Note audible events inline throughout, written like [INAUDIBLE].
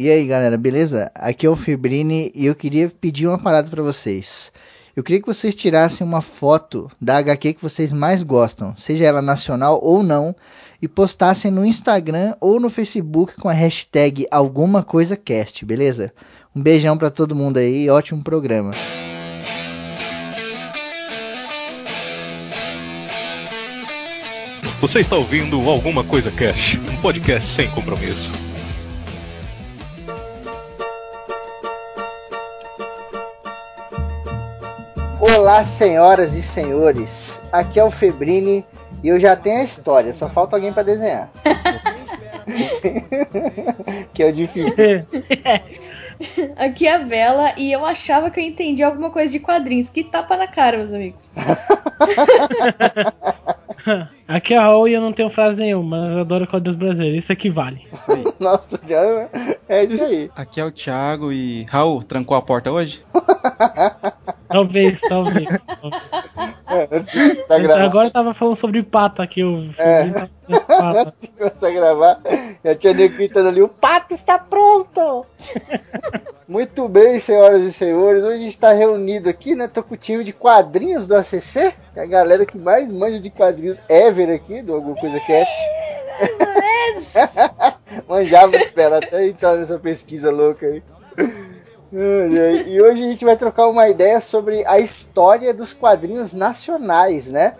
E aí, galera, beleza? Aqui é o Fibrini e eu queria pedir uma parada para vocês. Eu queria que vocês tirassem uma foto da HQ que vocês mais gostam, seja ela nacional ou não, e postassem no Instagram ou no Facebook com a hashtag alguma coisa cast, beleza? Um beijão para todo mundo aí ótimo programa. Você está ouvindo Alguma Coisa Cash, um podcast sem compromisso. Olá, senhoras e senhores. Aqui é o Febrini e eu já tenho a história, só falta alguém para desenhar. [LAUGHS] que é o difícil. [LAUGHS] Aqui é a Bela e eu achava que eu entendi alguma coisa de quadrinhos. Que tapa na cara, meus amigos. [LAUGHS] Aqui é a Raul e eu não tenho frase nenhuma, mas eu adoro quadrinhos brasileiros, isso aqui vale. Nossa, já é isso aí. Aqui é o Thiago e. Raul, trancou a porta hoje? Talvez, talvez. É, tá agora eu tava falando sobre pato aqui. Eu... É. Antes de começar [LAUGHS] a gravar, já tinha nego gritando ali: o pato está pronto! Muito bem, senhoras e senhores. Hoje a gente está reunido aqui, né? Tô com o time de quadrinhos do ACC, que é a galera que mais manja de quadrinhos ever aqui, do Alguma Coisa Cast. [LAUGHS] Manjava espera até entrar nessa pesquisa louca aí. E hoje a gente vai trocar uma ideia sobre a história dos quadrinhos nacionais, né?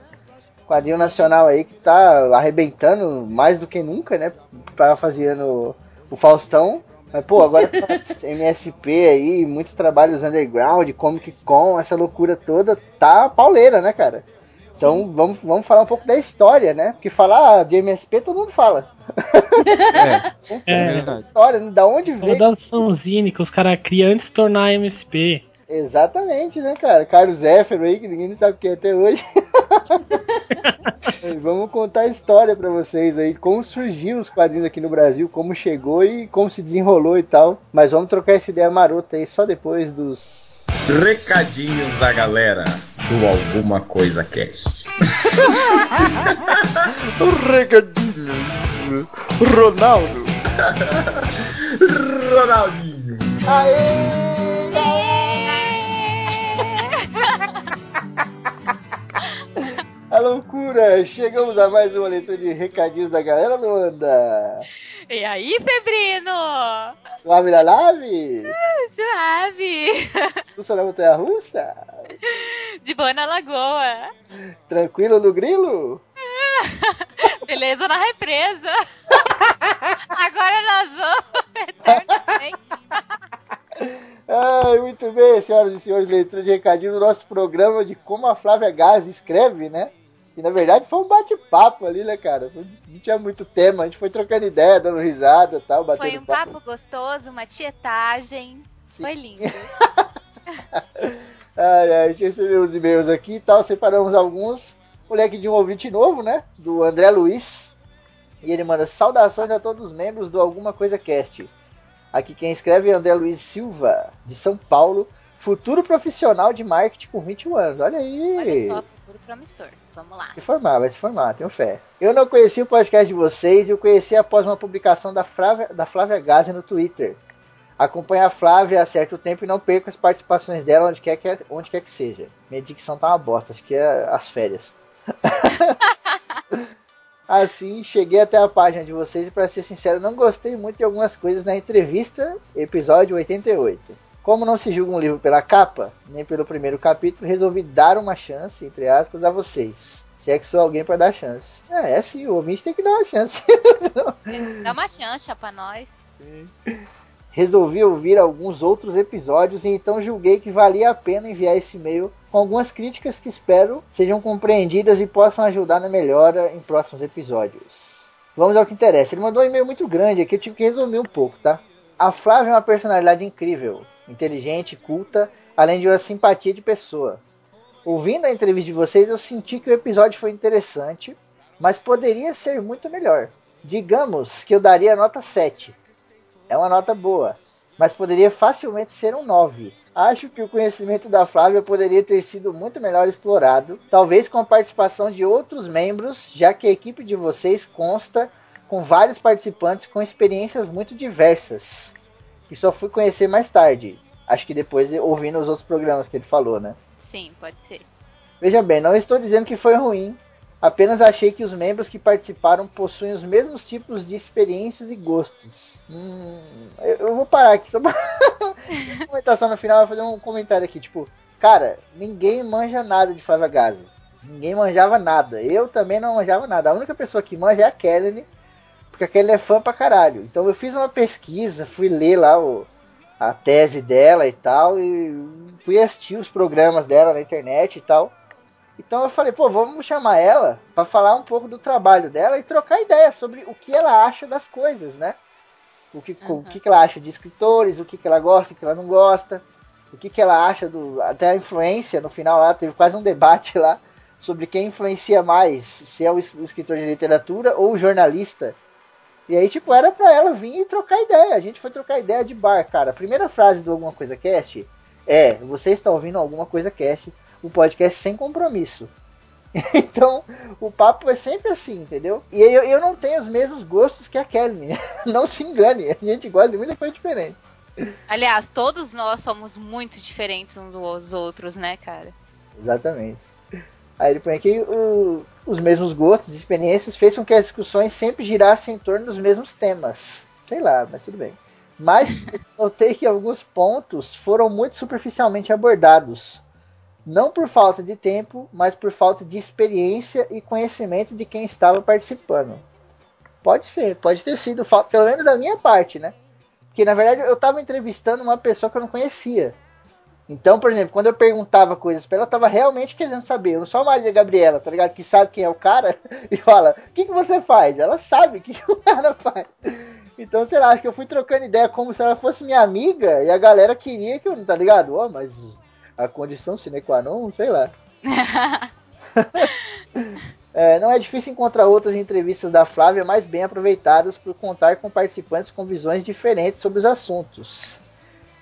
Quadrinho nacional aí que tá arrebentando mais do que nunca, né? Para fazendo o Faustão. Mas, pô, agora MSP [LAUGHS] aí, muitos trabalhos underground, Comic Con, essa loucura toda, tá pauleira, né, cara? Então vamos, vamos falar um pouco da história, né? Porque falar de MSP todo mundo fala. É, [LAUGHS] é, é verdade. História, né? da onde veio? das fanzine que os caras criam antes de tornar MSP. Exatamente, né, cara? Carlos Zéfero aí, que ninguém sabe quem é até hoje. [LAUGHS] Vamos contar a história para vocês aí, como surgiu os quadrinhos aqui no Brasil, como chegou e como se desenrolou e tal. Mas vamos trocar essa ideia marota aí só depois dos Recadinhos da galera do Alguma Coisa Cast. [LAUGHS] Recadinhos. Ronaldo. [LAUGHS] Ronaldinho. Aê! Loucura! Chegamos a mais uma leitura de recadinhos da galera, Luanda! E aí, Febrino? Suave na nave? Suave! Russa na montanha russa? De boa na lagoa. Tranquilo no grilo? Beleza na represa. Agora nós vamos eternamente. Ai, muito bem, senhoras e senhores, leitura de recadinho do nosso programa de como a Flávia Gás escreve, né? E na verdade foi um bate-papo ali, né, cara? Não tinha muito tema, a gente foi trocando ideia, dando risada e tal. Foi um papo. papo gostoso, uma tietagem. Sim. Foi lindo. [LAUGHS] ai, ai, a gente recebeu os e-mails aqui e tal, separamos alguns. Moleque de um ouvinte novo, né? Do André Luiz. E ele manda saudações a todos os membros do Alguma Coisa Cast. Aqui quem escreve é André Luiz Silva, de São Paulo, futuro profissional de marketing com 21 anos. Olha aí! Olha só, futuro promissor. Vamos lá. Se formar, vai se formar, tenho fé. Eu não conheci o podcast de vocês, eu conheci após uma publicação da Flávia, da Flávia Gazi no Twitter. Acompanhe a Flávia há certo tempo e não perca as participações dela onde quer que, onde quer que seja. Minha dicção tá uma bosta, acho que é as férias. [LAUGHS] assim, cheguei até a página de vocês e, para ser sincero, não gostei muito de algumas coisas na entrevista, episódio 88. Como não se julga um livro pela capa, nem pelo primeiro capítulo, resolvi dar uma chance, entre aspas, a vocês. Se é que sou alguém para dar chance. É, é assim, o ouvinte tem que dar uma chance. [LAUGHS] Dá uma chance para nós. Sim. Resolvi ouvir alguns outros episódios e então julguei que valia a pena enviar esse e-mail com algumas críticas que espero sejam compreendidas e possam ajudar na melhora em próximos episódios. Vamos ao que interessa. Ele mandou um e-mail muito grande aqui, eu tive que resumir um pouco, tá? A Flávia é uma personalidade incrível inteligente, culta, além de uma simpatia de pessoa. Ouvindo a entrevista de vocês, eu senti que o episódio foi interessante, mas poderia ser muito melhor. Digamos que eu daria nota 7. É uma nota boa, mas poderia facilmente ser um 9. Acho que o conhecimento da Flávia poderia ter sido muito melhor explorado, talvez com a participação de outros membros, já que a equipe de vocês consta com vários participantes com experiências muito diversas. E só fui conhecer mais tarde. Acho que depois ouvindo os outros programas que ele falou, né? Sim, pode ser. Veja bem, não estou dizendo que foi ruim, apenas achei que os membros que participaram possuem os mesmos tipos de experiências e gostos. Hum, eu, eu, vou parar aqui só pra [LAUGHS] comentar só no final, vou fazer um comentário aqui, tipo, cara, ninguém manja nada de Flávia Gaza. Ninguém manjava nada. Eu também não manjava nada. A única pessoa que manja é a Kelly, porque a Kelly é fã pra caralho. Então eu fiz uma pesquisa, fui ler lá o, a tese dela e tal, e fui assistir os programas dela na internet e tal. Então eu falei, pô, vamos chamar ela para falar um pouco do trabalho dela e trocar ideia sobre o que ela acha das coisas, né? O que, uhum. o que, ela acha de escritores, o que, que ela gosta, o que ela não gosta, o que, que ela acha do. Até a influência, no final lá, teve quase um debate lá sobre quem influencia mais, se é o escritor de literatura ou o jornalista. E aí, tipo, era pra ela vir e trocar ideia. A gente foi trocar ideia de bar, cara. A primeira frase do Alguma Coisa Cast é: Você está ouvindo Alguma Coisa Cast o podcast sem compromisso. [LAUGHS] Então, o papo é sempre assim, entendeu? E eu, eu não tenho os mesmos gostos que a Kelly. [LAUGHS] Não se engane, a gente gosta de muita coisa diferente. Aliás, todos nós somos muito diferentes uns dos outros, né, cara? Exatamente. Aí ele põe aqui o, os mesmos gostos e experiências fez com que as discussões sempre girassem em torno dos mesmos temas. Sei lá, mas tudo bem. Mas [LAUGHS] notei que alguns pontos foram muito superficialmente abordados não por falta de tempo, mas por falta de experiência e conhecimento de quem estava participando. Pode ser, pode ter sido falta, pelo menos da minha parte, né? Porque na verdade eu estava entrevistando uma pessoa que eu não conhecia. Então, por exemplo, quando eu perguntava coisas para ela, eu estava realmente querendo saber. Eu não sou a Maria Gabriela, tá ligado? Que sabe quem é o cara [LAUGHS] e fala: O que, que você faz? Ela sabe o que, que o [LAUGHS] cara faz. Então, sei lá, acho que eu fui trocando ideia como se ela fosse minha amiga e a galera queria que eu, tá ligado? Ó, oh, mas a condição sine qua non, sei lá. [LAUGHS] é, não é difícil encontrar outras entrevistas da Flávia mais bem aproveitadas por contar com participantes com visões diferentes sobre os assuntos.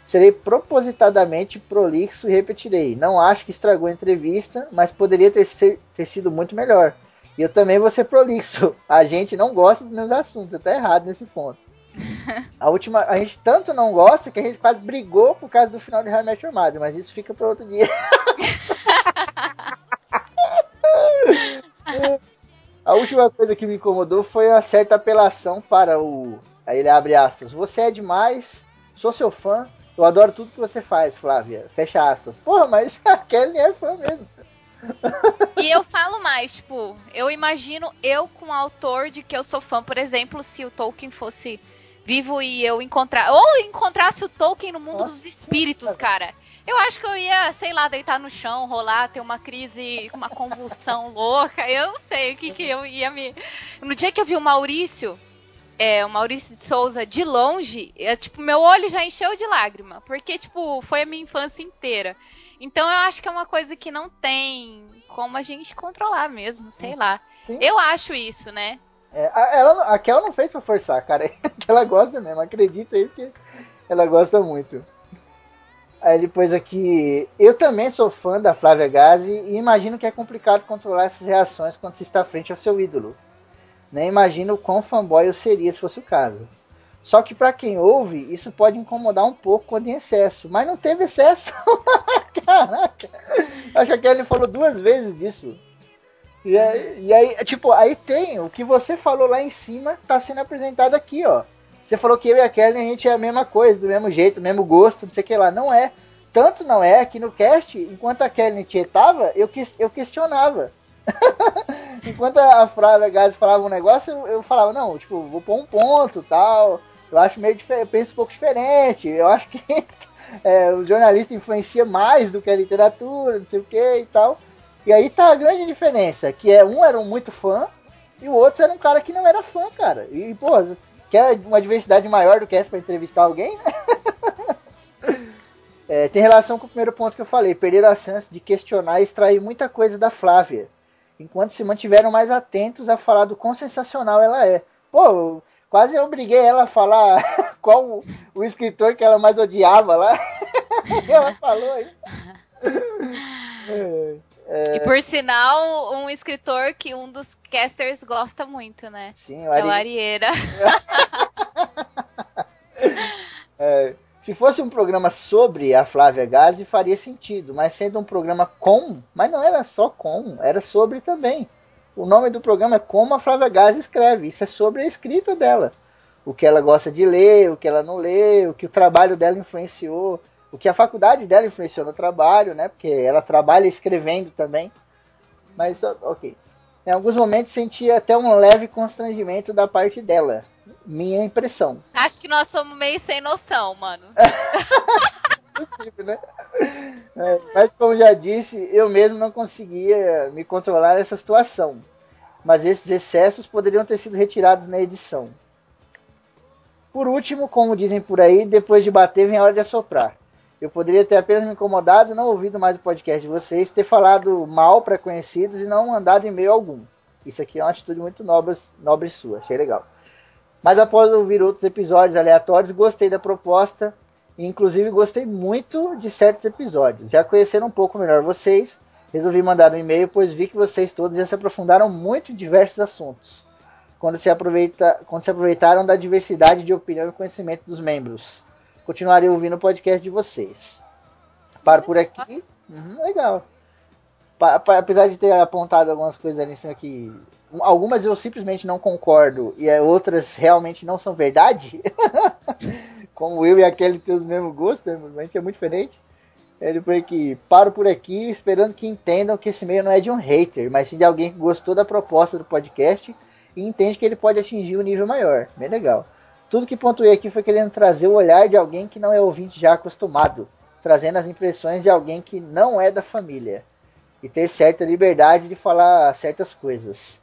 Serei propositadamente prolixo e repetirei. Não acho que estragou a entrevista, mas poderia ter, ser, ter sido muito melhor. E eu também vou ser prolixo. [LAUGHS] A gente não gosta dos meus assuntos, está errado nesse ponto. [LAUGHS] A última, a gente tanto não gosta que a gente quase brigou por causa do final de Your Mother, mas isso fica para outro dia. [LAUGHS] a última coisa que me incomodou foi a certa apelação para o. Aí ele abre aspas. Você é demais, sou seu fã, eu adoro tudo que você faz, Flávia. Fecha aspas. Porra, mas [LAUGHS] a Kelly é fã mesmo. E eu falo mais, tipo, eu imagino eu com o autor de que eu sou fã, por exemplo, se o Tolkien fosse vivo e eu encontrar. Ou encontrasse o Tolkien no mundo Nossa, dos espíritos, cara. Eu acho que eu ia, sei lá, deitar no chão, rolar, ter uma crise, uma convulsão [LAUGHS] louca. Eu não sei o que, que eu ia me. No dia que eu vi o Maurício, é, o Maurício de Souza de longe, é, tipo, meu olho já encheu de lágrima. Porque, tipo, foi a minha infância inteira. Então eu acho que é uma coisa que não tem como a gente controlar mesmo, sei lá. Sim. Eu acho isso, né? É, a, ela, a Kel não fez pra forçar, cara. [LAUGHS] ela gosta mesmo, acredita aí que ela gosta muito. Aí depois aqui, eu também sou fã da Flávia Gazi e imagino que é complicado controlar essas reações quando se está frente ao seu ídolo. Nem imagino o quão fanboy eu seria se fosse o caso. Só que para quem ouve, isso pode incomodar um pouco quando em excesso. Mas não teve excesso. [LAUGHS] Caraca. Acho que ele falou duas vezes disso. E aí, e aí, tipo, aí tem o que você falou lá em cima, tá sendo apresentado aqui, ó. Você falou que eu e a Kelly a gente é a mesma coisa, do mesmo jeito, mesmo gosto, não sei o que lá. Não é. Tanto não é que no cast, enquanto a Kelly tietava, eu, eu questionava. [LAUGHS] enquanto a Flávia Gás falava um negócio, eu, eu, falava, não, tipo, vou pôr um ponto tal. Eu acho meio diferente, penso um pouco diferente. Eu acho que [LAUGHS] é, o jornalista influencia mais do que a literatura, não sei o que e tal. E aí tá a grande diferença, que é um era um muito fã e o outro era um cara que não era fã, cara. E, pô, quer uma diversidade maior do que essa pra entrevistar alguém, né? [LAUGHS] é, tem relação com o primeiro ponto que eu falei, perder a chance de questionar e extrair muita coisa da Flávia, enquanto se mantiveram mais atentos a falar do quão sensacional ela é. Pô, quase eu obriguei ela a falar [LAUGHS] qual o, o escritor que ela mais odiava lá. [LAUGHS] ela falou aí. [LAUGHS] É. É... E por sinal, um escritor que um dos casters gosta muito, né? Sim, o Ari... É o Arieira. É, se fosse um programa sobre a Flávia Gazi, faria sentido, mas sendo um programa com, mas não era só com, era sobre também. O nome do programa é Como a Flávia Gazi escreve, isso é sobre a escrita dela. O que ela gosta de ler, o que ela não lê, o que o trabalho dela influenciou, o que a faculdade dela influenciou no trabalho, né? Porque ela trabalha escrevendo também. Mas, ok. Em alguns momentos sentia até um leve constrangimento da parte dela. Minha impressão. Acho que nós somos meio sem noção, mano. [LAUGHS] né? É, mas como já disse, eu mesmo não conseguia me controlar nessa situação. Mas esses excessos poderiam ter sido retirados na edição. Por último, como dizem por aí, depois de bater vem a hora de assoprar. Eu poderia ter apenas me incomodado e não ouvido mais o podcast de vocês, ter falado mal para conhecidos e não mandado e-mail algum. Isso aqui é uma atitude muito nobre, nobre sua, achei legal. Mas após ouvir outros episódios aleatórios, gostei da proposta e inclusive gostei muito de certos episódios. Já conhecendo um pouco melhor vocês, resolvi mandar um e-mail, pois vi que vocês todos já se aprofundaram muito em diversos assuntos. Quando se, aproveita, quando se aproveitaram da diversidade de opinião e conhecimento dos membros. Continuarei ouvindo o podcast de vocês. Paro por aqui. Uhum, legal. Apesar de ter apontado algumas coisas ali aqui algumas eu simplesmente não concordo e outras realmente não são verdade, [LAUGHS] como eu e aquele tem os mesmos gostos, a gente é muito diferente. Ele foi que paro por aqui esperando que entendam que esse meio não é de um hater, mas sim de alguém que gostou da proposta do podcast e entende que ele pode atingir um nível maior. Bem legal. Tudo que pontuei aqui foi querendo trazer o olhar de alguém que não é ouvinte já acostumado, trazendo as impressões de alguém que não é da família e ter certa liberdade de falar certas coisas.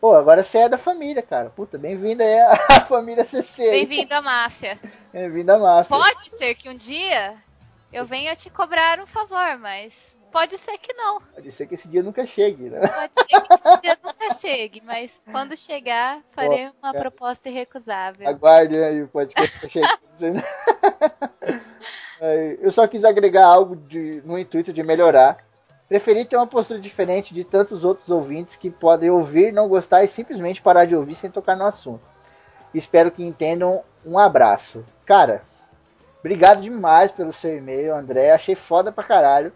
Pô, agora você é da família, cara. Puta, bem-vinda aí à [LAUGHS] família CC. Bem-vindo à máfia. Bem-vindo à máfia. Pode ser que um dia eu venha te cobrar um favor, mas pode ser que não. Pode ser que esse dia nunca chegue, né? Pode ser que esse dia nunca chegue, mas quando chegar, farei uma cara. proposta irrecusável. Aguarde aí o podcast tá chegando. [LAUGHS] [LAUGHS] eu só quis agregar algo de, no intuito de melhorar Preferi ter uma postura diferente de tantos outros ouvintes que podem ouvir, não gostar e simplesmente parar de ouvir sem tocar no assunto. Espero que entendam. Um abraço. Cara, obrigado demais pelo seu e-mail, André. Achei foda pra caralho.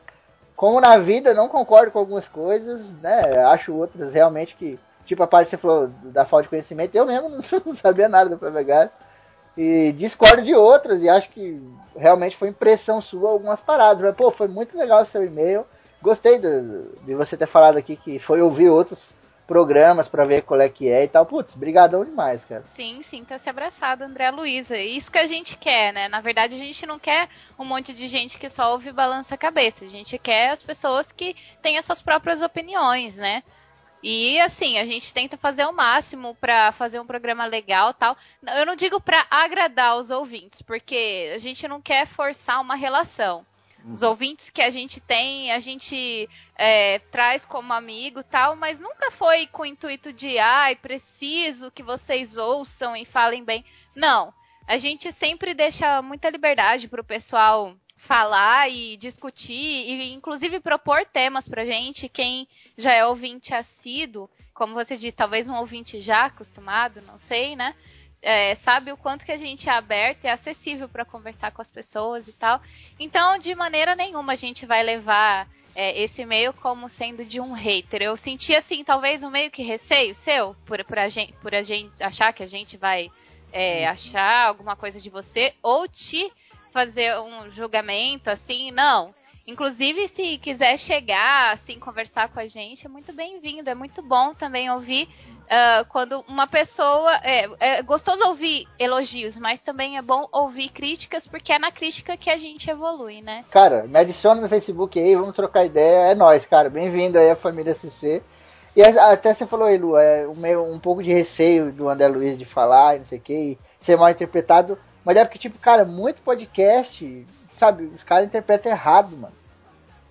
Como na vida não concordo com algumas coisas, né? Acho outras realmente que. Tipo a parte que você falou da falta de conhecimento, eu mesmo [LAUGHS] não sabia nada da Prevegás. E discordo de outras e acho que realmente foi impressão sua algumas paradas. Mas, pô, foi muito legal o seu e-mail. Gostei de, você ter falado aqui que foi ouvir outros programas para ver qual é que é e tal. Putz, brigadão demais, cara. Sim, sim, tá se abraçado, André Luiza. Isso que a gente quer, né? Na verdade, a gente não quer um monte de gente que só ouve balança a cabeça. A gente quer as pessoas que têm as suas próprias opiniões, né? E assim, a gente tenta fazer o máximo para fazer um programa legal, tal. Eu não digo para agradar os ouvintes, porque a gente não quer forçar uma relação. Os ouvintes que a gente tem, a gente é, traz como amigo tal, mas nunca foi com o intuito de, ai, preciso que vocês ouçam e falem bem. Não. A gente sempre deixa muita liberdade pro pessoal falar e discutir e inclusive propor temas pra gente. Quem já é ouvinte assíduo, como você disse, talvez um ouvinte já acostumado, não sei, né? É, sabe o quanto que a gente é aberto e é acessível para conversar com as pessoas e tal. Então, de maneira nenhuma a gente vai levar é, esse e-mail como sendo de um hater. Eu senti assim, talvez um meio que receio seu por, por, a, gente, por a gente achar que a gente vai é, achar alguma coisa de você ou te fazer um julgamento assim, não. Inclusive, se quiser chegar, assim, conversar com a gente, é muito bem-vindo. É muito bom também ouvir uh, quando uma pessoa. É, é gostoso ouvir elogios, mas também é bom ouvir críticas, porque é na crítica que a gente evolui, né? Cara, me adiciona no Facebook aí, vamos trocar ideia. É nóis, cara. Bem-vindo aí à família CC. E até você falou aí, Lu, é um, um pouco de receio do André Luiz de falar, não sei o que, ser mal interpretado. Mas é porque, tipo, cara, muito podcast, sabe, os caras interpretam errado, mano.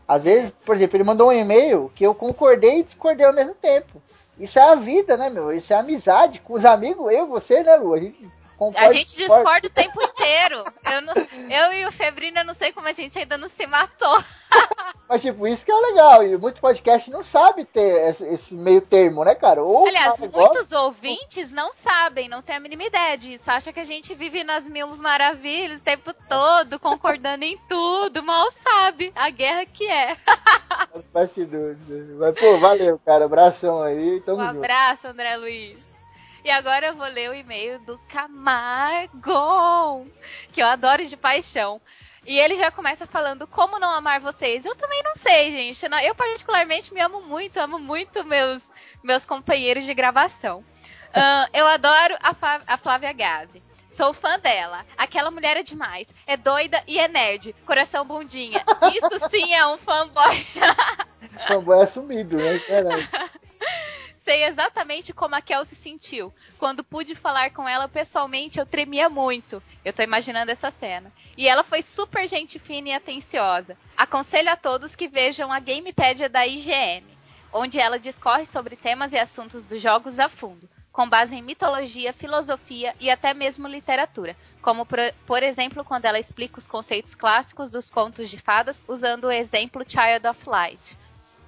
Às vezes, por exemplo, ele mandou um e-mail que eu concordei e discordei ao mesmo tempo. Isso é a vida, né, meu? Isso é amizade com os amigos, eu, você, né, Lu? A gente a gente discorda o tempo inteiro. Eu, não, eu e o Febrino, eu não sei como a gente ainda não se matou. [LAUGHS] Mas, tipo, isso que é legal. E muitos podcasts não sabem ter esse, esse meio termo, né, cara? Ou Aliás, muitos ouvintes não sabem, não têm a mínima ideia disso. Acha que a gente vive nas mil maravilhas o tempo todo, concordando em tudo. Mal sabe a guerra que é. Bastidores. Mas, pô, valeu, cara. Abração aí. Tamo um abraço, André Luiz. E agora eu vou ler o e-mail do Camargo, que eu adoro de paixão. E ele já começa falando como não amar vocês. Eu também não sei, gente. Eu particularmente me amo muito, amo muito meus, meus companheiros de gravação. Uh, eu adoro a, a Flávia Gazi. Sou fã dela. Aquela mulher é demais. É doida e é nerd. Coração bundinha. Isso sim é um fanboy. [LAUGHS] fanboy assumido, né? Caralho. [LAUGHS] Sei exatamente como a Kel se sentiu. Quando pude falar com ela pessoalmente, eu tremia muito. Eu tô imaginando essa cena. E ela foi super gente fina e atenciosa. Aconselho a todos que vejam a Gamepédia da IGN, onde ela discorre sobre temas e assuntos dos jogos a fundo, com base em mitologia, filosofia e até mesmo literatura, como por, por exemplo quando ela explica os conceitos clássicos dos contos de fadas usando o exemplo Child of Light.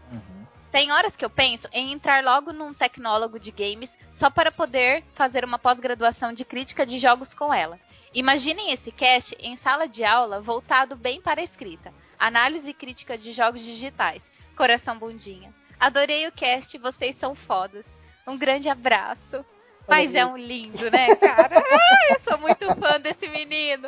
Uhum. Tem horas que eu penso em entrar logo num tecnólogo de games só para poder fazer uma pós-graduação de crítica de jogos com ela. Imaginem esse cast em sala de aula voltado bem para a escrita, análise e crítica de jogos digitais. Coração bundinha. Adorei o cast, vocês são fodas. Um grande abraço. Mas é um lindo, né, cara? [LAUGHS] eu sou muito fã desse menino.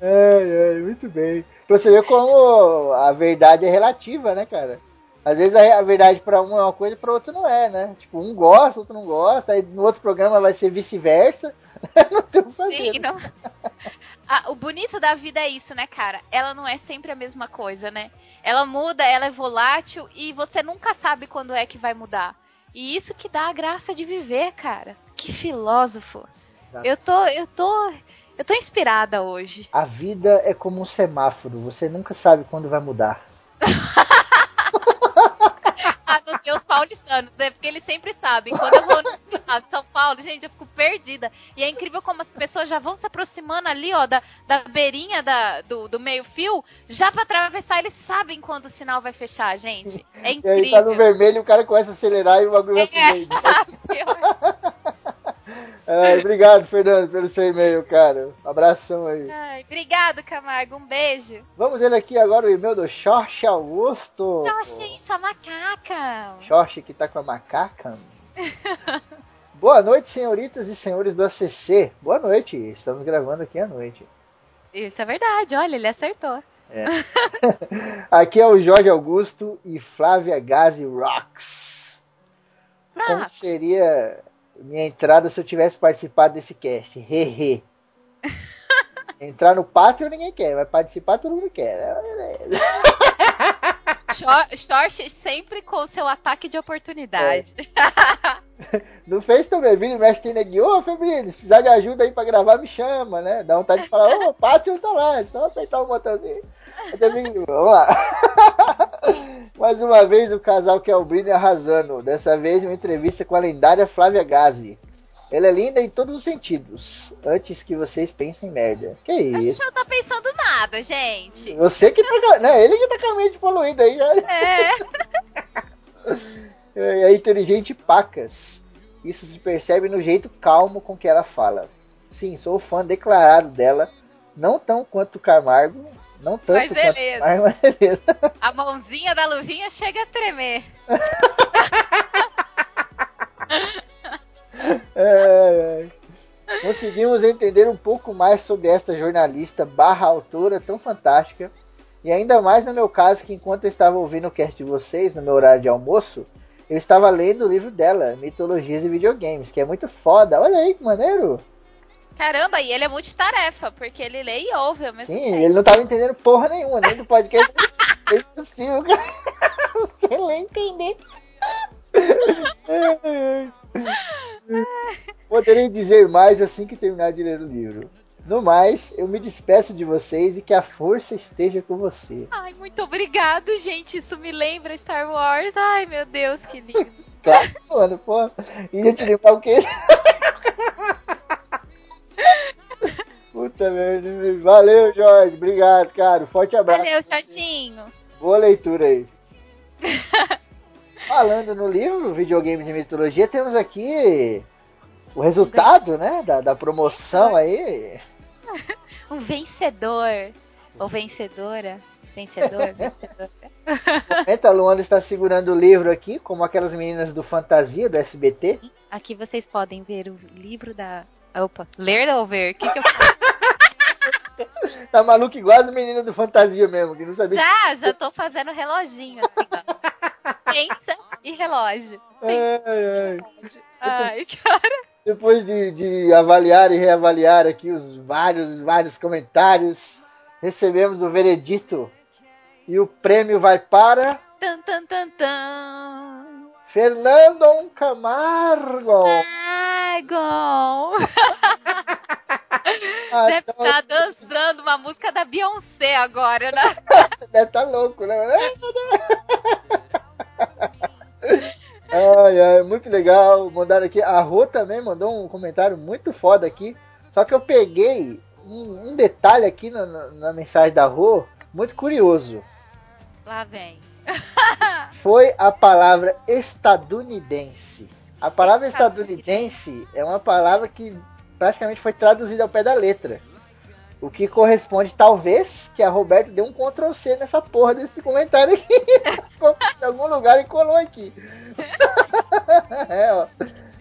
É, é, muito bem. Pra você ver como a verdade é relativa, né, cara? Às vezes a, verdade para um é uma coisa e para outro não é, né? Tipo, um gosta, outro não gosta, aí no outro programa vai ser vice-versa. [LAUGHS] não tem o fazer. Sim, não... ah, o bonito da vida é isso, né, cara? Ela não é sempre a mesma coisa, né? Ela muda, ela é volátil e você nunca sabe quando é que vai mudar. E isso que dá a graça de viver, cara. Que filósofo. Eu tô, eu tô, eu tô inspirada hoje. A vida é como um semáforo, você nunca sabe quando vai mudar. [LAUGHS] ser os paulistanos, né? Porque eles sempre sabem. Quando eu vou no estado de São Paulo, gente, eu fico perdida. E é incrível como as pessoas já vão se aproximando ali, ó, da, da beirinha da, do, do meio-fio, já pra atravessar, eles sabem quando o sinal vai fechar, gente. É incrível. E aí tá no vermelho o cara começa a acelerar e o bagulho vai é. [LAUGHS] É, obrigado, Fernando, pelo seu e-mail, cara. Abração aí. Ai, obrigado, Camargo. Um beijo. Vamos ver aqui agora o e-mail do Jorge Augusto. Jorge, sua macaca. Jorge que tá com a macaca. [LAUGHS] Boa noite, senhoritas e senhores do ACC. Boa noite. Estamos gravando aqui à noite. Isso é verdade. Olha, ele acertou. É. [LAUGHS] aqui é o Jorge Augusto e Flávia Gazi Rocks. Rocks. Como seria minha entrada se eu tivesse participado desse cast. Hehe. [LAUGHS] Entrar no pátio ninguém quer, vai participar todo mundo quer. [LAUGHS] Short sempre com seu ataque de oportunidade. É. [LAUGHS] No Face também, Vini Mestre tem neguinho, ô Febrino, se precisar de ajuda aí pra gravar, me chama, né? Dá vontade de falar, ô, o pátio tá lá, é só apertar o botãozinho. Vamos lá. [LAUGHS] Mais uma vez o casal que é o Brino arrasando. Dessa vez uma entrevista com a lendária Flávia Gazi. Ela é linda em todos os sentidos. Antes que vocês pensem merda. Que isso? A gente não tá pensando nada, gente. Você que tá. Né, ele que tá com a mente poluída aí. É. é. [LAUGHS] é inteligente pacas. Isso se percebe no jeito calmo com que ela fala. Sim, sou fã declarado dela. Não tão quanto o Camargo, não tanto. Mas beleza. Quanto, mas beleza. [LAUGHS] A mãozinha da luvinha chega a tremer. [LAUGHS] é, é. Conseguimos entender um pouco mais sobre esta jornalista barra autora tão fantástica. E ainda mais no meu caso, que enquanto eu estava ouvindo o cast de vocês, no meu horário de almoço, eu estava lendo o livro dela, Mitologias e Videogames, que é muito foda. Olha aí que maneiro! Caramba, e ele é multitarefa, porque ele lê e ouve ao mesmo Sim, tempo. ele não tava entendendo porra nenhuma, nem do podcast. é impossível, cara. Você lê entender. [LAUGHS] Poderei dizer mais assim que terminar de ler o livro. No mais, eu me despeço de vocês e que a força esteja com você. Ai, muito obrigado, gente. Isso me lembra Star Wars. Ai, meu Deus, que lindo. [LAUGHS] claro, mano, pô. Ia te lembrar o quê? [LAUGHS] Puta merda. Valeu, Jorge. Obrigado, cara. Forte abraço. Valeu, Chatinho. Boa leitura aí. [LAUGHS] Falando no livro Videogames e Mitologia, temos aqui o resultado, né, da, da promoção aí. [LAUGHS] Um vencedor. Ou vencedora. Vencedor, vencedora. [LAUGHS] Momento, a Luana está segurando o livro aqui, como aquelas meninas do Fantasia, do SBT. Aqui vocês podem ver o livro da. Opa, ler ou ver? O que, que eu [LAUGHS] Tá maluco igual as meninas do Fantasia mesmo, que não sabia. Já, já tô fazendo reloginho assim, ó. Pensa e relógio. Pensa ai, ai. ai, cara. Depois de, de avaliar e reavaliar aqui os vários, vários comentários, recebemos o veredito. E o prêmio vai para. Tan, tan, tan, tan. Fernando Camargo. Camargo. [LAUGHS] Ah, Deve então... estar dançando uma música da Beyoncé agora, né? [LAUGHS] Deve estar tá louco, né? [LAUGHS] ai, ai, muito legal. Mandaram aqui. A Rô também mandou um comentário muito foda aqui. Só que eu peguei um, um detalhe aqui na, na, na, mensagem da Rô, muito curioso. Lá vem. [LAUGHS] Foi a palavra estadunidense. A palavra estadunidense é uma palavra que praticamente foi traduzida ao pé da letra. O que corresponde, talvez, que a Roberto deu um Ctrl C nessa porra desse comentário aqui. [LAUGHS] em algum lugar e colou aqui. [LAUGHS] é, ó.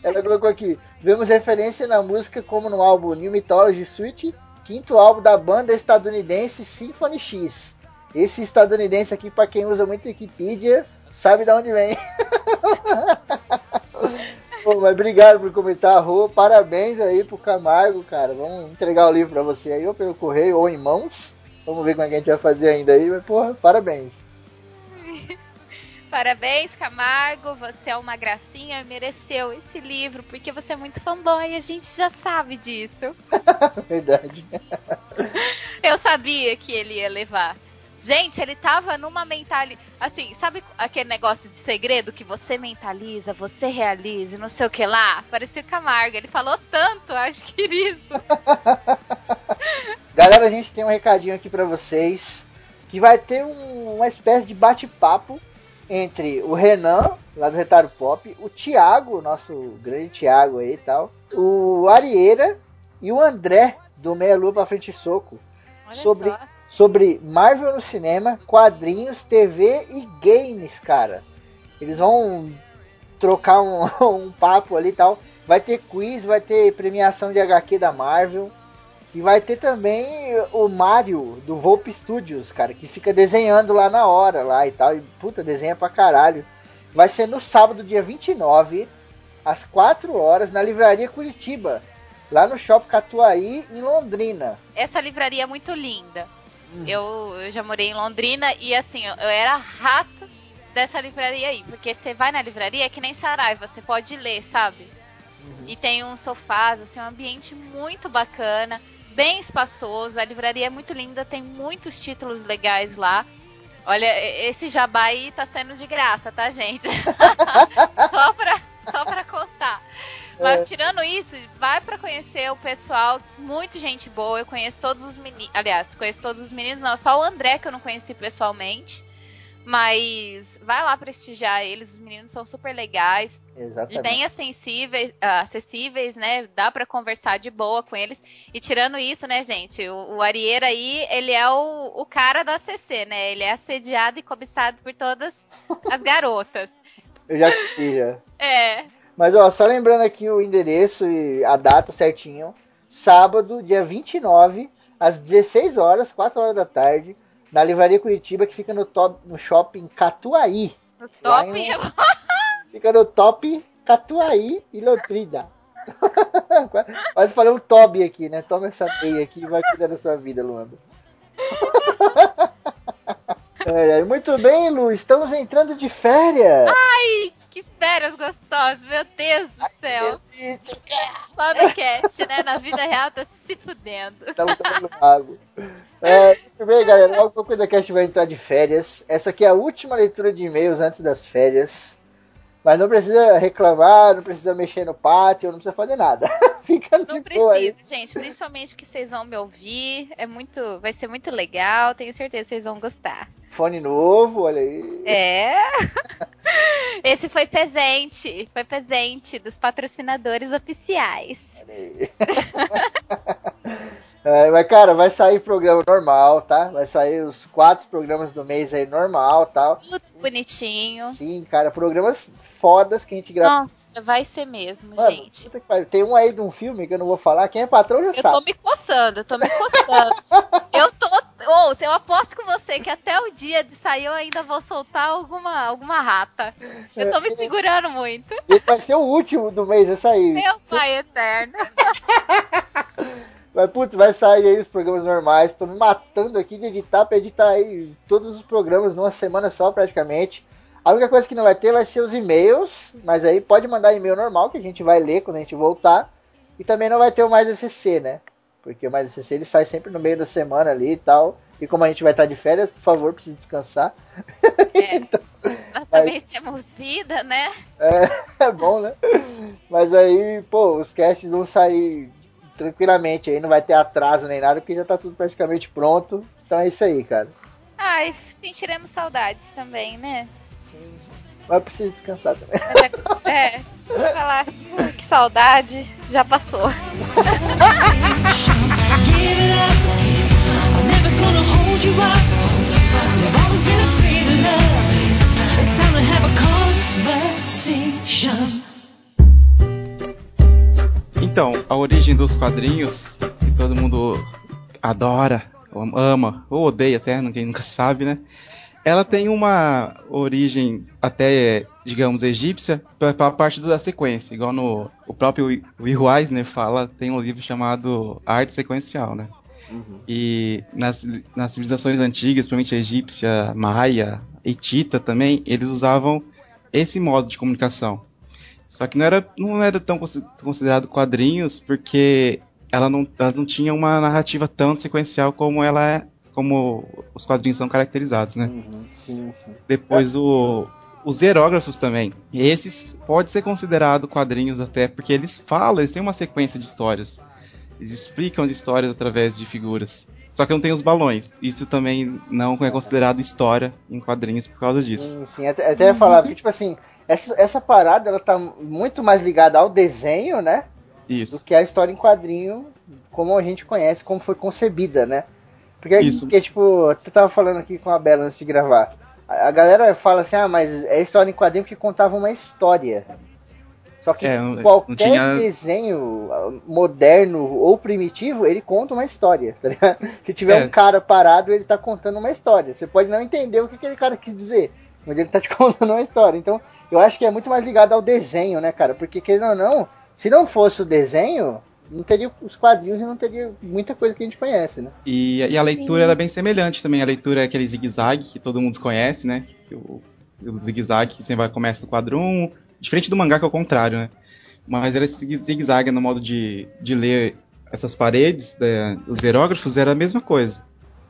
Ela colocou aqui. Vemos referência na música como no álbum New Mythology Suite, quinto álbum da banda estadunidense Symphony X. Esse estadunidense aqui, para quem usa muito Wikipedia, sabe de onde vem. [LAUGHS] Pô, mas obrigado por comentar, Rô. Parabéns aí pro Camargo, cara. Vamos entregar o livro pra você aí, ou pelo correio, ou em mãos. Vamos ver como é que a gente vai fazer ainda aí, mas, porra, parabéns. [LAUGHS] Parabéns, Camargo. Você é uma gracinha, mereceu esse livro, porque você é muito fanboy, a gente já sabe disso. [LAUGHS] Verdade. [LAUGHS] Eu sabia que ele ia levar. Gente, ele tava numa mentalidade. Assim, sabe aquele negócio de segredo que você mentaliza, você realiza, não sei o que lá? Parecia o Camargo. Ele falou tanto, acho que isso. [LAUGHS] Galera, a gente tem um recadinho aqui para vocês. Que vai ter um, uma espécie de bate-papo entre o Renan, lá do Retário Pop, o Thiago, nosso grande Thiago aí e tal, o Arieira e o André, do Meia Lua pra Frente Soco. Olha sobre só sobre Marvel no cinema, quadrinhos, TV e games, cara. Eles vão trocar um, [LAUGHS] um papo ali e tal. Vai ter quiz, vai ter premiação de HQ da Marvel. E vai ter também o Mario do Volpe Studios, cara, que fica desenhando lá na hora lá e tal. E puta, desenha pra caralho. Vai ser no sábado, dia 29, às 4 horas, na livraria Curitiba, lá no Shopping Catuaí, em Londrina. Essa livraria é muito linda. Uhum. Eu, eu, já morei em Londrina e assim, eu, eu era rato dessa livraria aí. Porque você vai na livraria é que nem Saraiva, você pode ler, sabe? Uhum. E tem uns sofás, assim, um ambiente muito bacana, bem espaçoso. A livraria é muito linda, tem muitos títulos legais lá. Olha, esse jabá aí tá sendo de graça, tá, gente? [LAUGHS] só, pra, só pra constar. [LAUGHS] Mas é. tirando isso, vai para conhecer o pessoal, muito gente boa. Eu conheço todos os meninos. Aliás, conheço todos os meninos, não, só o André que eu não conheci pessoalmente. Mas vai lá prestigiar eles, os meninos são super legais. Exatamente. Bem acessíveis, ah, acessíveis, né? Dá para conversar de boa com eles. E tirando isso, né, gente? O, o Arieira aí, ele é o, o cara da CC, né? Ele é assediado e cobiçado por todas as garotas. [LAUGHS] Eu já queria. [LAUGHS] É. Mas ó, só lembrando aqui o endereço e a data certinho. Sábado, dia 29, às 16 horas, 4 horas da tarde, na Livraria Curitiba, que fica no, top, no shopping Catuaí. No top? Em, [LAUGHS] fica no top Catuaí e Lotrida. [LAUGHS] Quase falei um Toby aqui, né? Toma essa meia aqui e vai cuidar da sua vida, Luanda. É, muito bem, Lu, estamos entrando de férias. Ai, que férias gostosas, meu Deus do céu. Só no cast, né? Na vida real tá se fudendo. Tá lutando mago. É, muito bem, galera. Logo o Cast vai entrar de férias. Essa aqui é a última leitura de e-mails antes das férias. Mas não precisa reclamar, não precisa mexer no pátio, não precisa fazer nada. [LAUGHS] Fica Não precisa, gente. Principalmente que vocês vão me ouvir. É muito, vai ser muito legal. Tenho certeza que vocês vão gostar. Fone novo, olha aí. É. [LAUGHS] Esse foi presente. Foi presente dos patrocinadores oficiais. [LAUGHS] É, mas, cara, vai sair programa normal, tá? Vai sair os quatro programas do mês aí normal tal. Tudo bonitinho. Sim, cara, programas fodas que a gente grava. Nossa, vai ser mesmo, Mano, gente. Tem um aí de um filme que eu não vou falar, quem é patrão já eu sabe. Eu tô me coçando, eu tô me coçando. [LAUGHS] eu tô. Ou, oh, eu aposto com você que até o dia de sair eu ainda vou soltar alguma, alguma rata. Eu tô me segurando muito. Ele vai ser o último do mês, essa aí. Meu pai eterno. [LAUGHS] Mas, putz, vai sair aí os programas normais. Tô me matando aqui de editar pra editar aí todos os programas numa semana só, praticamente. A única coisa que não vai ter vai ser os e-mails, mas aí pode mandar e-mail normal que a gente vai ler quando a gente voltar. E também não vai ter o Mais ECC, né? Porque o Mais ECC ele sai sempre no meio da semana ali e tal. E como a gente vai estar de férias, por favor, precisa descansar. É, [LAUGHS] então, nós também mas... temos vida, né? É, [LAUGHS] é bom, né? Mas aí, pô, os casts vão sair tranquilamente aí, não vai ter atraso nem nada, porque já tá tudo praticamente pronto. Então é isso aí, cara. Ai, sentiremos saudades também, né? Mas preciso descansar também. É, é falar que saudade já passou. Então, a origem dos quadrinhos, que todo mundo adora, ama, ou odeia até, quem nunca sabe, né? Ela tem uma origem até, digamos, egípcia, pela parte da sequência, igual no o próprio Will Eisner fala, tem um livro chamado Arte Sequencial, né? Uhum. E nas, nas civilizações antigas, principalmente egípcia, maia, etita também, eles usavam esse modo de comunicação. Só que não era, não era tão considerado quadrinhos porque ela não, ela não tinha uma narrativa tão sequencial como ela é, como os quadrinhos são caracterizados, né? Uhum, sim, sim. Depois o, os hierógrafos também. Esses pode ser considerado quadrinhos até porque eles falam, eles têm uma sequência de histórias. Eles explicam as histórias através de figuras. Só que não tem os balões. Isso também não é considerado história em quadrinhos por causa disso. Sim, sim. Até, até falar, porque, tipo assim, essa, essa parada ela tá muito mais ligada ao desenho, né? Isso. Do que a história em quadrinho, como a gente conhece, como foi concebida, né? Porque, Isso. porque tipo, tu tava falando aqui com a Bela antes de gravar. A, a galera fala assim, ah, mas é história em quadrinho que contava uma história. Só que é, qualquer tinha... desenho moderno ou primitivo, ele conta uma história, tá [LAUGHS] Se tiver é. um cara parado, ele tá contando uma história. Você pode não entender o que aquele cara quis dizer, mas ele tá te [LAUGHS] contando uma história. Então, eu acho que é muito mais ligado ao desenho, né, cara? Porque, querendo ou não, se não fosse o desenho, não teria os quadrinhos e não teria muita coisa que a gente conhece, né? E, e a leitura era bem semelhante também. A leitura é aquele zigue-zague que todo mundo conhece, né? Que, o, o zigue-zague que sempre vai começa no quadro 1, diferente do mangá que é o contrário, né? Mas era esse zigue-zague no modo de, de ler essas paredes, né? os hierógrafos, era a mesma coisa.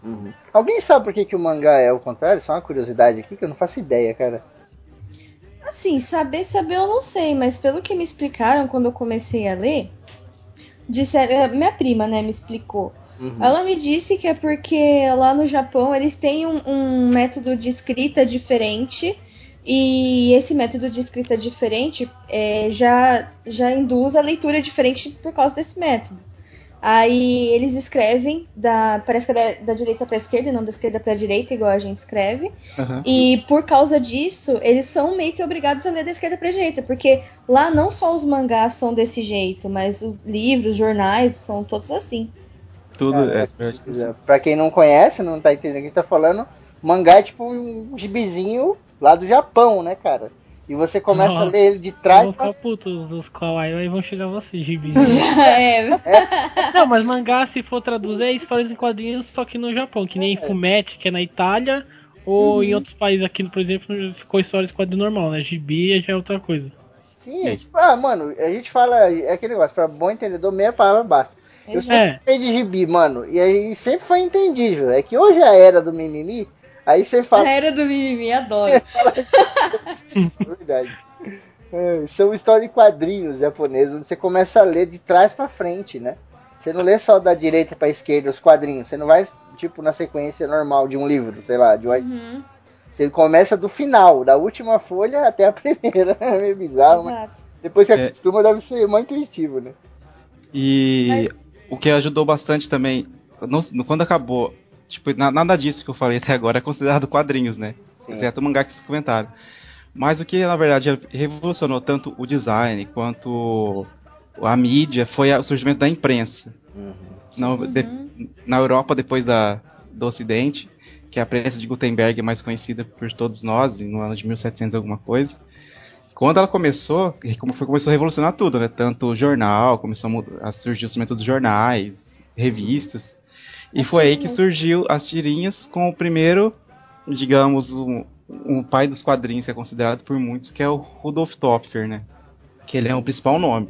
Uhum. Alguém sabe por que, que o mangá é o contrário? Só uma curiosidade aqui que eu não faço ideia, cara. Assim, saber, saber eu não sei, mas pelo que me explicaram quando eu comecei a ler, disseram, é, minha prima, né, me explicou. Uhum. Ela me disse que é porque lá no Japão eles têm um, um método de escrita diferente e esse método de escrita diferente é, já, já induz a leitura diferente por causa desse método. Aí eles escrevem da parece que é da, da direita para esquerda, não da esquerda para direita, igual a gente escreve. Uhum. E por causa disso, eles são meio que obrigados a ler da esquerda para direita, porque lá não só os mangás são desse jeito, mas os livros, jornais são todos assim. Tudo é. é, é para quem não conhece, não tá entendendo o que tá falando, mangá é tipo um gibizinho lá do Japão, né, cara? E você começa Nossa, a ler ele de trás. Pra... ficar putos os kawaii, aí vão chegar vocês, gibi. [LAUGHS] é. Não, mas mangá, se for traduzir, é histórias em quadrinhos, só que no Japão, que nem é. Fumete, que é na Itália, ou uhum. em outros países aqui, por exemplo, ficou histórias em quadrinho normal, né? Gibi já é outra coisa. Sim, é. tipo, ah, mano, a gente fala, é aquele negócio, pra bom entendedor, meia palavra basta. Eu sempre é. de gibi, mano, e aí sempre foi entendível. É que hoje é a era do mimimi, Aí você fala. A era do mimimi, adoro. [LAUGHS] Verdade. É, são histórias em quadrinhos japoneses, onde você começa a ler de trás para frente, né? Você não lê só da direita pra esquerda os quadrinhos. Você não vai, tipo, na sequência normal de um livro, sei lá, de uhum. Você começa do final, da última folha até a [LAUGHS] primeira. É meio bizarro, mas depois que é. acostuma deve ser mais intuitivo, né? E mas... o que ajudou bastante também, no, quando acabou, tipo, nada disso que eu falei até agora é considerado quadrinhos, né? Sim. Exceto o mangá que vocês comentaram. Mas o que na verdade revolucionou tanto o design quanto a mídia foi o surgimento da imprensa. Uhum. Na, de, na Europa, depois da, do Ocidente, que é a prensa de Gutenberg é mais conhecida por todos nós, no ano de 1700 alguma coisa. Quando ela começou, começou a revolucionar tudo, né? Tanto o jornal, começou a surgir o surgimento dos jornais, revistas. E foi aí que surgiu as tirinhas com o primeiro, digamos, um, um pai dos quadrinhos que é considerado por muitos, que é o Rudolf Topfer, né? Que ele é o principal nome.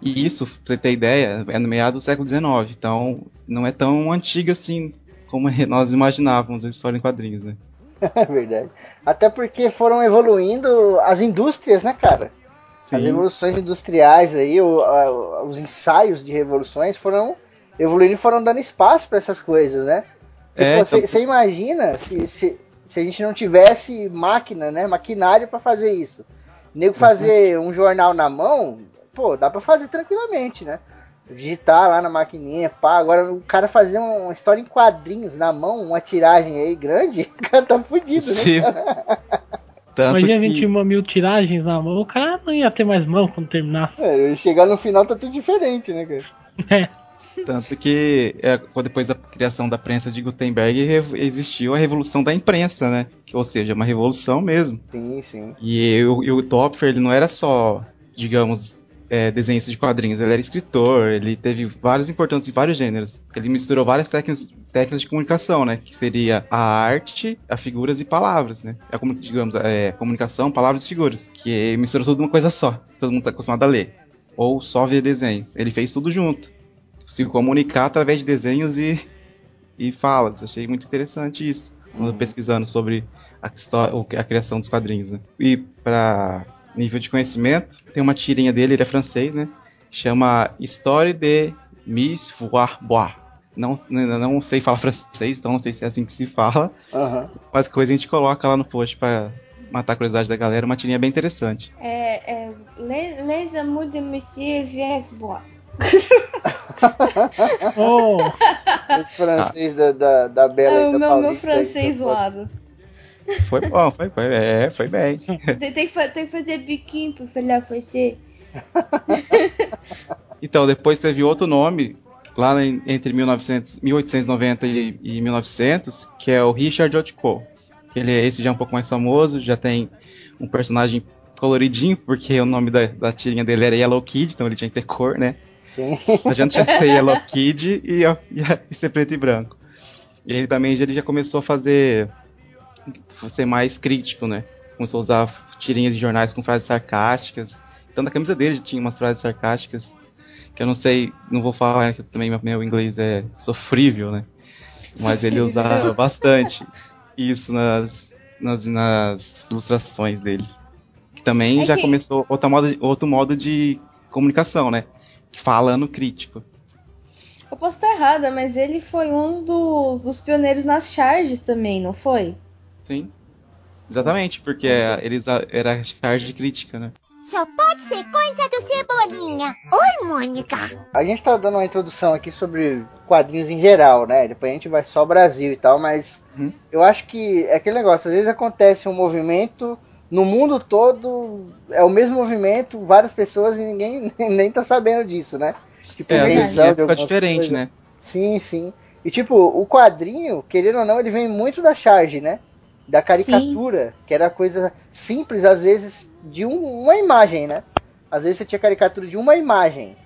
E isso, pra você ter ideia, é no meado do século XIX, então não é tão antigo assim como [LAUGHS] nós imaginávamos a história em quadrinhos, né? [LAUGHS] É verdade. Até porque foram evoluindo as indústrias, né, cara? Sim. As evoluções industriais aí, o, a, os ensaios de revoluções foram evoluindo e foram dando espaço para essas coisas, né? É, você, então... imagina se, se, se, a gente não tivesse máquina, né? Maquinário para fazer isso. Nego fazer uhum. um jornal na mão, pô, dá para fazer tranquilamente, né? digitar lá na maquininha, pá. Agora o cara fazer uma história em quadrinhos na mão, uma tiragem aí grande, [LAUGHS] o cara tá fudido, né, Sim. né? Tanto Imagina que... 21 mil tiragens na mão, o cara não ia ter mais mão quando terminasse. É, chegar no final tá tudo diferente, né, cara? [LAUGHS] É. Tanto que é, depois da criação da prensa de Gutenberg existiu a revolução da imprensa, né? Ou seja, uma revolução mesmo. Sim, sim. E, e o, e o Topfer, ele não era só, digamos, é, desenhista de quadrinhos, ele era escritor, ele teve vários importantes em vários gêneros. Ele misturou várias técnicas, técnicas de comunicação, né? Que seria a arte, a figuras e palavras, né? A, digamos, é, comunicação, palavras e figuras. Que misturou tudo numa coisa só, que todo mundo está acostumado a ler. Ou só ver desenho. Ele fez tudo junto. Se comunicar através de desenhos e, e falas. Achei muito interessante isso. Uhum. pesquisando sobre a, história, a criação dos quadrinhos, né? E para nível de conhecimento. Tem uma tirinha dele, ele é francês, né? Chama Histoire de Miss Voir Bois. Não, não sei falar [LAUGHS] francês, então não sei se é assim que se fala. Uhum. Mas coisa a gente coloca lá no post pra matar a curiosidade da galera. Uma tirinha bem interessante. É, é Les, les Amours de Monsieur Viersbois. [LAUGHS] oh. O francês ah. da, da, da Bela é, e da meu, Paulista. Meu francês zoado. Foi bom, foi, foi, é, foi bem. Tem, tem, que fazer biquinho pra falar você. [LAUGHS] então, depois teve outro nome, lá entre 1900, 1890 e, e 1900, que é o Richard Otko. Que ele, esse já é um pouco mais famoso, já tem um personagem coloridinho, porque o nome da, da tirinha dele era Yellow Kid, então ele tinha que ter cor, né? Sim. A gente tinha que ser Kid e, ó, e, ser preto e branco. E ele também ele já começou a fazer ser mais crítico, né? Começou a usar tirinhas de jornais com frases sarcásticas. Então na camisa dele tinha umas frases sarcásticas que eu não sei, não vou falar que também meu inglês é sofrível, né? Mas ele usava bastante isso nas, nas, nas ilustrações dele. Também é já que... começou outro modo, outro modo de comunicação, né? Falando crítico. Eu posso estar errada, mas ele foi um dos, dos pioneiros nas charges também, não foi? Sim. Exatamente, porque eles era charge de crítica, né? Só pode ser coisa do Cebolinha. Oi, Mônica. A gente tá dando uma introdução aqui sobre quadrinhos em geral, né? Depois a gente vai só Brasil e tal, mas uhum. eu acho que é aquele negócio, às vezes acontece um movimento no mundo todo, é o mesmo movimento, várias pessoas e ninguém [LAUGHS] nem tá sabendo disso, né? Tipo, é, vezes fica diferente, coisa. né? Sim, sim. E tipo, o quadrinho, querendo ou não, ele vem muito da charge, né? da caricatura, Sim. que era coisa simples, às vezes, de um, uma imagem, né? Às vezes você tinha caricatura de uma imagem.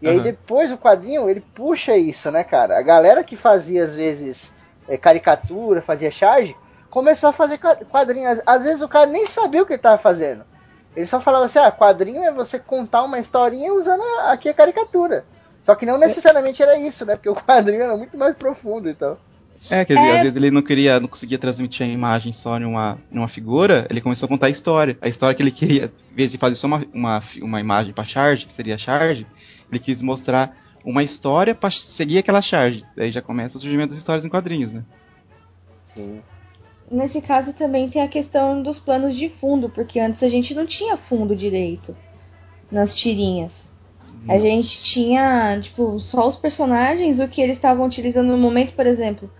E uhum. aí depois o quadrinho, ele puxa isso, né, cara? A galera que fazia, às vezes, é, caricatura, fazia charge, começou a fazer quadrinho. Às, vezes o cara nem sabia o que ele estava fazendo. Ele só falava assim, ah, quadrinho é você contar uma historinha usando aqui a caricatura. Só que não necessariamente era isso, né? Porque o quadrinho era muito mais profundo então. É, que é... às vezes ele não queria, não conseguia transmitir a imagem só numa, numa figura, ele começou a contar a história. A história que ele queria, em vez de fazer só uma, uma, uma imagem para charge, que seria charge, ele quis mostrar uma história para seguir aquela charge. Daí já começa o surgimento das histórias em quadrinhos, né? Sim. Nesse caso também tem a questão dos planos de fundo, porque antes a gente não tinha fundo direito nas tirinhas. A hum. gente tinha, tipo, só os personagens, o que eles estavam utilizando no momento, por exemplo.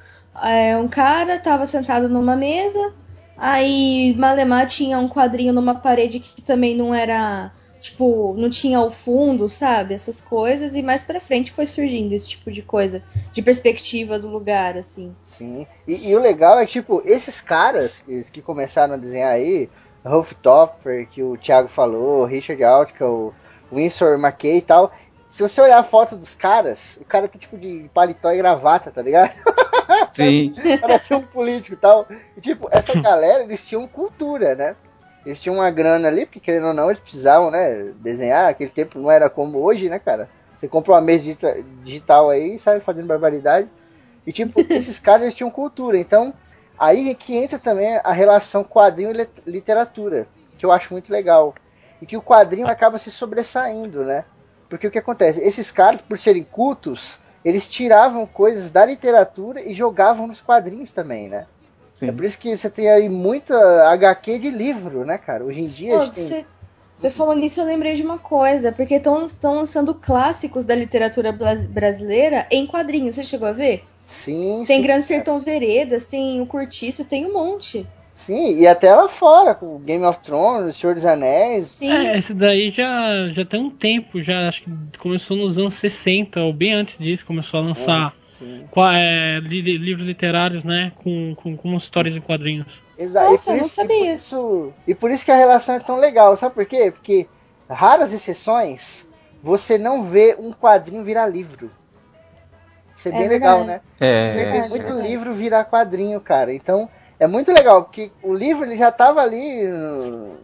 É, um cara estava sentado numa mesa, aí Malemar tinha um quadrinho numa parede que também não era tipo, não tinha o fundo, sabe? Essas coisas, e mais pra frente foi surgindo esse tipo de coisa, de perspectiva do lugar, assim. Sim, e, e o legal é que, tipo, esses caras que, começaram a desenhar aí, Rolf Topper, que o Thiago falou, Richard Altica, o Winsor McKay e tal, se você olhar a foto dos caras, o cara tá tipo de paletó e gravata, tá ligado? [LAUGHS] Sim. Parece um político e tal. E, tipo, essa [LAUGHS] galera, eles tinham cultura, né? Eles tinham uma grana ali, porque querendo ou não, eles precisavam, né, desenhar. Aquele tempo não era como hoje, né, cara? Você compra uma mesa digital aí e sai fazendo barbaridade. E tipo, [LAUGHS] esses caras eles tinham cultura. Então, aí é que entra também a relação quadrinho e literatura, que eu acho muito legal. E que o quadrinho acaba se sobressaindo, né? Porque o que acontece? Esses caras, por serem cultos, eles tiravam coisas da literatura e jogavam nos quadrinhos também, né? Sim. É por isso que você tem aí muita HQ de livro, né, cara? Hoje em dia. você, tem... você falou nisso, eu lembrei de uma coisa, porque estão lançando clássicos da literatura brasileira em quadrinhos. Você chegou a ver? Sim. Tem sim, Grande Sertão Veredas, tem o Curtiço, tem um monte. Sim, e até lá fora, com Game of Thrones, Senhor dos Anéis. Sim. É, esse daí já, já tem um tempo, já acho que começou nos anos 60, ou bem antes disso, começou a lançar. É é, li, livros literários, né? Com, com, com histórias em quadrinhos. Exato. Nossa, eu não sabia. E por, isso, e por isso que a relação é tão legal. Sabe por quê? Porque raras exceções você não vê um quadrinho virar livro. Isso é, é bem verdade. legal, né? É, vê é muito livro virar quadrinho, cara. Então é muito legal, porque o livro ele já estava ali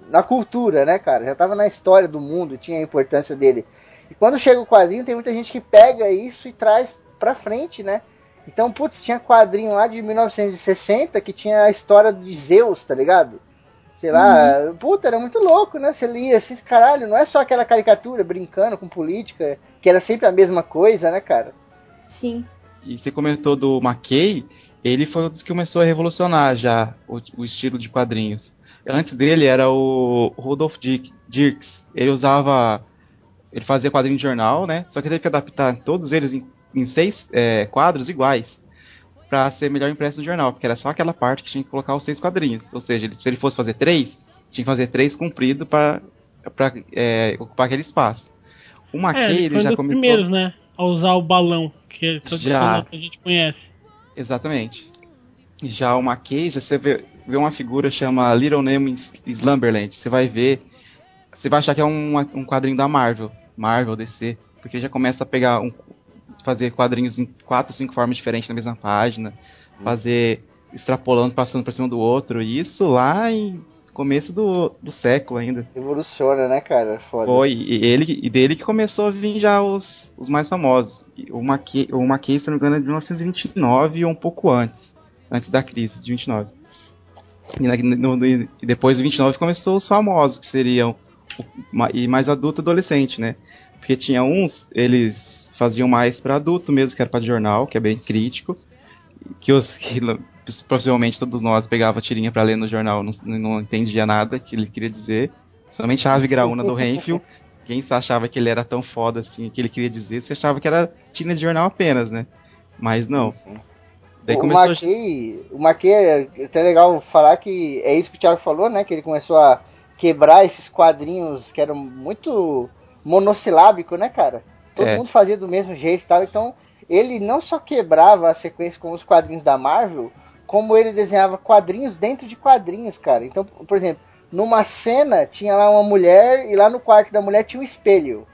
na cultura, né, cara? Já estava na história do mundo, tinha a importância dele. E quando chega o quadrinho, tem muita gente que pega isso e traz pra frente, né? Então, putz, tinha quadrinho lá de 1960 que tinha a história de Zeus, tá ligado? Sei lá, uhum. puta, era muito louco, né? Você lia assim, caralho, não é só aquela caricatura brincando com política, que era sempre a mesma coisa, né, cara? Sim. E você comentou do McKay, ele foi um dos que começou a revolucionar já o, o estilo de quadrinhos. Antes dele era o Rudolf Dirks. Ele usava. Ele fazia quadrinho de jornal, né? Só que teve que adaptar todos eles em em seis é, quadros iguais para ser melhor impresso no jornal, porque era só aquela parte que tinha que colocar os seis quadrinhos. Ou seja, se ele fosse fazer três, tinha que fazer três comprido para é, ocupar aquele espaço. O Maquet, é, ele, já começou. primeiros, né? A usar o balão, que é já... que a gente conhece. Exatamente. Já o já você vê, vê uma figura chama Little Nemo Slumberland. Você vai ver. Você vai achar que é um, um quadrinho da Marvel. Marvel, DC. Porque já começa a pegar um, fazer quadrinhos em quatro, cinco formas diferentes na mesma página, hum. fazer extrapolando, passando por cima do outro, e isso lá em começo do, do século ainda. Evoluciona, né, cara? Foda. Foi, e, ele, e dele que começou a vir já os, os mais famosos. O Mackey, o Mackey, se não me engano, é de 1929 ou um pouco antes, antes da crise de 29. E, no, no, e depois de 29 começou os famosos, que seriam e mais adulto adolescente, né? Porque tinha uns, eles faziam mais para adulto mesmo, que era para jornal, que é bem crítico, que os [LAUGHS] que possivelmente todos nós pegava tirinha para ler no jornal, não, não entendia nada que ele queria dizer. Somente a ave graúna do Renfield, [LAUGHS] quem achava que ele era tão foda assim, que ele queria dizer, você achava que era tirinha de jornal apenas, né? Mas não. Sim, sim. Daí o começou Maquei, o Maquei é até legal falar que é isso que o Thiago falou, né? Que ele começou a quebrar esses quadrinhos que eram muito monossilábicos, né, cara? Todo é. mundo fazia do mesmo jeito e tal. Então, ele não só quebrava a sequência com os quadrinhos da Marvel, como ele desenhava quadrinhos dentro de quadrinhos, cara. Então, por exemplo, numa cena tinha lá uma mulher e lá no quarto da mulher tinha um espelho.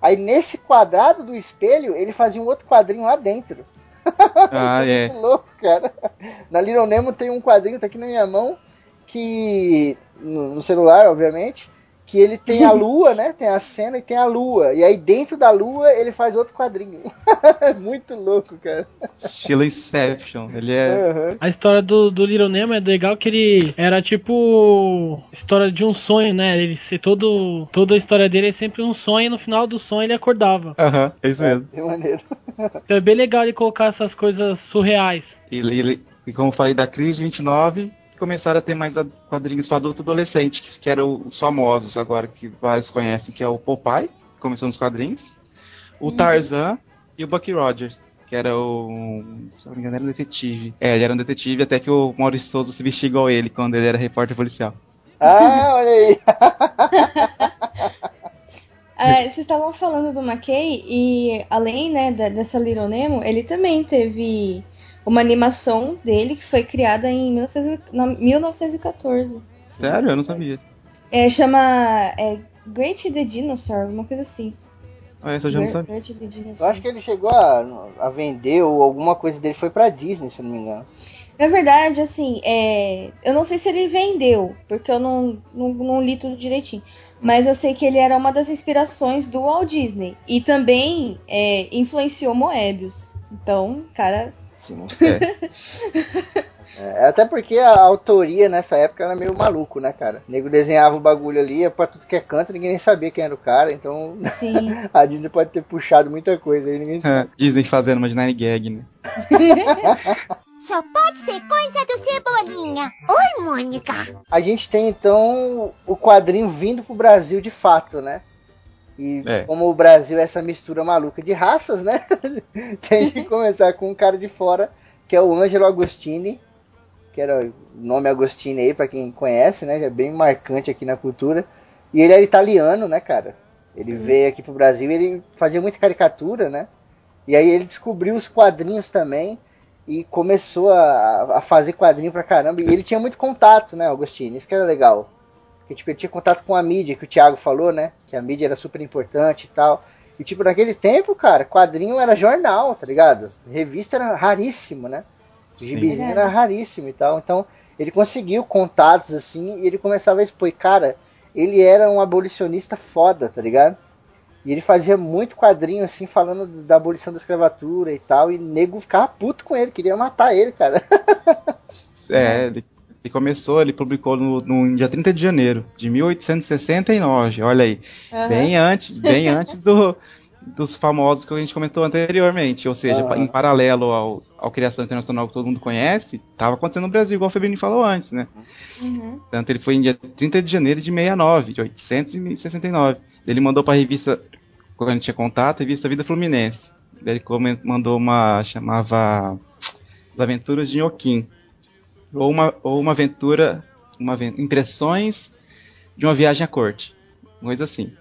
Aí nesse quadrado do espelho, ele fazia um outro quadrinho lá dentro. [LAUGHS] Ah, é. Muito louco, cara. Na Little Nemo tem um quadrinho, tá aqui na minha mão, que. no, no celular, obviamente que ele tem a [LAUGHS] lua, né? Tem a cena e tem a lua. E aí dentro da lua ele faz outro quadrinho. [LAUGHS] Muito louco, cara. Estilo Inception. Ele é. Uhum. A história do, do Little Nemo é legal que ele era tipo. História de um sonho, né? Ele ser todo. Toda a história dele é sempre um sonho e no final do sonho ele acordava. Aham, uhum, é isso mesmo. É, maneiro. [LAUGHS] Então é bem legal ele colocar essas coisas surreais. E, ele, e como eu falei da crise 29, começaram a ter mais quadrinhos para adulto adolescente, que, que eram os famosos agora, que vários conhecem, que é o Popeye, que começou nos quadrinhos, o uhum. Tarzan e o Bucky Rogers, que era o. Se não me engano, era um detetive. É, ele era um detetive até que o Maurício Souza se vestia igual ele quando ele era repórter policial. Ah, [LAUGHS] olha aí! [LAUGHS] É, vocês estavam falando do McKay e além né, dessa Little Nemo, ele também teve uma animação dele que foi criada em 1914. Sério? Eu não sabia. É, chama é, Great the Dinosaur, uma coisa assim. Ah, essa eu já não sabia. Eu acho que ele chegou a, a vender ou alguma coisa dele foi pra Disney, se eu não me engano. Na verdade, assim, é... eu não sei se ele vendeu, porque eu não, não, não li tudo direitinho. Mas eu sei que ele era uma das inspirações do Walt Disney. E também é, influenciou Moebius. Então, cara, Sim. É. [LAUGHS] é. até porque a autoria nessa época era meio maluco, né, cara? O nego desenhava o bagulho ali, ia pra tudo que é canto, ninguém nem sabia quem era o cara, então [LAUGHS] a Disney pode ter puxado muita coisa aí, ninguém sabe. É, Disney fazendo uma nine gag, né? [LAUGHS] Só pode ser coisa do Cebolinha. Oi, Mônica. A gente tem então o quadrinho vindo pro Brasil de fato, né? E é. como o Brasil é essa mistura maluca de raças, né? [LAUGHS] Tem que começar com um cara de fora, que é o Ângelo Agostini, que era o nome Agostini aí, para quem conhece, né? Já é bem marcante aqui na cultura. E ele é italiano, né, cara? Ele Sim. veio aqui pro Brasil e ele fazia muita caricatura, né? E aí ele descobriu os quadrinhos também e começou a, a fazer quadrinho pra caramba. E ele tinha muito contato, né, Agostini? Isso que era legal. Que tipo, ele tinha contato com a mídia, que o Thiago falou, né? Que a mídia era super importante e tal. E tipo, naquele tempo, cara, quadrinho era jornal, tá ligado? Revista era raríssimo, né? Gibizinho era raríssimo e tal. Então, ele conseguiu contatos assim e ele começava a expor. Cara, ele era um abolicionista foda, tá ligado? E ele fazia muito quadrinho assim, falando da abolição da escravatura e tal. E nego ficava puto com ele, queria matar ele, cara. É, ele ele começou, ele publicou no, no dia 30 de janeiro de 1869, olha aí. Uhum. Bem antes, bem [LAUGHS] antes do, dos famosos que a gente comentou anteriormente. Ou seja, uhum. em paralelo ao, ao Criação Internacional que todo mundo conhece, estava acontecendo no Brasil, igual o Febrini falou antes, né? Uhum. Tanto ele foi em dia 30 de janeiro de 69, de 869. Ele mandou para a revista, quando a gente tinha contato, a revista Vida Fluminense. Ele mandou uma, chamava As Aventuras de Inhoquim ou uma, ou uma aventura, uma impressões de uma viagem à corte. Uma coisa assim.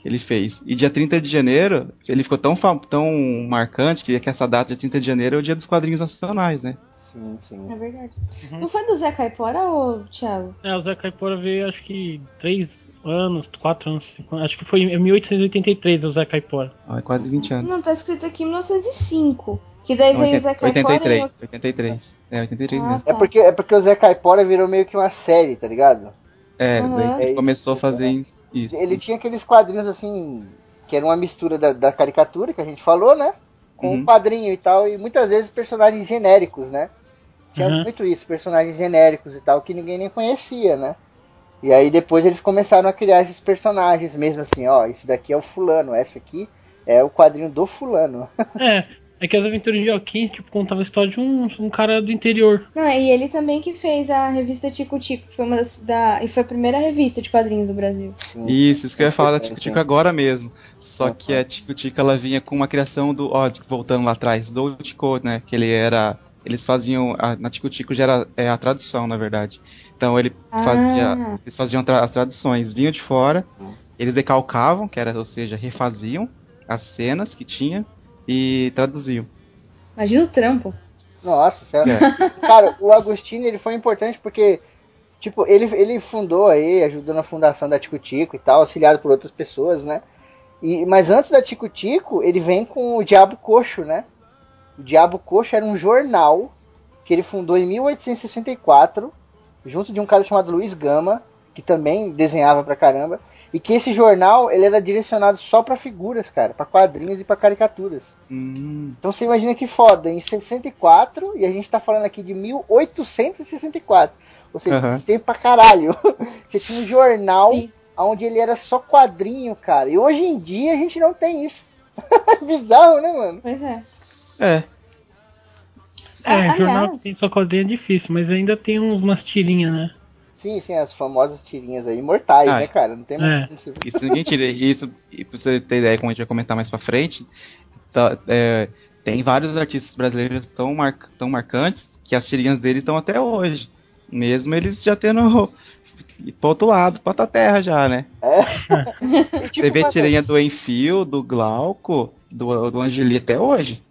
Que ele fez. E dia 30 de janeiro, ele ficou tão, tão marcante que, que essa data de 30 de janeiro é o dia dos quadrinhos nacionais, né? Sim, sim. É verdade. Uhum. Não foi do Zé Caipora ou Thiago? É, o Zé Caipora veio acho que três anos, quatro anos, cinco, acho que foi em 1883 o Zé Caipora. Ah, é quase 20 anos. Não, tá escrito aqui 1905. Que daí veio o Zé Caipora 83, e... 83. É, 83 ah, mesmo. Tá. É, porque, é porque o Zé Caipora virou meio que uma série, tá ligado? É, uhum. ele começou a fazer isso. Ele tinha aqueles quadrinhos assim, que era uma mistura da, da caricatura que a gente falou, né? Com uhum. um quadrinho e tal, e muitas vezes personagens genéricos, né? Tinha uhum. muito isso, personagens genéricos e tal, que ninguém nem conhecia, né? E aí depois eles começaram a criar esses personagens mesmo assim, ó, esse daqui é o fulano, esse aqui é o quadrinho do fulano. É, é que as aventuras de Joaquim, tipo, contava a história de um, um cara do interior. Não, e ele também que fez a revista Tico Tico, que foi uma das. Da, e foi a primeira revista de quadrinhos do Brasil. Isso, isso que eu ia falar da Tico Tico agora mesmo. Só que a Tico Tico ela vinha com uma criação do. Ó, voltando lá atrás, do Tico, né? Que ele era. Eles faziam. A, na Tico Tico já era é, a tradução, na verdade. Então ele fazia. Ah. Eles faziam tra as traduções, vinham de fora, eles decalcavam, que era, ou seja, refaziam as cenas que tinha e traduziu. Imagina o trampo. Nossa, sério. É. [LAUGHS] Cara, o Agostinho ele foi importante porque, tipo, ele, ele fundou aí, ajudou na fundação da Tico Tico e tal, auxiliado por outras pessoas, né? E, mas antes da Tico Tico, ele vem com o Diabo Coxo, né? O Diabo Coxo era um jornal que ele fundou em 1864, junto de um cara chamado Luiz Gama, que também desenhava pra caramba. E que esse jornal ele era direcionado só para figuras, cara, para quadrinhos e para caricaturas. Hum. Então você imagina que foda, em 64, e a gente tá falando aqui de 1864. Ou seja, uhum. tempo pra caralho. [LAUGHS] Você tinha um jornal Sim. onde ele era só quadrinho, cara. E hoje em dia a gente não tem isso. [LAUGHS] Bizarro, né, mano? Pois é. É. É, ah, jornal que tem só quadrinho é difícil, mas ainda tem uns, umas tirinhas, né? Sim, sim, as famosas tirinhas aí, imortais, ah, né, cara? Não tem mais é. Isso ninguém tira. Isso, e pra você ter ideia, como a gente vai comentar mais pra frente, tá, é, tem vários artistas brasileiros tão, mar, tão marcantes que as tirinhas dele estão até hoje. Mesmo eles já tendo [LAUGHS] pro outro lado, pra outra terra já, né? É. [LAUGHS] tipo, Você vê tirinha do Enfio, do Glauco, do, do Angeli até hoje.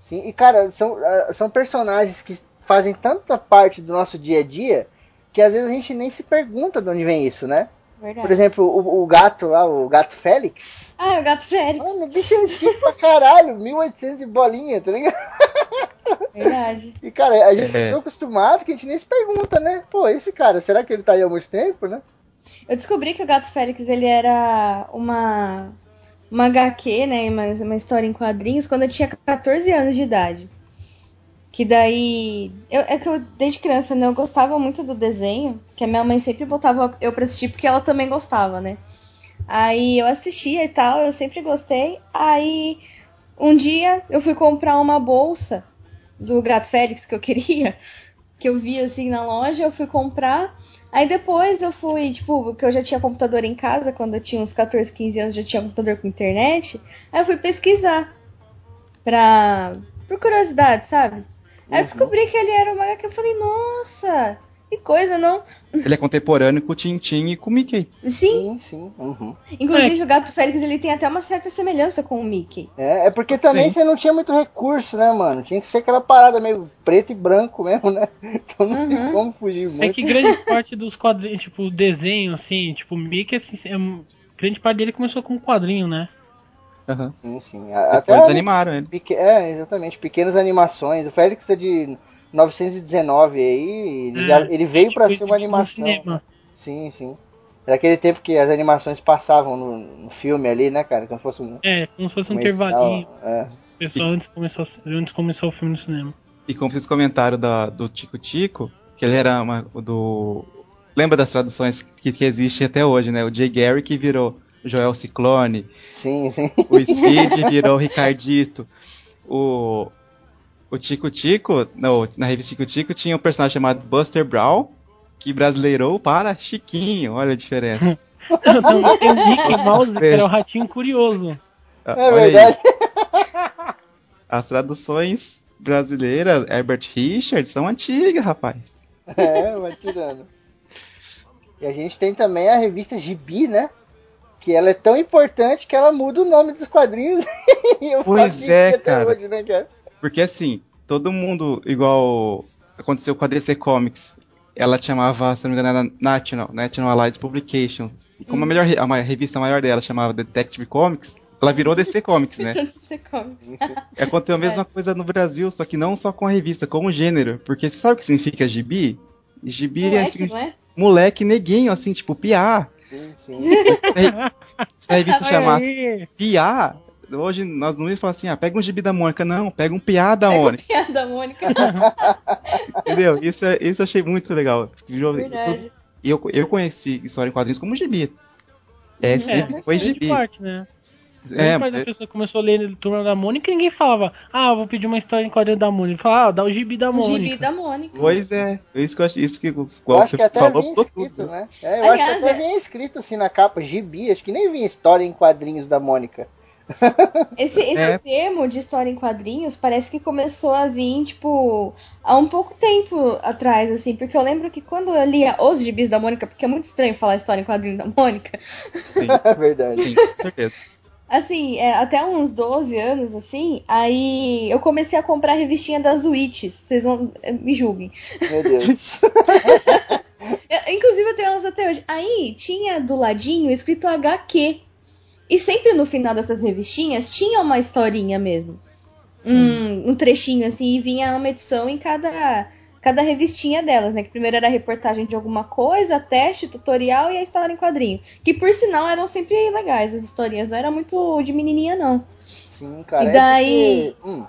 Sim, e cara, são, ah, são personagens que fazem tanta parte do nosso dia a dia que às vezes a gente nem se pergunta de onde vem isso, né? Verdade. Por exemplo, o, o, gato lá, o gato Félix. Ah, é o gato Félix. Mano, o bicho é antigo pra caralho, 1800 de bolinha, tá ligado? Verdade. [LAUGHS] E cara, a gente é. ficou acostumado que a gente nem se pergunta, né? Pô, esse cara, será que ele tá aí há muito tempo, né? Eu descobri que o gato Félix ele era uma uma HQ, né, uma, uma história em quadrinhos, quando eu tinha 14 anos de idade. Que daí. Eu, é que eu, desde criança, né, eu gostava muito do desenho, que a minha mãe sempre botava eu pra assistir, porque ela também gostava, né? Aí eu assistia e tal, eu sempre gostei. Aí um dia eu fui comprar uma bolsa do Gato Félix que eu queria, [LAUGHS] que eu vi assim na loja, eu fui comprar. Aí depois eu fui, tipo, que eu já tinha computador em casa, quando eu tinha uns 14, 15 anos, já tinha computador com internet. Aí eu fui pesquisar pra. por curiosidade, sabe? Aí uhum. eu descobri que ele era uma que eu falei, nossa, que coisa, não? [LAUGHS] Ele é contemporâneo com o Tintin e com o Mickey. Sim. Sim, sim. Uhum. Inclusive, é. o Gato Félix ele tem até uma certa semelhança com o Mickey. É, é porque também sim. você não tinha muito recurso, né, mano? Tinha que ser aquela parada meio preto e branco mesmo, né? [LAUGHS] Então não uhum. tem como fugir muito. É que grande [LAUGHS] parte dos quadrinhos, tipo, desenho, assim, tipo, o Mickey, assim, é, grande parte dele começou com um quadrinho, né? Uhum. Sim, sim. Depois Até animaram ele. Peque... É, exatamente. Pequenas animações. O Félix é de 919 aí. Ele, é, ele veio tipo, para ser uma animação. Né? Sim, sim. Era aquele tempo que as animações passavam no, no filme ali, né, cara? Como se fosse um. É, como se fosse um intervalinho. É. Pessoal, antes começou, antes começou o filme no cinema. E como vocês comentaram da, do Tico Tico, que ele era uma, do. Lembra das traduções que, que existem até hoje, né? O Jay Gary que virou Joel Ciclone. Sim, sim. O Speed virou o Ricardito. O, o Tico Tico, não, na revista Tico Tico tinha um personagem chamado Buster Brown, que brasileirou para Chiquinho, olha a diferença. Tem o Mickey Mouse, que era o ratinho curioso. Ah, é verdade. [LAUGHS] As traduções brasileiras, Herbert Richards, são antigas, rapaz. É, vai tirando. E a gente tem também a revista Gibi, né? Que ela é tão importante que ela muda o nome dos quadrinhos. [LAUGHS] pois é, cara. Hoje, né, cara. Porque assim, todo mundo, igual aconteceu com a DC Comics, ela chamava, se não me engano, era National, National Allied Publication. E como hum. a, melhor, a revista maior dela chamava Detective Comics, ela virou DC Comics, né? [LAUGHS] DC Comics. [LAUGHS] Aconteceu a mesma é. coisa no Brasil, só que não só com a revista, como gênero. Porque você sabe o que significa gibi? Gibi é moleque, é, assim, é? moleque neguinho, assim, tipo, piá. Sim, sim. [LAUGHS] Se a revista chamasse piá, Hoje nós não íamos falar assim, ah, pega um gibi da Mônica. Não, pega um piá da Mônica. Pega um piá da Mônica. Entendeu? Isso, é, isso eu achei muito legal. Verdade. E eu, eu conheci história em quadrinhos como gibi. É, uhum. sempre é, foi gibi. Parte, né? É, mas a pessoa começou a ler Turma da Mônica e ninguém falava, ah, vou pedir uma história em quadrinho da Mônica. Falava, ah, dá o gibi da Mônica. O gibi da Mônica. Pois é, é isso que eu acho, isso que, eu acho que até falou, vinha escrito, tudo. né? É, eu Aliás, acho que até é... vinha escrito assim na capa, gibi, acho que nem vinha história em quadrinhos da Mônica. [LAUGHS] Esse, esse é. termo de história em quadrinhos parece que começou a vir, tipo, há um pouco tempo atrás, assim, porque eu lembro que quando eu lia os gibis da Mônica, porque é muito estranho falar história em quadrinhos da Mônica. Sim, [LAUGHS] é verdade. Sim, com certeza. Assim, é, até uns 12 anos, assim, aí eu comecei a comprar a revistinha das Witches. Vocês vão. É, me julguem. Meu Deus. [LAUGHS] Inclusive eu tenho elas até hoje. Aí tinha do ladinho escrito HQ. E sempre no final dessas revistinhas tinha uma historinha mesmo. Um, um trechinho assim, e vinha uma edição em cada cada revistinha delas, né? Que primeiro era reportagem de alguma coisa, teste, tutorial e a história em quadrinho. Que por sinal eram sempre legais as historinhas, não era muito de menininha, não. Sim, cara. E daí. É porque... hum.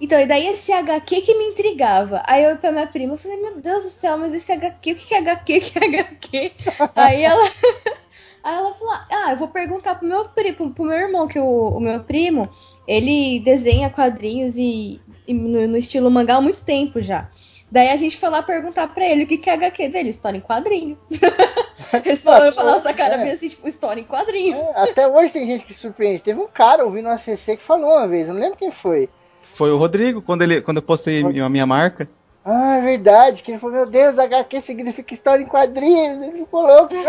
Então, e daí esse HQ que me intrigava. Aí eu pra minha prima, eu falei, meu Deus do céu, mas esse HQ, o que é HQ? O que é HQ? [LAUGHS] [LAUGHS] Aí ela. [LAUGHS] Aí ela falou: Ah, eu vou perguntar pro meu primo, pro meu irmão, que o, o meu primo, ele desenha quadrinhos e, e no, no, estilo mangá há muito tempo já. Daí a gente foi lá perguntar pra ele o que, que é HQ dele, história em quadrinho. [LAUGHS] Eles falaram pra nossa cara é. assim, tipo, história em quadrinho. É, até hoje tem gente que surpreende. Teve um cara ouvindo no ACC que falou uma vez, eu não lembro quem foi. Foi o Rodrigo, quando, ele, quando eu postei a minha marca. Ah, é verdade, que ele falou, meu Deus, HQ significa história em quadrinhos, ele ficou louco. [LAUGHS]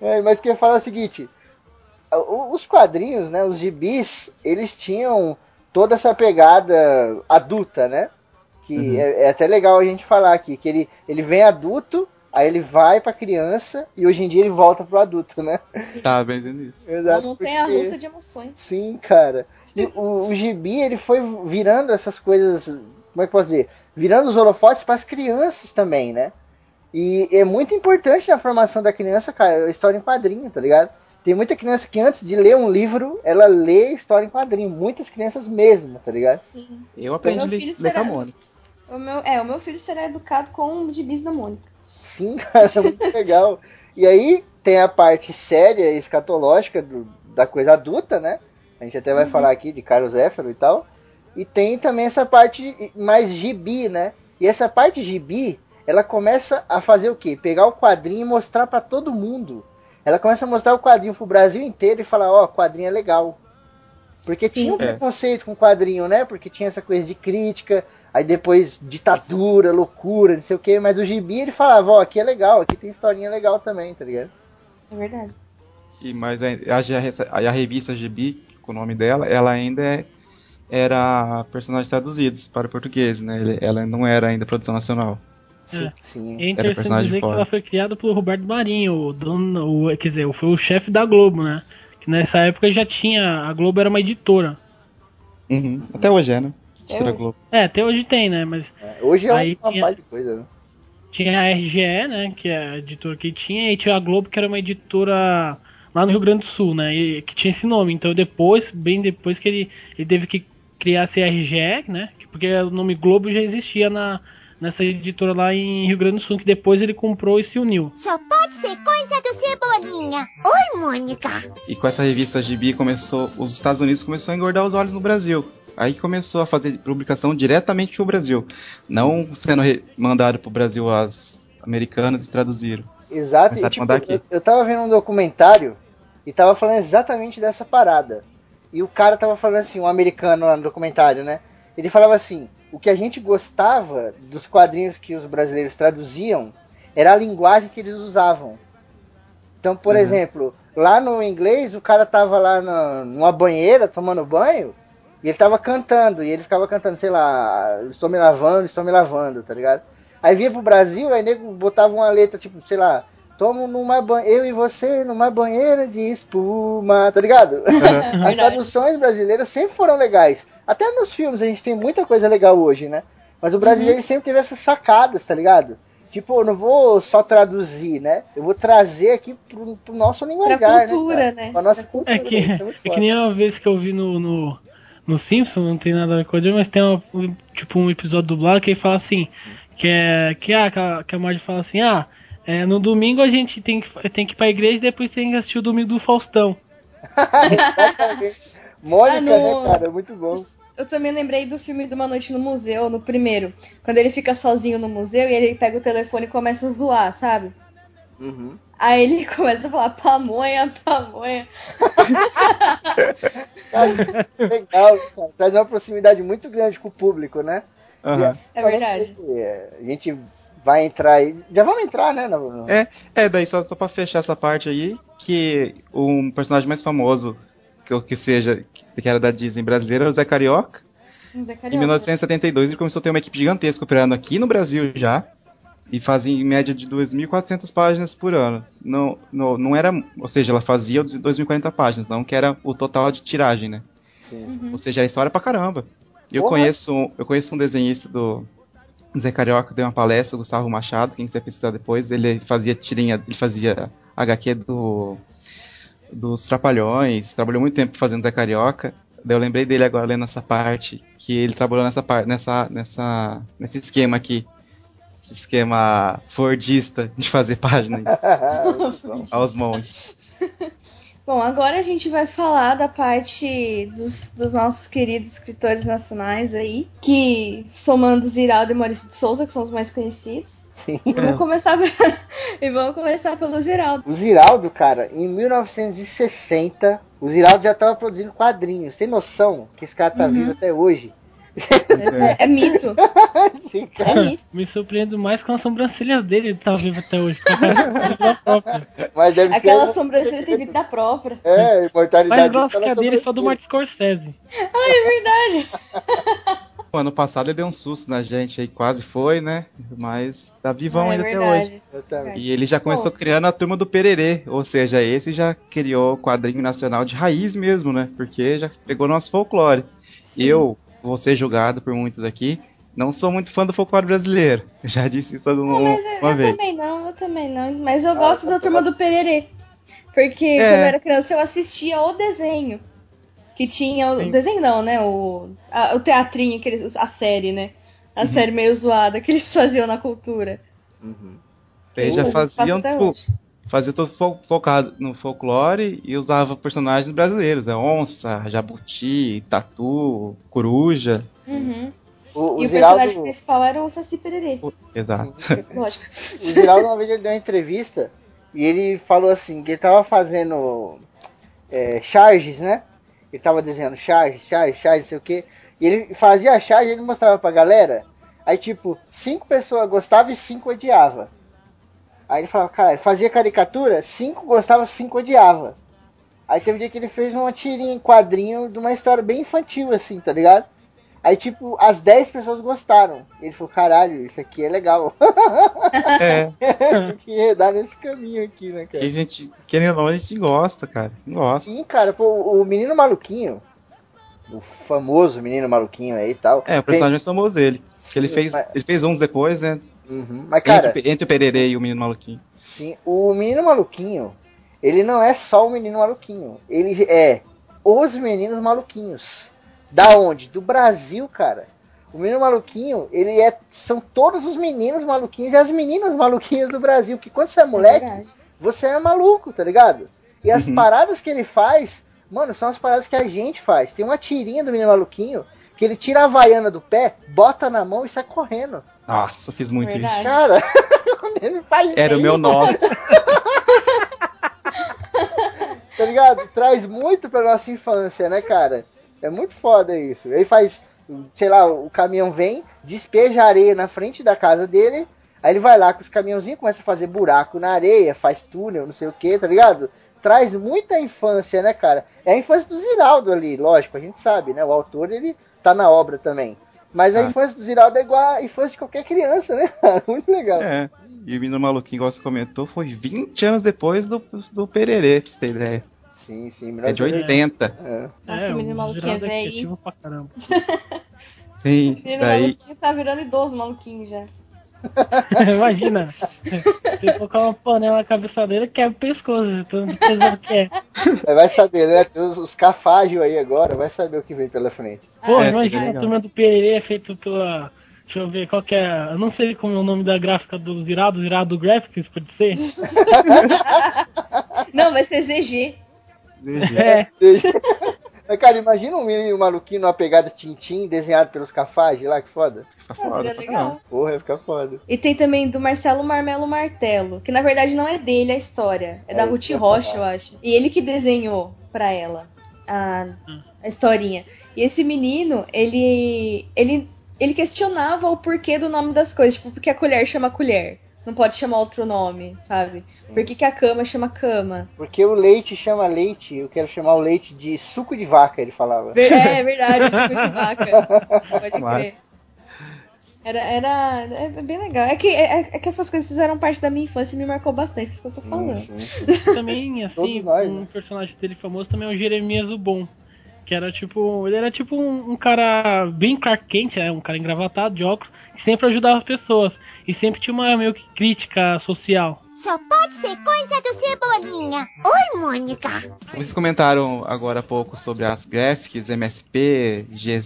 é, mas quem fala é o seguinte, os quadrinhos, né, os gibis, eles tinham toda essa pegada adulta, né? Que uhum. é, é, até legal a gente falar aqui, que ele, ele vem adulto, Aí ele vai pra criança e hoje em dia ele volta pro adulto, né? [LAUGHS] Tá, bem isso. Exato. Não tem a russa de emoções. Sim, cara. E o, o Gibi, ele foi virando essas coisas, como é que posso dizer? Virando os holofotes para as crianças também, né? E é muito importante na formação da criança, cara, a história em quadrinho, tá ligado? Tem muita criança que antes de ler um livro, ela lê história em quadrinho. Muitas crianças mesmo, tá ligado? Sim. Eu aprendi a ler, ler com a Mônica. O meu, é, o meu filho será educado com o gibis da Mônica. Sim, cara, é muito legal. E aí tem a parte séria e escatológica do, da coisa adulta, né? A gente até vai uhum. falar aqui de Carlos Éfero e tal. E tem também essa parte mais gibi, né? E essa parte gibi, ela começa a fazer o quê? Pegar o quadrinho e mostrar para todo mundo. Ela começa a mostrar o quadrinho pro Brasil inteiro e falar, ó, oh, quadrinho é legal. Porque Sim. tinha um é. preconceito com quadrinho, né? Porque tinha essa coisa de crítica, Aí depois ditadura, loucura, não sei o que, mas o gibi ele falava, ó, aqui é legal, aqui tem historinha legal também, tá ligado? É verdade. E, mas a, a, a revista Gibi, com o nome dela, ela ainda é, era personagens traduzidos para o português, né? Ela não era ainda produção nacional. Sim, é. sim. É interessante dizer fora. que ela foi criada por Roberto Marinho, o dono, o, quer dizer, foi o chefe da Globo, né? Que nessa época já tinha. A Globo era uma editora. Uhum. Até hoje é, né? É, até hoje tem, né? Mas é, hoje é aí uma tinha, de coisa, né? Tinha a RGE, né? Que é a editora que tinha, e tinha a Globo, que era uma editora lá no Rio Grande do Sul, né? E, que tinha esse nome. Então depois, bem depois que ele, ele teve que criar essa RGE, né? Porque o nome Globo já existia na, nessa editora lá em Rio Grande do Sul, que depois ele comprou e se uniu. Só pode ser coisa do Cebolinha. Oi, Mônica. E com essa revista Gibi começou, os Estados Unidos começou a engordar os olhos no Brasil. Aí começou a fazer publicação diretamente pro Brasil, não sendo mandado pro Brasil as americanas e traduziram. Exato, e, tipo, eu, eu tava vendo um documentário e tava falando exatamente dessa parada. E o cara tava falando assim, um americano lá no documentário, né? Ele falava assim: o que a gente gostava dos quadrinhos que os brasileiros traduziam era a linguagem que eles usavam. Então, por uhum. exemplo, lá no inglês, o cara tava lá na, numa banheira tomando banho, e ele tava cantando, e ele ficava cantando, sei lá, estou me lavando, estou me lavando, tá ligado? Aí vinha pro Brasil, aí nego botava uma letra, tipo, sei lá, tomo numa banheira, eu e você numa banheira de espuma, tá ligado? [LAUGHS] As traduções brasileiras sempre foram legais. Até nos filmes a gente tem muita coisa legal hoje, né? Mas o brasileiro uhum. sempre teve essas sacadas, tá ligado? Tipo, eu não vou só traduzir, né? Eu vou trazer aqui pro, pro nosso linguajar, pra né, cultura, né? né? Pra nossa cultura. É que, é, é que nem uma vez que eu vi no, no, no Simpson, não tem nada a ver com ele, mas tem um, tipo um episódio dublado que ele fala assim, que é que a, que a Marge fala assim, ah, é, no domingo a gente tem que, tem que ir pra igreja e depois tem que assistir o domingo do Faustão. [LAUGHS] Mônica, ah, no... né, cara? É muito bom. Eu também lembrei do filme de Uma Noite no Museu, no primeiro. Quando ele fica sozinho no museu e ele pega o telefone e começa a zoar, sabe? Uhum. Aí ele [LAUGHS] começa a falar pamonha, pamonha. legal, cara. Traz uma proximidade muito grande com o público, né? Uhum. É verdade. É, a gente vai entrar aí. Já vamos entrar, né? No... É, é, daí só, só pra fechar essa parte aí, que um personagem mais famoso que, que seja, que era da Disney brasileira, era o Zé Carioca. Zé Carioca. Em 1972 ele começou a ter uma equipe gigantesca operando aqui no Brasil já e fazia em média de 2.400 páginas por ano. Não, não, não era, ou seja, ela fazia 2.040 páginas, não que era o total de tiragem, né? Sim, sim. Ou seja, era história pra caramba. Eu conheço, eu conheço um desenhista do Zé Carioca, deu uma palestra, o Gustavo Machado, quem quiser precisar depois, ele fazia tirinha, ele fazia HQ do dos Trapalhões, trabalhou muito tempo fazendo Zé Carioca. Daí eu lembrei dele agora lendo essa parte, que ele trabalhou nessa parte, nessa, nessa, nesse esquema aqui. Esquema Fordista de fazer página [LAUGHS] aos montes. [LAUGHS] Bom, agora a gente vai falar da parte dos, dos nossos queridos escritores nacionais aí, que somando Ziraldo e Maurício de Souza, que são os mais conhecidos. Sim. E vamos começar, [LAUGHS] e vamos começar pelo Ziraldo. O Ziraldo, cara, em 1960, o Ziraldo já estava produzindo quadrinhos. Tem noção que esse cara tá uhum. vivo até hoje? É, é, mito. [LAUGHS] Sim, é mito. Me surpreendo mais com as sobrancelhas dele, ele tá vivo até hoje. Mas deve Aquela ser... sobrancelha tem vida própria. É, imortalidade. Mais grossa que a dele só do Martin Scorsese. Ah, é verdade. [LAUGHS] O ano passado ele deu um susto na gente aí, quase foi, né? Mas tá vivão é ainda verdade. até hoje. E ele já começou Pô. criando a turma do Pererê, ou seja, esse já criou quadrinho nacional de raiz mesmo, né? Porque já pegou nosso folclore. Sim. Eu, vou ser julgado por muitos aqui, não sou muito fã do folclore brasileiro. [LAUGHS] Já disse isso alguma não, eu, uma eu vez. Eu também não, eu também não. Mas eu ah, gosto da turma do Pererê. Porque é. quando eu era criança eu assistia o desenho. Que tinha. O Sim. desenho não, né? O, a, o teatrinho, que eles, a série, né? A uhum. série meio zoada que eles [LAUGHS] faziam na cultura. Uhum. Eles já faziam, tipo, fazia todo focado no folclore e usava personagens brasileiros, né? Onça, jabuti, tatu, coruja. Uhum. O, o e Ziraldo... o personagem principal era o Saci Pererê. Exato. Lógico. [LAUGHS] O Ziraldo uma vez ele deu uma entrevista e ele falou assim, que ele tava fazendo é, charges, né? Ele tava desenhando charge, charge, charge, não sei o que. E ele fazia a charge e ele mostrava pra galera. Aí, tipo, cinco pessoas gostavam e cinco odiavam. Aí ele falava, cara, fazia caricatura, cinco gostava, cinco odiava. Aí teve um dia que ele fez uma tirinha em quadrinho de uma história bem infantil, assim, tá ligado? Aí, tipo, as 10 pessoas gostaram. Ele falou, caralho, isso aqui é legal. [LAUGHS] É. [LAUGHS] Tem que enredar nesse caminho aqui, né, cara? Que a gente, querendo ou não, a gente gosta, cara. Gosta. Sim, cara, pô, o menino maluquinho, o famoso menino maluquinho aí e tal. É, o personagem fez... famoso dele. Que ele fez, mas... ele fez uns depois, né? Uhum. Mas, cara, entre, entre o Pererê e o Menino Maluquinho. Sim, o Menino Maluquinho, ele não é só o Menino Maluquinho. Ele é os Meninos Maluquinhos. Da onde? Do Brasil, cara. O Menino Maluquinho, ele é. São todos os meninos maluquinhos e as meninas maluquinhas do Brasil. Que quando você é, é moleque, é você é maluco, tá ligado? E as uhum. paradas que ele faz, mano, são as paradas que a gente faz. Tem uma tirinha do Menino Maluquinho que ele tira a vaiana do pé, bota na mão e sai correndo. Nossa, fiz muito Verdade. isso. Cara, [LAUGHS] ele faz Era o meu nó. [LAUGHS] tá ligado? Traz muito pra nossa infância, né, cara? É muito foda isso. Ele faz, sei lá, o caminhão vem, despeja areia na frente da casa dele, aí ele vai lá com os caminhãozinhos, começa a fazer buraco na areia, faz túnel, não sei o que, tá ligado? Traz muita infância, né, cara? É a infância do Ziraldo ali, lógico, a gente sabe, né? O autor, ele tá na obra também. Mas a ah. infância do Ziraldo é igual a infância de qualquer criança, né? [LAUGHS] Muito legal. É. E o menino maluquinho, igual você comentou, foi 20 anos depois do, do Pererê, pra você ter ideia. Sim, sim. É de 80. É. Nossa, é, o menino maluquinho é velho. pra caramba. [LAUGHS] [LAUGHS] Sim, o menino daí... maluquinho tá virando idoso maluquinho já. [LAUGHS] Imagina, você colocar uma panela na cabeça dele, quebra o pescoço, então não que é. Vai saber, né? Tem os, os cafágios aí agora, vai saber o que vem pela frente. Pô, é, imagina a turma do Pererê é feito pela. Deixa eu ver qual que é. Eu não sei como é o nome da gráfica do Zirado, Zirado Graphics, pode ser? [LAUGHS] não, vai ser ZG. ZG. É. [LAUGHS] Mas, cara, imagina um menino maluquinho numa pegada Tintim desenhado pelos Cafage lá, que foda. Fica foda. legal. Porra, ia ficar foda. E tem também do Marcelo Marmelo Martelo, que na verdade não é dele a história, é, é da Ruth Rocha, eu acho. E ele que desenhou pra ela a, a historinha. E esse menino, ele, ele, ele questionava o porquê do nome das coisas, tipo, porque a colher chama colher não pode chamar outro nome, sabe? Por que, que, a cama chama cama? Porque o leite chama leite, eu quero chamar o leite de suco de vaca, ele falava. É, é verdade, suco de vaca. Pode [LAUGHS] crer. Era, era é bem legal. É que, é, é, que essas coisas fizeram parte da minha infância e me marcou bastante, isso que eu tô falando. Sim, sim. [LAUGHS] também, assim, nós, um né? personagem dele famoso também é o Jeremias o Bom. Que era tipo. Ele era tipo um, um cara bem Clark Kent, né? Um cara engravatado de óculos, que sempre ajudava as pessoas. E sempre tinha uma meio que crítica social. Só pode ser coisa do Cebolinha. Oi, Mônica. Vocês comentaram agora há pouco sobre as graphics, MSP, G,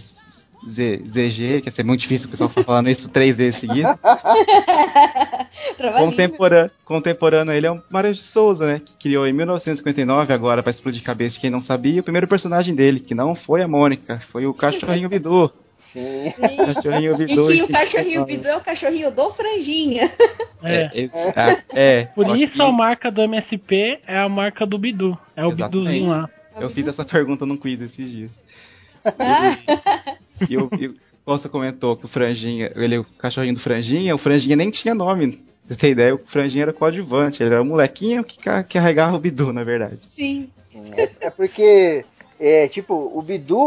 Z, ZG, que ia ser muito difícil o pessoal falando isso três vezes seguidas. [LAUGHS] Contemporâneo, contemporâneo ele é o Mário de Souza, né? Que criou em 1959, agora para explodir cabeça de quem não sabia, o primeiro personagem dele, que não foi a Mônica, foi o cachorrinho Bidu. Sim. Cachorrinho Bidu. E que o cachorrinho Bidu é o cachorrinho do Franjinha. É. É, é, é Por isso que... a marca do MSP é a marca do Bidu. É o Exatamente. Biduzinho lá. Eu fiz essa pergunta num quiz esses dias. e o, e, você comentou que o Franjinha, ele é o cachorrinho do Franjinha, o Franjinha nem tinha nome. Você tem ideia? O Franjinha era coadjuvante, ele era um molequinho que carregava o Bidu, na verdade. Sim. É, é porque, é, tipo, o Bidu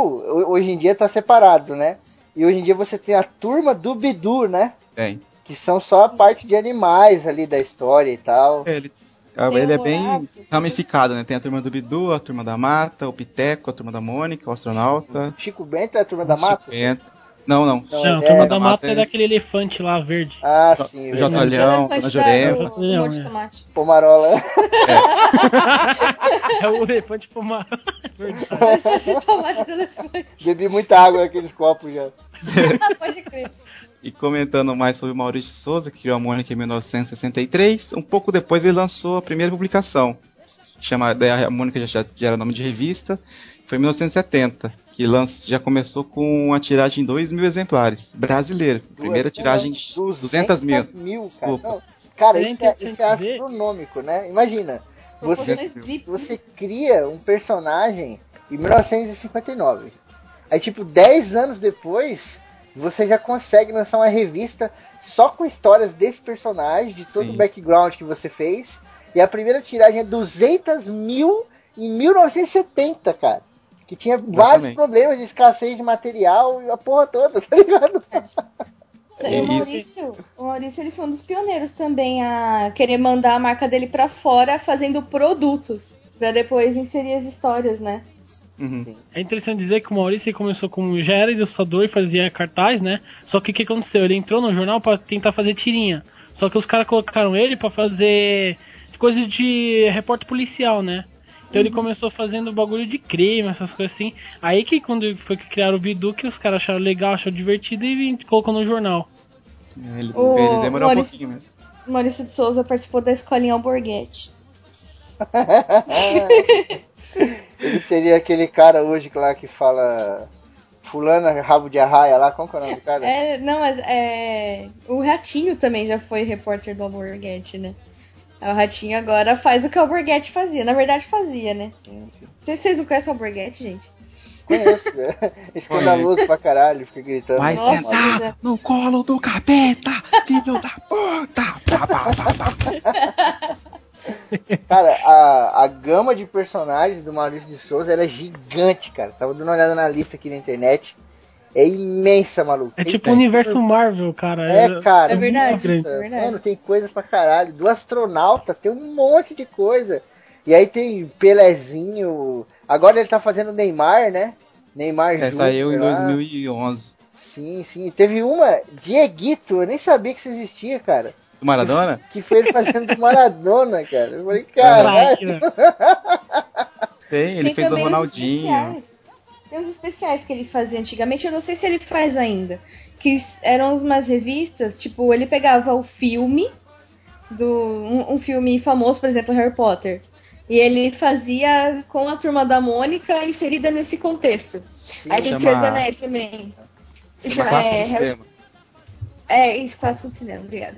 hoje em dia tá separado, né? E hoje em dia você tem a turma do Bidu, né? Tem. Que são só a parte de animais ali da história e tal. É, ele, ele é bem ramificado, né? Tem a turma do Bidu, a turma da Mata, o Piteco, a turma da Mônica, o astronauta. Chico Bento é a turma da Mata? Chico Bento. Não, não. Não, não a turma é, da mata é, daquele elefante lá verde. Ah, sim. O J. Leão, a Jurema. Pomarola. É. [LAUGHS] é o elefante pomarola. tomate do elefante. Bebi muita água naqueles copos já. Pode crer. E comentando mais sobre Maurício Souza, que criou a Mônica em 1963, um pouco depois ele lançou a primeira publicação. Chama, a Mônica já, já era nome de revista, foi em 1970, que lança, já começou com uma tiragem de 2 mil exemplares. Brasileiro. Primeira tiragem 200, 200 mil. mil Desculpa. Não, cara, isso é, isso é astronômico, né? Imagina. Você, você cria um personagem em 1959. Aí, tipo, 10 anos depois, você já consegue lançar uma revista só com histórias desse personagem, de todo Sim. o background que você fez. E a primeira tiragem é 200 mil em 1970, cara que tinha vários problemas de escassez de material e a porra toda, [LAUGHS] tá ligado? É, o Maurício, o Maurício ele foi um dos pioneiros também a querer mandar a marca dele para fora fazendo produtos para depois inserir as histórias, né? Uhum. É interessante dizer que o Maurício começou como já era ilustrador e fazia cartaz, né? Só que o que aconteceu? Ele entrou no jornal para tentar fazer tirinha. Só que os caras colocaram ele para fazer coisas de repórter policial, né? Então ele começou fazendo bagulho de crime, essas coisas assim. Aí que quando foi que criaram o Bidu, que os caras acharam legal, acharam divertido e colocou no jornal. Ele, o ele demorou Maurício, um pouquinho mesmo. Maurício de Souza participou da escolinha Alborguete. [LAUGHS] ele seria aquele cara hoje lá que fala Fulana Rabo de Arraia lá, qual que é o nome do cara? É, não, mas é. O Ratinho também já foi repórter do Alborguete, né? O Ratinho agora faz o que o Alborguete fazia. Na verdade, fazia, né? Sim, sim. Vocês não conhecem o Alborguete, gente? Conheço, né? [LAUGHS] Escandaloso pra caralho, fica gritando. Vai Nossa, sentar é. no colo do capeta, filho da puta! [LAUGHS] cara, a, a gama de personagens do Maurício de Souza é gigante, cara. Tava dando uma olhada na lista aqui na internet é imensa, maluco. É tem tipo o universo Marvel, cara. É, é cara. É verdade, é verdade. Mano, tem coisa pra caralho. Do astronauta tem um monte de coisa. E aí tem Pelezinho. Agora ele tá fazendo Neymar, né? Neymar é, saiu em 2011. Sim, sim. Teve uma, Dieguito, eu nem sabia que isso existia, cara. Do Maradona? Que, [LAUGHS] que foi ele fazendo do Maradona, cara. Eu falei, caralho. Tem, ele tem fez o Ronaldinho. Tem uns especiais que ele fazia antigamente, eu não sei se ele faz ainda. Que eram umas revistas, tipo, ele pegava o filme, do um, um filme famoso, por exemplo, Harry Potter. E ele fazia com a turma da Mônica inserida nesse contexto. Sim, Aí tem Senhor dos Anéis também. Chama é, Harry... é, isso, clássico de cinema, obrigada.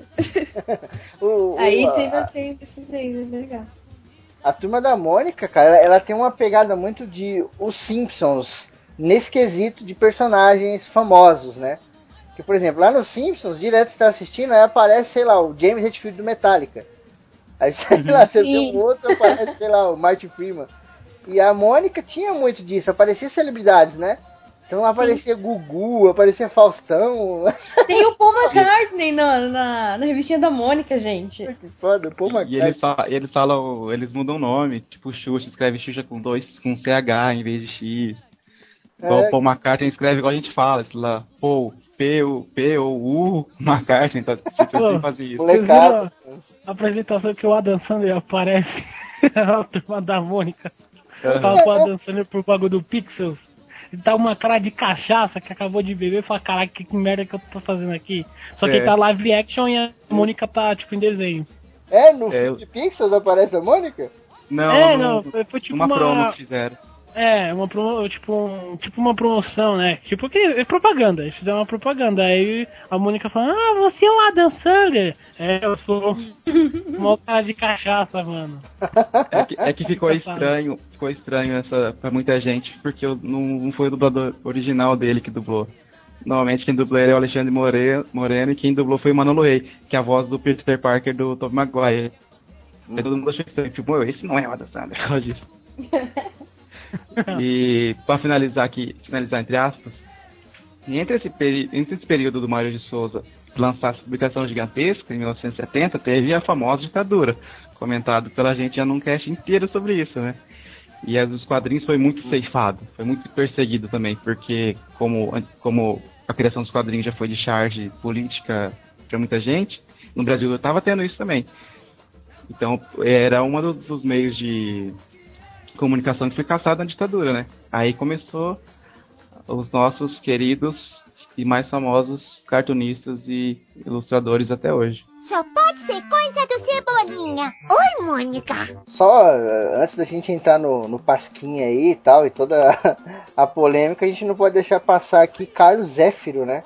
[LAUGHS] o, Aí o, tem, tem esses aí, é legal. A turma da Mônica, cara, ela tem uma pegada muito de Os Simpsons nesse quesito de personagens famosos, né? Que, por exemplo, lá nos Simpsons, direto você tá assistindo, aí aparece, sei lá, o James Hetfield do Metallica. Aí, sei lá, você vê um outro, aparece, sei lá, o Martin Freeman. E a Mônica tinha muito disso, aparecia celebridades, né? Então aparecia Sim. Gugu, aparecia Faustão. Tem o Paul [LAUGHS] McCartney na, na, na revistinha da Mônica, gente. Que foda, o Paul McCartney. E eles, falam, eles falam, eles mudam o nome, tipo Xuxa, escreve Xuxa com dois, com CH em vez de X. Igual é. Paul McCartney escreve igual a gente fala, sei lá, Paul, P, U, P, O, U, McCartney, tá, tipo, Pô, fazer isso. A, a apresentação que o Adam Sandler aparece, [LAUGHS] a turma da Mônica, uhum. tava com o Adam Sandler por bagulho do Pixels, tá uma cara de cachaça que acabou de beber e fala, caraca, que merda que eu tô fazendo aqui. Só que é. tá live action e a Mônica tá, tipo, em desenho. É, no é, filme de Pixels aparece a Mônica? Não, é, não, foi, foi tipo uma, uma promo que fizeram. É, uma promo, tipo, um, tipo uma promoção, né? Tipo que é propaganda, eles fizeram uma propaganda. Aí a Mônica falou, ah, você é o Adam Sandler. É, eu sou [LAUGHS] uma cara de cachaça, mano. É que, é que ficou estranho, ficou estranho essa pra muita gente, porque eu, não, não foi o dublador original dele que dublou. Normalmente quem dublou ele é o Alexandre Moreno, Moreno e quem dublou foi o Manolo Rey, que é a voz do Peter Parker do Tobey Maguire. Hum. todo mundo achou estranho, tipo, esse não é o Adam Sandler, [LAUGHS] por causa disso. [LAUGHS] e para finalizar aqui, finalizar entre aspas, entre esse, entre esse período do Mário de Souza lançar essa publicação gigantesca, em 1970, teve a famosa ditadura, comentado pela gente já num cast inteiro sobre isso, né? E os quadrinhos foi muito ceifado, foi muito perseguido também, porque como, como a criação dos quadrinhos já foi de charge política para muita gente, no Brasil eu estava tendo isso também. Então era um dos, meios de comunicação que foi caçada na ditadura, né? Aí começou os nossos queridos e mais famosos cartunistas e ilustradores até hoje. Só pode ser coisa do Cebolinha. Oi, Mônica. Só antes da gente entrar no, no Pasquinha aí e tal, e toda a, a polêmica, a gente não pode deixar passar aqui Carlos Zéfiro, né?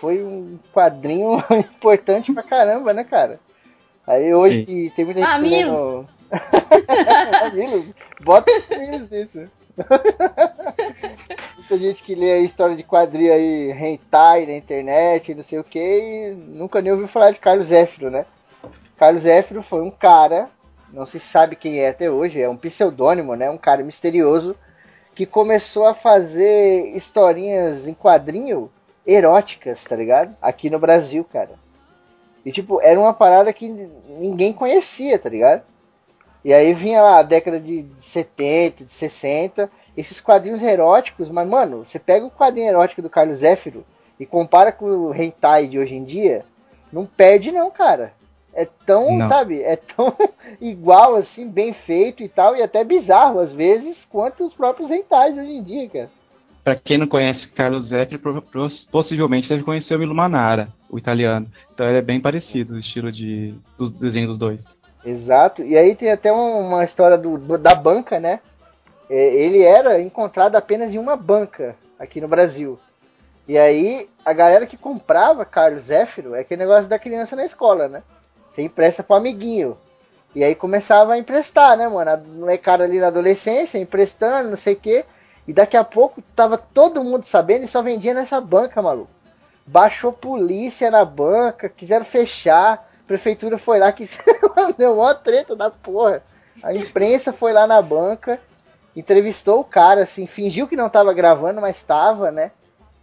Foi um quadrinho [LAUGHS] importante pra caramba, né, cara? Aí hoje Sim. tem muita gente lendo... [LAUGHS] Mamilos? Bota Mamilos nisso. [LAUGHS] Muita gente que lê a história de quadrilha aí, hentai na internet, não sei o que, e nunca nem ouviu falar de Carlos Zéfiro, né? Carlos Zéfiro foi um cara, não se sabe quem é até hoje, é um pseudônimo, né? Um cara misterioso que começou a fazer historinhas em quadrinho eróticas, tá ligado? Aqui no Brasil, cara. E tipo, era uma parada que ninguém conhecia, tá ligado? E aí vinha lá a década de 70, de 60, esses quadrinhos eróticos, mas mano, você pega o quadrinho erótico do Carlos Zéfiro e compara com o hentai de hoje em dia, não perde não, cara. É tão, não. sabe, é tão [LAUGHS] igual assim, bem feito e tal, e até bizarro às vezes, quanto os próprios hentais de hoje em dia, cara. Pra quem não conhece Carlos Zéfiro, possivelmente deve conhecer o Milo Manara, o italiano. Então ele é bem parecido, o estilo de, do desenho dos dois. Exato. E aí tem até uma história do, da banca, né? É, ele era encontrado apenas em uma banca aqui no Brasil. E aí a galera que comprava Carlos Zéfiro é aquele negócio da criança na escola, né? Você empresta pro amiguinho. E aí começava a emprestar, né, mano? A molecada ali na adolescência, emprestando, não sei o quê. E daqui a pouco tava todo mundo sabendo e só vendia nessa banca, maluco. Baixou polícia na banca, quiseram fechar prefeitura foi lá que [LAUGHS] deu uma treta da porra. A imprensa foi lá na banca, entrevistou o cara, assim, fingiu que não tava gravando, mas estava, né?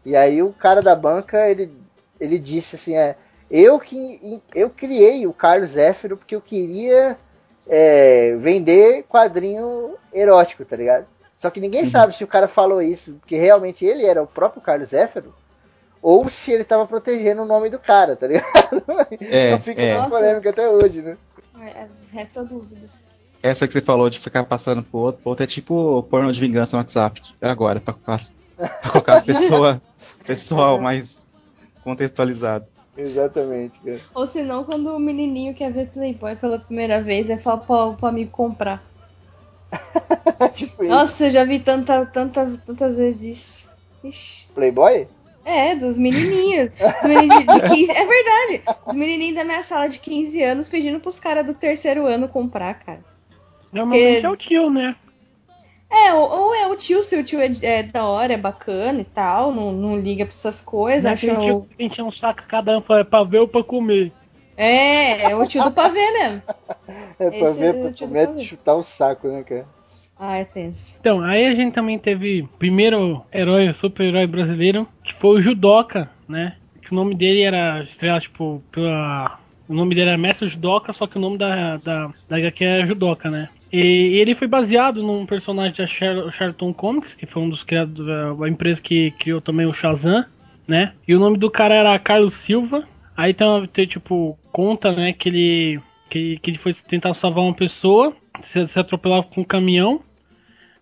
E aí o cara da banca, ele, ele disse assim, é, eu que eu criei o Carlos Zéfiro porque eu queria é, vender quadrinho erótico, tá ligado? Só que ninguém uhum. sabe se o cara falou isso, porque realmente ele era o próprio Carlos Zéfiro, ou se ele tava protegendo o nome do cara, tá ligado? É, então fica é. uma polêmica até hoje, né? É, resta é dúvida. Essa que você falou de ficar passando pro outro, pro outro é tipo porno de vingança no WhatsApp. É agora, pra, pra, pra colocar a pessoa, [LAUGHS] pessoal mais contextualizado. Exatamente, cara. Ou senão, quando o menininho quer ver Playboy pela primeira vez, é falar pro, pro amigo comprar. [LAUGHS] tipo Nossa, eu já vi tanta, tanta, tantas vezes isso. Ixi. Playboy? É, dos menininhos. Dos menininhos de 15... É verdade. Os menininhos da minha sala de 15 anos pedindo pros caras do terceiro ano comprar, cara. Normalmente Porque... é o tio, né? É, ou, ou, é o tio, se o tio é, é, da hora, é bacana e tal, não, não liga pra essas coisas. Acha o... tio que um saco cada um pra, pra ver ou pra comer. É, é o tio do pavê mesmo. [LAUGHS] É pra Esse ver, é pra comer e chutar o saco, né, cara? Ah, é tenso. Então, aí a gente também teve primeiro herói, super-herói brasileiro, que foi o Judoka, né? Que o nome dele era estrela, tipo, pela. O nome dele era Mestre Judoka, só que o nome da, da, da HQ era Judoka, né? E ele foi baseado num personagem da Charlton Comics, que foi um dos criados, a empresa que criou também o Shazam, né? E o nome do cara era Carlos Silva. Aí tem, tem tipo, conta, né, que ele, que, que ele foi tentar salvar uma pessoa, se, se atropelava com um caminhão,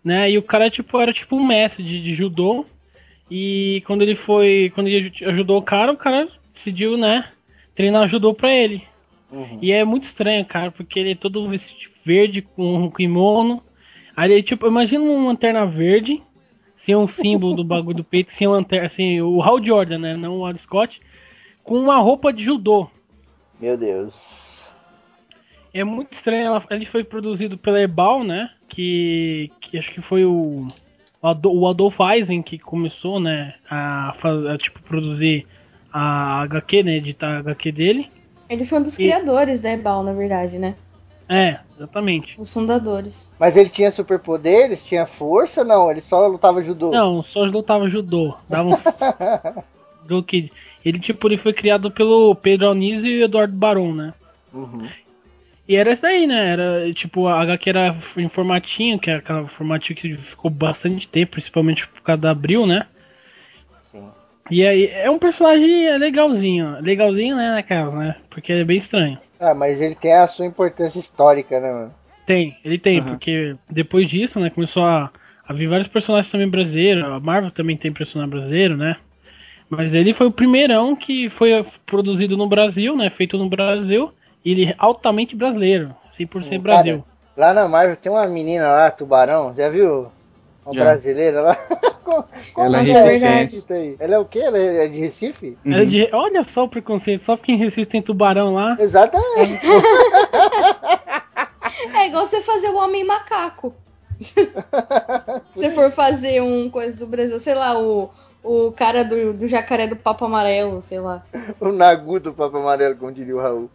né? E o cara tipo, era tipo um mestre de, de judô. E quando ele foi. Quando ele ajudou o cara, o cara decidiu, né? Treinar judô pra ele. Uhum. E é muito estranho, cara, porque ele é todo verde com um kimono. Aí ele, tipo, imagina uma lanterna verde, sem um símbolo do bagulho do peito, sem lanterna, assim, o Hal Jordan, né? Não o Al Scott, com uma roupa de judô. Meu Deus. É muito estranho. Ele foi produzido pela Ebal, né? Que, que acho que foi o o Adolf Eisen que começou, né, a, a, tipo produzir a HQ, né, editar a HQ dele. Ele foi um dos e... criadores da Ebal, na verdade, né? É, exatamente. Os fundadores. Mas ele tinha superpoderes, tinha força, não? Ele só lutava judô? Não, só lutava judô. Dava um... [LAUGHS] do que ele tipo ele foi criado pelo Pedro Alniz e Eduardo Baron, né? Uhum. E era isso daí, né? Era tipo, a HQ era em formatinho, que é aquela formatinho que ficou bastante tempo, principalmente por causa da Abril, né? Sim. E aí é um personagem legalzinho. Legalzinho, né, né, cara, né? Porque é bem estranho. Ah, mas ele tem a sua importância histórica, né, mano? Tem, ele tem, uhum. porque depois disso, né, começou a, a vir vários personagens também brasileiros. A Marvel também tem personagem brasileiro, né? Mas ele foi o primeirão que foi produzido no Brasil, né? Feito no Brasil ele é altamente brasileiro, 100% hum, Brasil. lá na Marvel tem uma menina lá, Tubarão, já viu? Uma já. brasileira lá. [LAUGHS] ela é, é Recife. Ela é o quê? Ela é de Recife? Uhum. É de... Olha só o preconceito, só porque em Recife tem tubarão lá. Exatamente. [LAUGHS] é igual você fazer o homem macaco. [LAUGHS] Se você for fazer um coisa do Brasil, sei lá, o, o cara do, do jacaré do Papo Amarelo, sei lá. o Nagu do Papo Amarelo, como diria o Raul.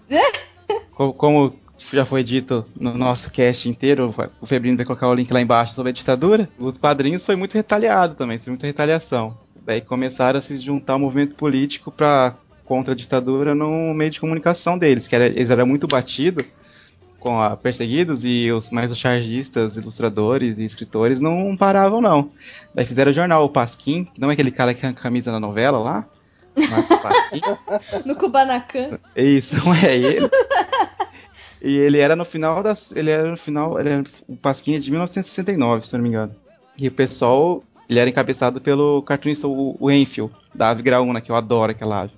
Como, já foi dito no nosso cast inteiro, o Febrino vai colocar o link lá embaixo sobre a ditadura, os quadrinhos foi muito retaliado também, foi muita retaliação. Daí começaram a se juntar ao movimento político para contra a ditadura no meio de comunicação deles, que era, eles eram muito batidos com a perseguidos e os mais os chargistas, ilustradores e escritores não paravam não. Daí fizeram o jornal o Pasquim, que não é aquele cara que arranca camisa na novela lá, [LAUGHS] no Kubanacan. Isso, não é ele. e ele era no final das. Ele era no final. Ele era, o Pasquinha de 1969, se não me engano. E o pessoal. Ele era encabeçado pelo cartunista o, o Enfield, da Ave Graúna, que eu adoro aquela ave.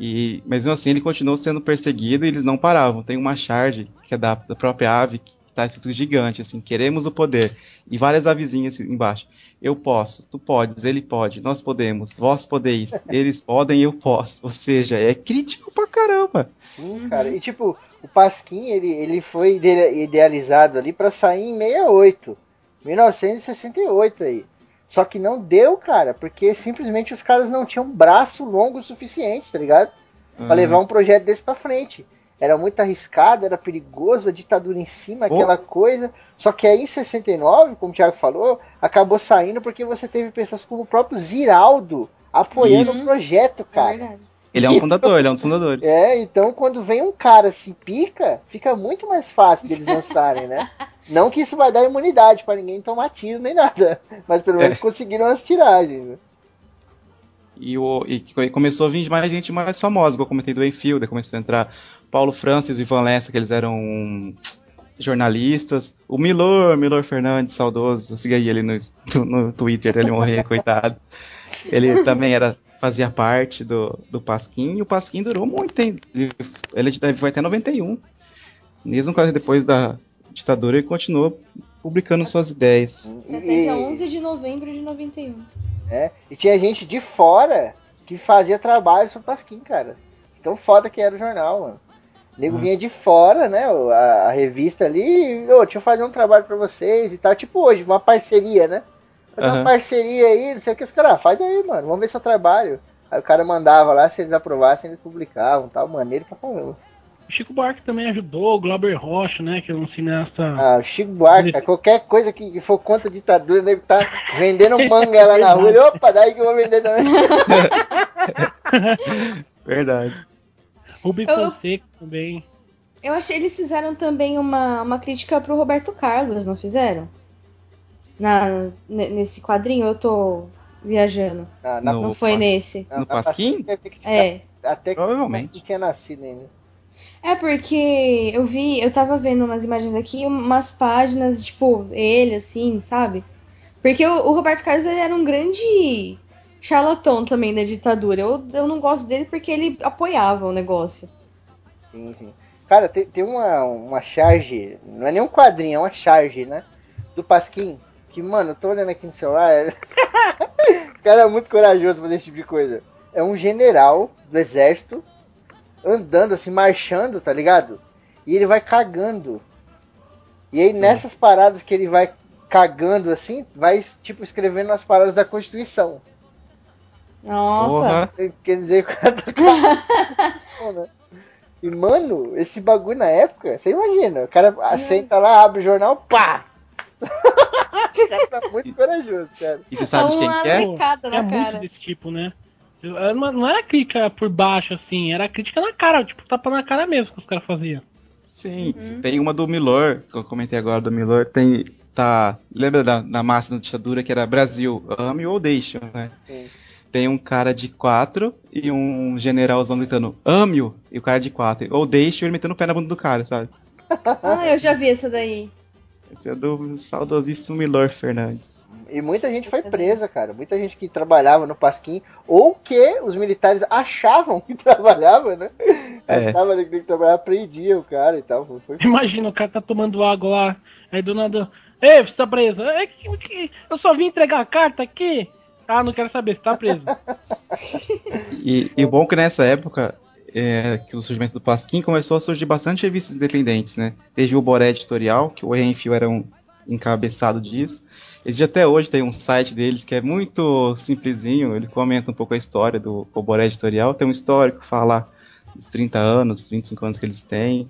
E, mesmo assim, ele continuou sendo perseguido e eles não paravam. Tem uma charge, que é da, da própria ave, que está escrito gigante, assim, queremos o poder. E várias avezinhas embaixo. Eu posso, tu podes, ele pode, nós podemos, vós podeis, [LAUGHS] eles podem, eu posso. Ou seja, é crítico pra caramba. Sim, cara. E tipo, o Pasquim, ele, ele foi idealizado ali para sair em 68. 1968 aí. Só que não deu, cara, porque simplesmente os caras não tinham braço longo o suficiente, tá ligado? Pra uhum. levar um projeto desse pra frente era muito arriscado, era perigoso, a ditadura em cima, oh. aquela coisa. Só que aí em 69, como o Thiago falou, acabou saindo porque você teve pessoas como o próprio Ziraldo apoiando Isso. o projeto, cara. É ele é um fundador, ele é um dos fundadores. É, então quando vem um cara assim pica, fica muito mais fácil deles [LAUGHS] lançarem, né? Não que isso vai dar imunidade para ninguém tomar tiro nem nada, [LAUGHS] mas pelo menos é. conseguiram as tiragens. Né? E, o, e começou a vir mais gente mais famosa, como eu comentei do Enfield, começou a entrar Paulo Francis e Ivan Lessa, que eles eram jornalistas. O Milor, Milor Fernandes, saudoso, eu segui ele no, [LAUGHS] no, Twitter, ele morreu, [LAUGHS] coitado. Ele também era fazia parte do, do Pasquim, e o Pasquim durou muito tempo. Ele foi até 91. Mesmo quase depois da ditadura, ele continuou publicando suas ideias. Até dia 11 de novembro de 91. É, e tinha gente de fora que fazia trabalho sobre o Pasquim, cara. Tão foda que era o jornal, mano. Nego uhum. vinha de fora, né? A, a revista ali, ô, deixa eu fazer um trabalho para vocês e tal. Tipo hoje, uma parceria, né? Fazer uhum. uma parceria aí, não sei o que os caras, ah, faz aí, mano, vamos ver seu trabalho. Aí o cara mandava lá, se eles aprovassem, eles publicavam tal, maneiro pra caramba. Chico Buarque também ajudou, o Glauber Rocha, né, que é um cineasta... Ah, o Chico Buarque, ele... qualquer coisa que for contra a ditadura, deve estar tá vendendo manga lá na [LAUGHS] rua. Opa, daí que eu vou vender também. [LAUGHS] Verdade. Ruby eu... Fonseca também. Eu achei eles fizeram também uma, uma crítica pro Roberto Carlos, não fizeram? Na, nesse quadrinho eu tô viajando. Ah, na, não foi nesse. No Pasquim? É. Até que Provavelmente. tinha nascido ainda. É porque eu vi, eu tava vendo umas imagens aqui, umas páginas, tipo, ele, assim, sabe? Porque o, o Roberto Carlos ele era um grande charlatão também da ditadura. Eu, eu não gosto dele porque ele apoiava o negócio. Sim, sim. Cara, tem, tem uma, uma charge, não é nem um quadrinho, é uma charge, né? Do Pasquim. Que, mano, eu tô olhando aqui no celular. [LAUGHS] Esse cara é muito corajoso pra fazer esse tipo de coisa. É um general do exército andando assim, marchando, tá ligado? E ele vai cagando. E aí nessas paradas que ele vai cagando assim, vai tipo escrevendo as paradas da Constituição. Nossa! Quer dizer, [LAUGHS] o cara tá. Né? E mano, esse bagulho na época, você imagina, o cara senta lá, abre o jornal, pá! [LAUGHS] o cara tá muito corajoso, cara. E você sabe quem que é? É muito desse tipo, né? Não era crítica por baixo, assim, era crítica na cara, tipo, tapa na cara mesmo que os caras faziam. Sim, uhum. tem uma do Milor, que eu comentei agora do Milor, tem. Tá. Lembra da, da máxima da ditadura que era Brasil, ame ou deixa, né? Sim. Tem um cara de quatro e um generalzão gritando ame-o, e o cara de quatro. Ou deixa ele metendo o pé na bunda do cara, sabe? [LAUGHS] ah, eu já vi essa daí. Esse é do saudosíssimo Milor Fernandes. E muita gente foi presa, cara. Muita gente que trabalhava no Pasquim, ou que os militares achavam que [LAUGHS] trabalhava, né? É. Achava que tem que trabalhar, prendia o cara e tal. Foi... Imagina, o cara tá tomando água lá, aí do nada. Ei, você tá preso? É que, eu só vim entregar a carta aqui. Ah, não quero saber, você tá preso. [LAUGHS] e, e bom que nessa época é, que o surgimento do Pasquim começou a surgir bastante revistas independentes, né? Desde o Boré Editorial, que o Renfio era um encabeçado disso, Existe até hoje, tem um site deles que é muito simplesinho, ele comenta um pouco a história do Coboré Editorial, tem um histórico, fala dos 30 anos, 25 anos que eles têm.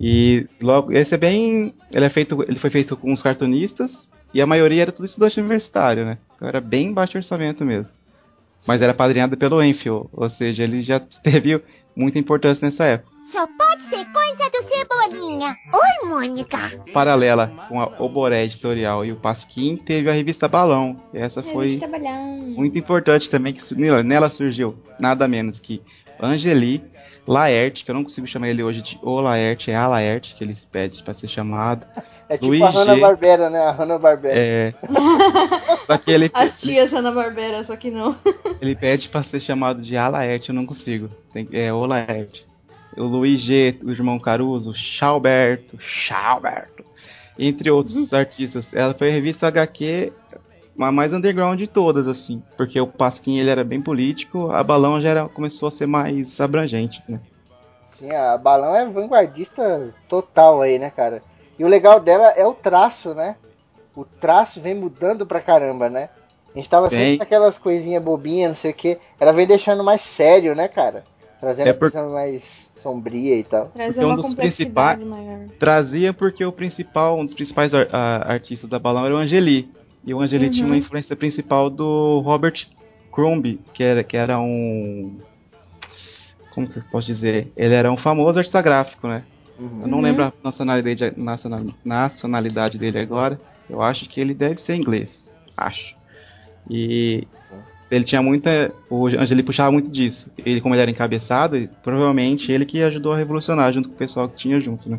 E logo, esse é bem, ele é feito, ele foi feito com os cartunistas e a maioria era tudo estudante universitário, né? Então era bem baixo orçamento mesmo. Mas era padrinhado pelo Enfield, ou seja, ele já [LAUGHS] teve muita importância nessa época. Só pode ser coisa do Cebolinha. Oi, Mônica. Paralela com a Oboré Editorial e o Pasquim, teve a revista Balão. E essa foi muito importante também, que nela surgiu nada menos que Angeli, Laerte, que eu não consigo chamar ele hoje de O Laerte, é a Laerte que ele pede para ser chamado. [LAUGHS] É tipo Luiz a Hanna-Barbera, né? A Hanna-Barbera. É. [LAUGHS] ele, As tias Hanna-Barbera, só que não. [LAUGHS] ele pede para ser chamado de A Laerte, eu não consigo. Tem, é O Laerte. O Luiz G, o irmão Caruso, Chalberto, Chalberto, entre outros uhum. artistas. Ela foi a revista HQ a mais underground de todas, assim. Porque o Pasquim ele era bem político, a Balão já era, começou a ser mais abrangente, né? Sim, a Balão é vanguardista total aí, né, cara? E o legal dela é o traço, né? O traço vem mudando pra caramba, né? A gente tava sempre aquelas coisinhas bobinhas, não sei o que. Ela vem deixando mais sério, né, cara? Trazendo é por... coisa mais sombria e tal. Trazer um dos principais maior. Trazia porque o principal, um dos principais ar artistas da Balão era o Angeli. E o Angeli uhum. tinha uma influência principal do Robert Crumb, que era, que era um. Como que eu posso dizer? Ele era um famoso artista gráfico, né? Uhum. Eu não lembro a nacionalidade, nacionalidade dele agora. Eu acho que ele deve ser inglês. Acho. E ele tinha muita. O Angeli puxava muito disso. Ele, como ele era encabeçado, provavelmente ele que ajudou a revolucionar junto com o pessoal que tinha junto, né?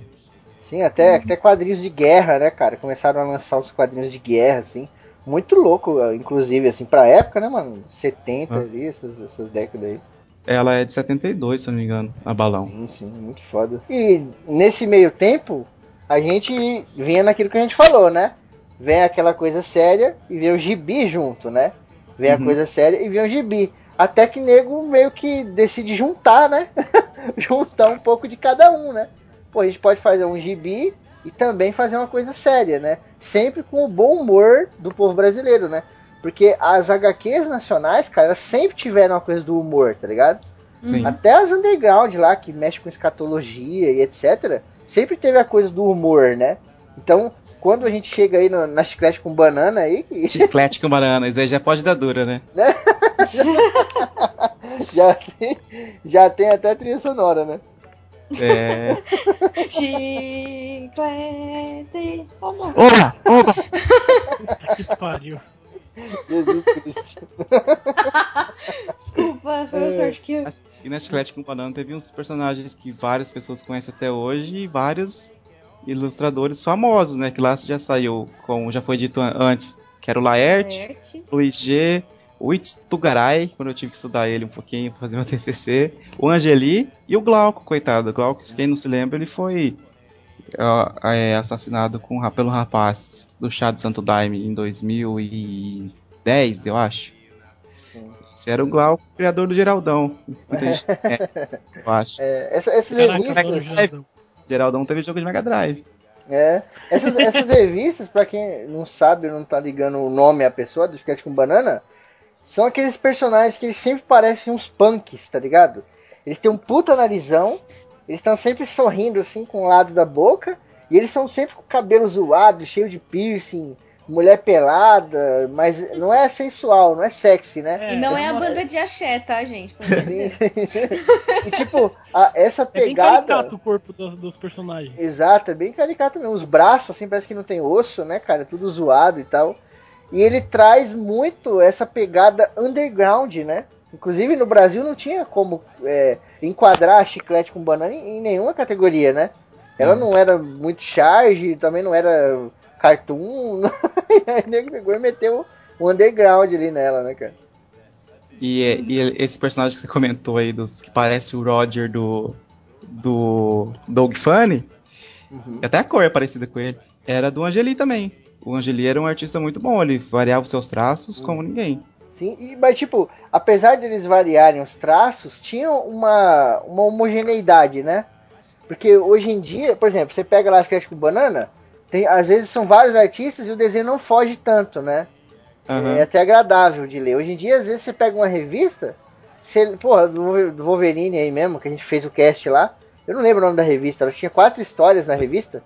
Sim, até, até quadrinhos de guerra, né, cara? Começaram a lançar os quadrinhos de guerra, assim. Muito louco, inclusive, assim, pra época, né, mano? 70 ah. ali, essas, essas décadas aí. Ela é de 72, se não me engano, a balão. Sim, sim, muito foda. E nesse meio tempo, a gente vinha naquilo que a gente falou, né? Vem aquela coisa séria e vem o gibi junto, né? Vem uhum. a coisa séria e vem o gibi. Até que nego meio que decide juntar, né? [LAUGHS] juntar um pouco de cada um, né? Pô, a gente pode fazer um gibi e também fazer uma coisa séria, né? Sempre com o bom humor do povo brasileiro, né? Porque as HQs nacionais, cara, elas sempre tiveram uma coisa do humor, tá ligado? Sim. Até as underground lá, que mexe com escatologia e etc., sempre teve a coisa do humor, né? Então, quando a gente chega aí no, na chiclete com banana aí. Que... [LAUGHS] Chiclete com banana, isso aí já pode dar dura, né? [LAUGHS] já, tem, já tem até trilha sonora, né? É. [LAUGHS] Chiclete. Oba! Oba! Oba! Que pariu. Jesus Cristo. Desculpa, foi uma sorte que eu. E na Chiclete com Banana teve uns personagens que várias pessoas conhecem até hoje e vários ilustradores famosos, né? Que lá já saiu, como já foi dito an- antes, que era o Laerte, Laerte. Luiz G, o Itz Tugaray, quando eu tive que estudar ele um pouquinho pra fazer meu [LAUGHS] TCC, o Angeli e o Glauco, coitado. O Glauco, quem não se lembra, ele foi ó, é, assassinado com, pelo rapaz do chá de Santo Daime em 2010, eu acho. Esse era o Glauco, criador do Geraldão. Muita gente [LAUGHS] conhece, eu acho. É, essa- essas revistas. Geraldão. Geraldão teve jogo de Mega Drive. É. Essas, essas revistas, pra quem não sabe, não tá ligando o nome à pessoa do Sketch com Banana, são aqueles personagens que eles sempre parecem uns punks, tá ligado? Eles têm um puta narizão, eles estão sempre sorrindo assim com o lado da boca, e eles são sempre com o cabelo zoado, cheio de piercing, mulher pelada, mas não é sensual, não é sexy, né? E não é a banda de axé, tá, gente? [LAUGHS] E tipo, a- essa É bem pegada. caricato o corpo dos, dos personagens. Exato, é bem caricato mesmo. Os braços, assim, parece que não tem osso, né, cara? Tudo zoado e tal. E ele traz muito essa pegada underground, né? Inclusive no Brasil não tinha como é, enquadrar a chiclete com banana em, em nenhuma categoria, né? Ela não era muito charge, também não era cartoon. [LAUGHS] Aí nego pegou e meteu o underground ali nela, né, cara? E, e esse personagem que você comentou aí, dos que parece o Roger do. do. Dog Funny, Uhum. até a cor é parecida com ele, era do Angeli também. O Angeli era um artista muito bom, ele variava os seus traços como ninguém. Sim, e, mas tipo, apesar de eles variarem os traços, tinham uma, uma homogeneidade, né? Porque hoje em dia, por exemplo, você pega lá a sketch com banana, tem, às vezes são vários artistas e o desenho não foge tanto, né? Aham. É até agradável de ler. Hoje em dia, às vezes você pega uma revista, você, porra, do Wolverine aí mesmo, que a gente fez o cast lá, eu não lembro o nome da revista, ela tinha quatro histórias na revista,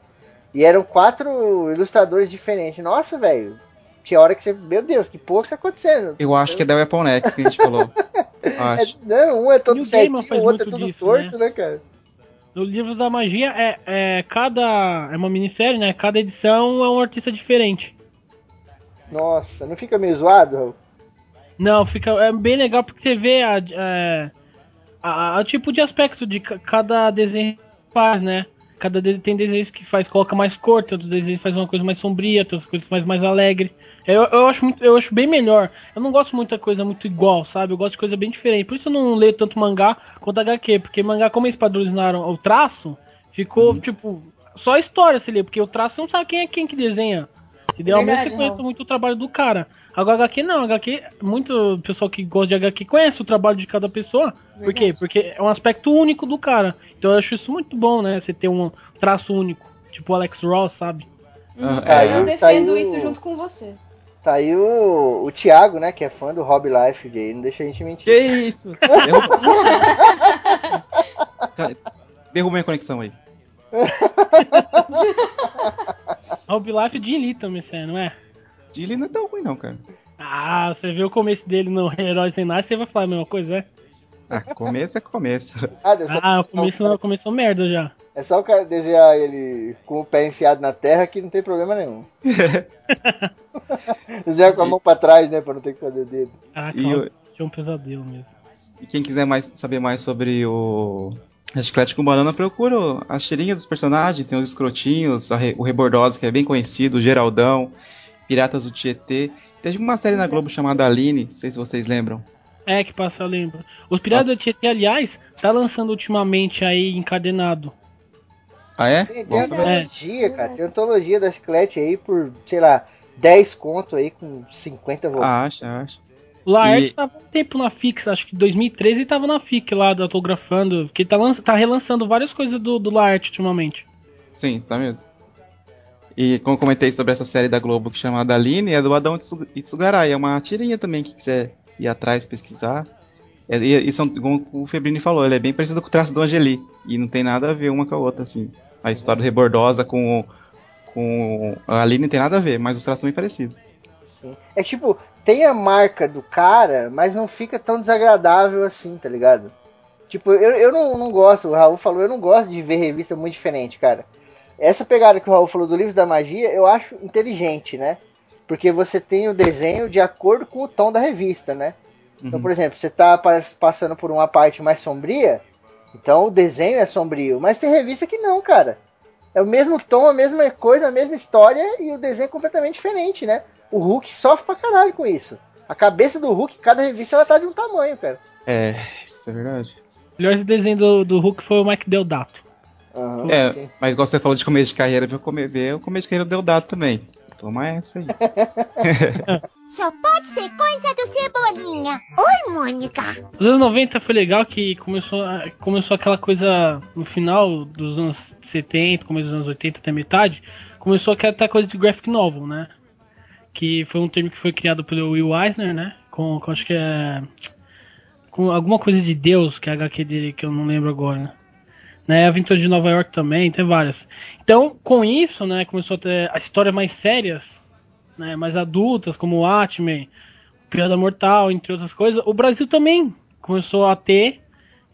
e eram quatro ilustradores diferentes. Nossa, velho, tinha hora que você, meu Deus, que porra que tá acontecendo? Eu acho que é da Weapon X que a gente falou. Eu [LAUGHS] acho. É, não, um é todo certinho, o outro é tudo disso, torto, né, cara? No livro da magia é, é cada. É uma minissérie, né? Cada edição é um artista diferente. Nossa, não fica meio zoado, Raul? Não, fica. É bem legal porque você vê a, é, a, a- o tipo de aspecto de ca- cada desenho que faz, né? Cada de, tem desenhos que faz, coloca mais cor, tem outros desenhos que faz uma coisa mais sombria, outras coisas mais, mais alegre. Eu, eu, acho muito, eu acho bem melhor. Eu não gosto muito da coisa muito igual, sabe? Eu gosto de coisa bem diferente. Por isso eu não leio tanto mangá quanto HQ. Porque mangá, como eles padronizaram o traço, ficou, tipo, só a história se lê. Porque o traço você não sabe quem é quem que desenha. Entendeu? Menos Verdade, você conhece muito o trabalho do cara. Agora HQ não, HQ, muito pessoal que gosta de HQ conhece o trabalho de cada pessoa. Por quê? Porque é um aspecto único do cara. Então eu acho isso muito bom, né? Você ter um traço único. Tipo o Alex Ross, sabe? Ah, Tá eu aí- defendo tá o- isso junto com você. Tá aí o, o Thiago, né, que é fã do Hobby Life, aí não deixa a gente mentir. Que isso? Derruba... [LAUGHS] Tá, Derruba minha conexão aí. [LAUGHS] Rob Life de Lee também, sério, não é? Dilly não é tão ruim não, cara. Ah, você viu o começo dele no [LAUGHS] Heróis Sem Lar, você vai falar a mesma coisa, é? Ah, começo é começo. [LAUGHS] Ah, Ah, o começo começou merda já. É só o cara desenhar ele com o pé enfiado na terra que não tem problema nenhum. [LAUGHS] Desenhar com a mão pra trás, né, pra não ter que fazer dedo. Ah, E o- tinha um pesadelo mesmo. E quem quiser mais saber mais sobre o Chiclete com Banana, procura as tirinhas dos personagens, tem os escrotinhos, Re- o Rebordosa, que é bem conhecido, o Geraldão, Piratas do Tietê. Teve uma série na Globo chamada Aline, não sei se vocês lembram. É, que passa, eu lembro. Os Piratas Nossa. do Tietê, aliás, tá lançando ultimamente aí encadenado. Ah, é? Tem, tem saber. antologia, cara. Tem antologia da Chiclete aí por, sei lá, 10 conto aí com 50 volumes. Ah, acho, acho. O Laerte E- tava um tempo na Fix, acho que 2013 ele tava na FIC lá, autografando, porque tá, lança- tá relançando várias coisas do, do Laerte ultimamente. Sim, tá mesmo. E como comentei sobre essa série da Globo que é chamada Aline, é do Adão Itsu- Itsugarai. É uma tirinha também que quiser ir atrás pesquisar. É, e, e são, como o Febrini falou, ele é bem parecido com o traço do Angeli. E não tem nada a ver uma com a outra, assim. A história do Rebordosa com, com a Aline tem nada a ver, mas os traços são bem parecidos. Sim. É tipo, tem a marca do cara, mas não fica tão desagradável assim, tá ligado? Tipo, eu, eu não, não gosto, o Raul falou, eu não gosto de ver revista muito diferente, cara. Essa pegada que o Raul falou do livro da magia, eu acho inteligente, né? Porque você tem o desenho de acordo com o tom da revista, né? Então, Uhum. por exemplo, você tá passando por uma parte mais sombria, então o desenho é sombrio. Mas tem revista que não, cara. É o mesmo tom, a mesma coisa, a mesma história e o desenho é completamente diferente, né? O Hulk sofre pra caralho com isso. A cabeça do Hulk, cada revista ela tá de um tamanho, cara. É, isso é verdade. O melhor desenho do, do Hulk foi o Mike Deodato. Uhum, É, sim. mas igual você falou de começo de carreira, ver o come- ver o começo de carreira deu dado também. Toma essa aí. [LAUGHS] Só pode ser coisa do Cebolinha. Oi, Mônica. Os anos 90 foi legal que começou, começou aquela coisa no final dos anos 70, começo dos anos 80 até metade, começou aquela coisa de graphic novel, né? Que foi um termo que foi criado pelo Will Eisner, né? Com, com acho que é com alguma coisa de Deus, que é a HQ dele que eu não lembro agora, né? Né? Aventura de Nova York também, tem várias. Então, com isso, né, começou a ter as histórias mais sérias, né, mais adultas, como o Atman, Piada Mortal, entre outras coisas. O Brasil também começou a ter,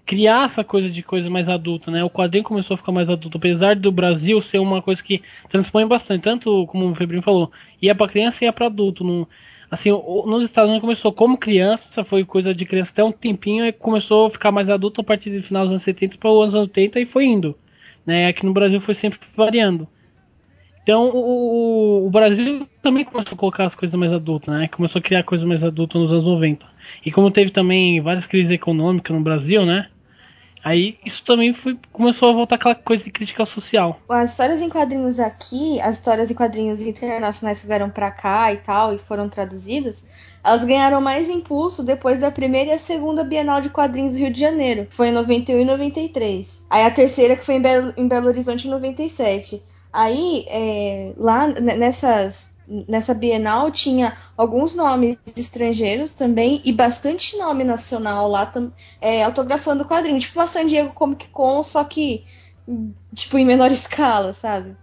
criar essa coisa de coisa mais adulta, né? O quadrinho começou a ficar mais adulto, apesar do Brasil ser uma coisa que transpõe bastante, tanto como o Febrinho falou, ia para criança e ia para adulto. No, assim, nos Estados Unidos começou como criança, foi coisa de criança até um tempinho, e começou a ficar mais adulto a partir do final dos anos 70 para os anos 80 e foi indo. Né? Aqui no Brasil foi sempre variando. Então o- o Brasil também começou a colocar as coisas mais adultas, né? Começou a criar coisas mais adultas nos anos 90. E como teve também várias crises econômicas no Brasil, né? Aí isso também foi, começou a voltar aquela coisa de crítica social. As histórias em quadrinhos aqui, as histórias em quadrinhos internacionais que vieram pra cá e tal e foram traduzidas, elas ganharam mais impulso depois da primeira e a segunda Bienal de Quadrinhos do Rio de Janeiro. Foi em 91 e 93. Aí a terceira que foi em Belo, em Belo Horizonte em 97. Aí, é, lá nessas, nessa Bienal tinha alguns nomes estrangeiros também e bastante nome nacional lá é, autografando o quadrinho. Tipo a San Diego Comic Con, só que tipo em menor [LAUGHS] escala, sabe?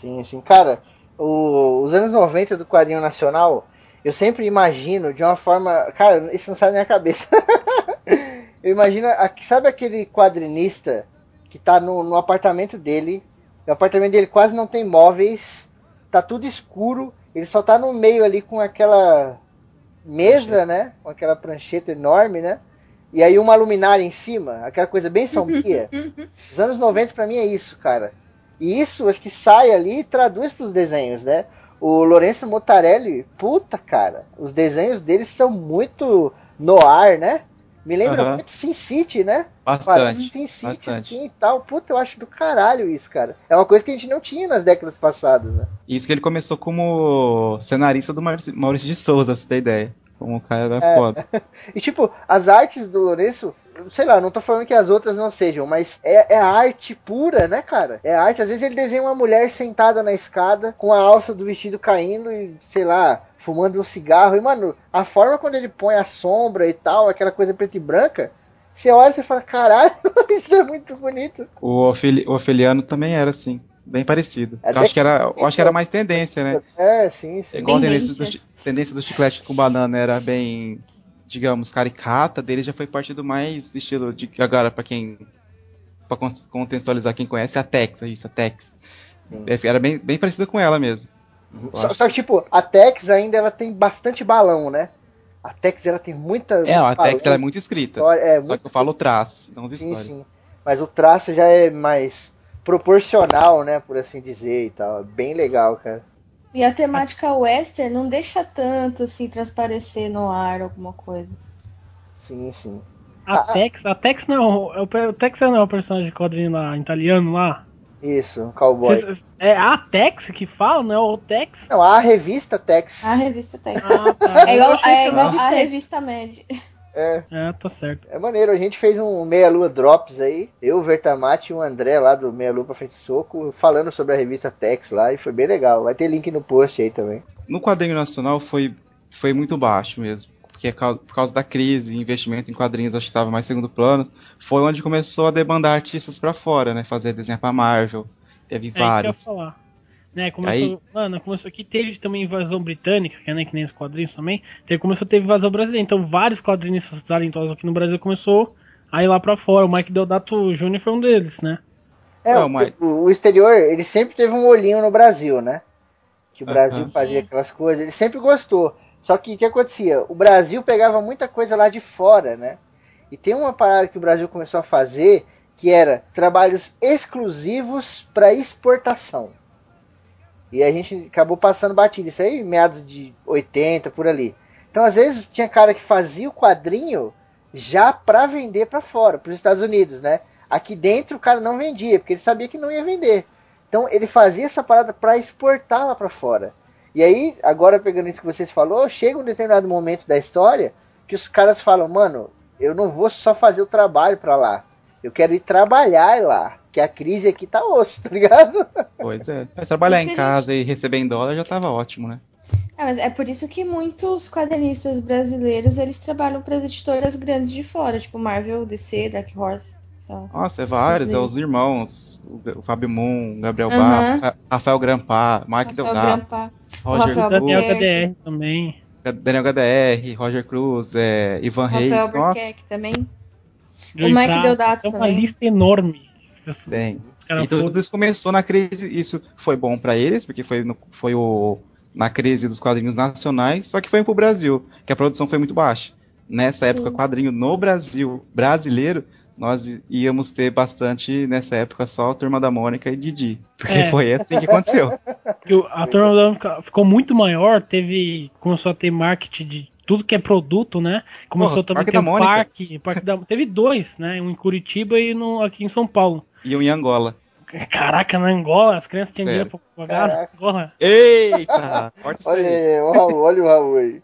Sim, sim. Cara, o- os anos 90 do quadrinho nacional, eu sempre imagino de uma forma. Cara, isso não sai da minha cabeça. [LAUGHS] eu imagino. Sabe aquele quadrinista que tá no, no apartamento dele? O apartamento dele quase não tem móveis, tá tudo escuro, ele só tá no meio ali com aquela mesa, né? Com aquela prancheta enorme, né? E aí uma luminária em cima, aquela coisa bem sombria. [LAUGHS] Os anos 90 pra mim é isso, cara. E isso acho que sai ali e traduz pros desenhos, né? O Lourenço Motarelli, puta cara, os desenhos dele são muito no ar, né? Me lembra Aham. muito Sin City, né? Bastante, Sin City, bastante. assim e tal. Puta, eu acho do caralho isso, cara. É uma coisa que a gente não tinha nas décadas passadas, né? Isso que ele começou como cenarista do Maurício Maurício de Souza, pra você ter ideia. Como o cara era É. foda. [LAUGHS] E tipo, as artes do Lourenço, sei lá, não tô falando que as outras não sejam, mas é, é arte pura, né, cara? É arte. Às vezes ele desenha uma mulher sentada na escada, com a alça do vestido caindo e, sei lá, fumando um cigarro. E, mano, a forma quando ele põe a sombra e tal, aquela coisa preta e branca, você olha e você fala, caralho, [LAUGHS] isso é muito bonito. O, Ofeli- o Ofeliano também era assim, bem parecido. É eu acho que era, eu acho que era mais tendência, né? É, sim, sim. Igual tendência do, Tendência. Tendência do chiclete com banana era bem, digamos, caricata, dele já foi partido mais estilo de agora pra quem pra con- contextualizar quem conhece a Tex, é isso, a Tex. Sim. É, Era bem, bem parecida com ela mesmo. Só, só que, tipo, a Tex ainda ela tem bastante balão, né? A Tex ela tem muita. É, a Tex ela é muito escrita. história, é, só muito- que eu falo traço, não as Sim, histórias. sim. Mas o traço já é mais proporcional, né? Por assim dizer e tal. É bem legal, cara. E a temática western não deixa tanto assim transparecer no ar alguma coisa. Sim, sim. A Ah, ah. Tex, a Tex não, é o, per- o Tex não é o personagem de quadrinho lá, italiano lá. Isso, um cowboy. É a Tex que fala, não é o Tex? Não, a revista Tex. A revista tem. Ah, tá. É igual, é igual a Tex. revista Mad. É, É, tá certo. é maneiro. A gente fez um Meia Lua Drops aí. Eu, o Vertamate e o André lá do Meia Lua pra Frente Soco, falando sobre a revista Tex lá. E foi bem legal. Vai ter link no post aí também. No quadrinho nacional foi, foi muito baixo mesmo. Porque é por causa da crise, investimento em quadrinhos acho que estava mais segundo plano. Foi onde começou a debandar artistas pra fora, né? Fazer desenho pra Marvel. Teve É que eu ia vários. falar. Né, começou, Aí- mano, começou aqui, teve também invasão britânica, que é né, que nem os quadrinhos também. Teve, começou a ter invasão brasileira. Então vários quadrinistas talentosos aqui no Brasil começou aí lá pra fora. O Mike Deodato Jr. foi um deles, né? É, o, o, exterior, ele sempre teve um olhinho no Brasil, né? Que o Brasil fazia aquelas coisas, ele sempre gostou. Só que o que acontecia? O Brasil pegava muita coisa lá de fora, né? E tem uma parada que o Brasil começou a fazer que era trabalhos exclusivos para exportação. E a gente acabou passando batido. Isso aí, meados de 80, por ali. Então, às vezes, tinha cara que fazia o quadrinho já para vender para fora, para os Estados Unidos, né? Aqui dentro o cara não vendia, porque ele sabia que não ia vender. Então, ele fazia essa parada para exportar lá para fora. E aí, agora pegando isso que vocês falou, chega um determinado momento da história que os caras falam, mano, eu não vou só fazer o trabalho para lá. Eu quero ir trabalhar lá. Que a crise aqui tá osso, tá ligado? Pois é. Trabalhar em casa gente... e receber em dólar já tava ótimo, né? É, mas é por isso que muitos quadrinistas brasileiros eles trabalham para as editoras grandes de fora, tipo Marvel, DC, Dark Horse. Só. Nossa, é vários, é os irmãos, o Fábio Moon, Gabriel uhum. Bar, Rafael Grampar, Mike Delgado, Roger Rafael Daniel HDR também. Daniel HDR, Roger Cruz, é, Ivan Rafael Reis. Rafael também. o Mike Deodato também. É uma lista enorme. Tem. E tudo isso começou na crise, isso foi bom para eles, porque foi, no, foi o, na crise dos quadrinhos nacionais, só que foi pro Brasil, que a produção foi muito baixa. Nessa época, Sim. quadrinho no Brasil brasileiro nós íamos ter bastante nessa época só a Turma da Mônica e Didi. Porque é. foi assim que aconteceu. [LAUGHS] a Turma da Mônica ficou muito maior, teve. começou a ter marketing de tudo que é produto, né? Começou Porra, também a ter um parque, parque da, teve dois, né? Um em Curitiba e no, aqui em São Paulo. E um em Angola. Caraca, na Angola, as crianças tinham dinheiro pra pagar. Angola. Eita! [LAUGHS] olha aí, o Raul, olha o Raul aí.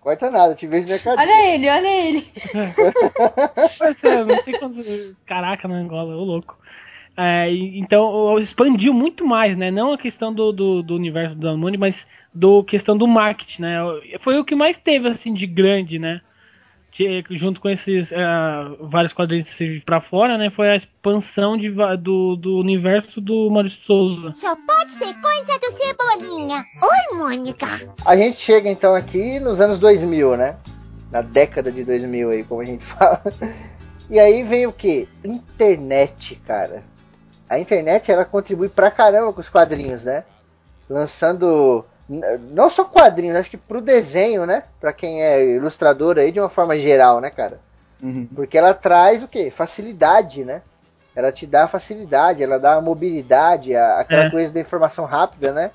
Corta nada, te vejo mercadinho. Olha ele, olha ele. [LAUGHS] Mas, é, não sei quantos. Caraca, na Angola, ô louco. É, então expandiu muito mais, né? Não a questão do, do, do universo do Danone, mas do questão do marketing, né? Foi o que mais teve assim de grande, né? Junto com esses uh, vários quadrinhos para fora, né? Foi a expansão de, do, do universo do Maurício Souza. Só pode ser coisa do Cebolinha. Oi, Mônica. A gente chega então aqui nos anos 2000, né? Na década de 2000 aí, como a gente [LAUGHS] fala. E aí vem o que? Internet, cara. A internet ela contribui pra caramba com os quadrinhos, né? Lançando não só quadrinhos, acho que pro desenho, né? Pra quem é ilustrador aí, de uma forma geral, né, cara? Uhum. Porque ela traz o quê? Facilidade, né? Ela te dá facilidade, ela dá mobilidade, a, aquela é. coisa da informação rápida, né?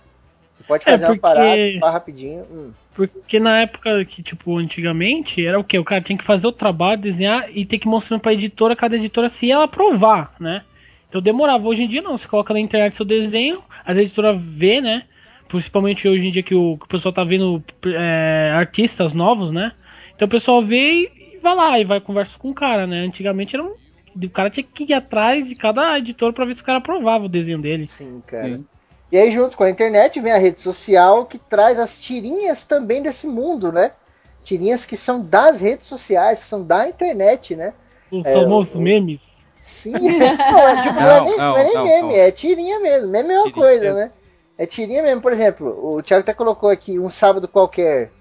Você pode é, fazer é porque... uma parada rapidinho. Hum. Porque na época que, tipo, antigamente, era o quê? O cara tinha que fazer o trabalho, desenhar e ter que mostrar pra editora, cada editora se ela aprovar, né? Então demorava. Hoje em dia não, você coloca na internet seu desenho, as editoras vê, né? Principalmente hoje em dia que o, que o pessoal tá vendo é, artistas novos, né? Então o pessoal vê e vai lá e vai conversar com o cara, né? Antigamente era um, o cara tinha que ir atrás de cada editor para ver se o cara aprovava o desenho dele. Sim, cara. Sim. E aí junto com a internet vem a rede social que traz as tirinhas também desse mundo, né? Tirinhas que são das redes sociais, que são da internet, né? Os é, famosos o... memes. Sim, [LAUGHS] não, é, tipo, não, não, é nem, não, não é nem meme, é tirinha mesmo. Meme é uma tirinha, coisa, né? É tirinha mesmo, por exemplo, o Thiago até colocou aqui um sábado qualquer,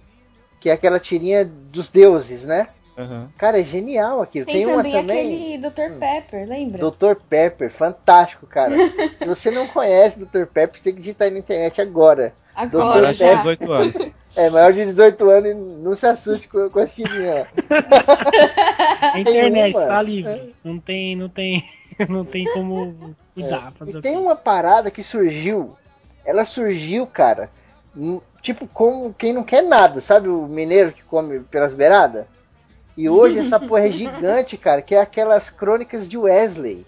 que é aquela tirinha dos deuses, né? Uhum. Cara, é genial aquilo. Tem, Tem também uma também. aquele Dr. Hum. Pepper, lembra? Dr. Pepper, fantástico, cara. [LAUGHS] Se você não conhece Dr. Pepper, você tem que digitar aí na internet agora. Agora, Dr. já. 18 anos. [LAUGHS] É, maior de 18 anos e não se assuste com, com a tirinha. A [LAUGHS] internet tá livre. Não tem, não tem, não tem como cuidar. É. E tem uma parada que surgiu ela surgiu, cara, tipo como quem não quer nada, sabe o mineiro que come pelas beiradas? E hoje essa porra é gigante, cara, que é aquelas crônicas de Wesley.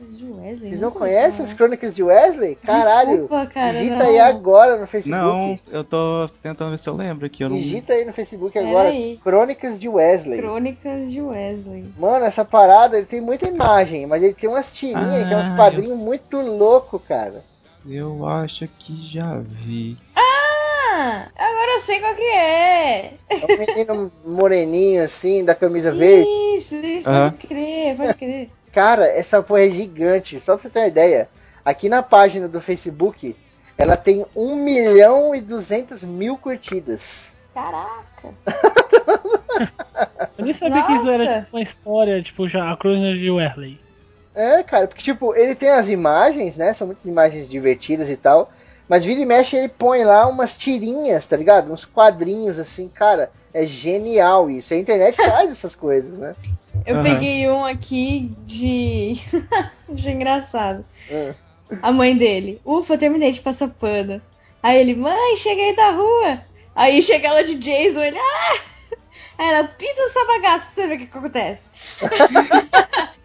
De Wesley, Vocês não conhecem as crônicas de Wesley? Caralho! Desculpa, cara, digita não. aí agora no Facebook. Não, eu tô tentando ver se eu lembro aqui. Eu não... Digita aí no Facebook agora. Aí. Crônicas de Wesley. Crônicas de Wesley. Mano, essa parada ele tem muita imagem, mas ele tem umas tirinhas, ah, que é uns quadrinhos eu... muito louco, cara. Eu acho que já vi. Ah! Agora eu sei qual que é. É um menino moreninho assim, da camisa verde. Isso, isso, pode crer, pode crer. Cara, essa porra é gigante. Só pra você ter uma ideia. Aqui na página do Facebook, ela tem 1 milhão e 200 mil curtidas. Caraca! [LAUGHS] Eu nem sabia Nossa. que isso era tipo, uma história, tipo, já a crônica de Werley. É, cara, porque tipo, ele tem as imagens, né? São muitas imagens divertidas e tal. Mas vira e mexe ele põe lá umas tirinhas, tá ligado? Uns quadrinhos assim, cara. É genial isso. A internet [LAUGHS] faz essas coisas, né? Eu uhum. peguei um aqui de. [LAUGHS] de engraçado. Uhum. A mãe dele. Ufa, terminei de passar pano. Aí ele, mãe, cheguei da rua. Aí chega ela de Jason, ele. Ah! Aí ela pisa essa bagaça pra você ver o que, que acontece. [LAUGHS]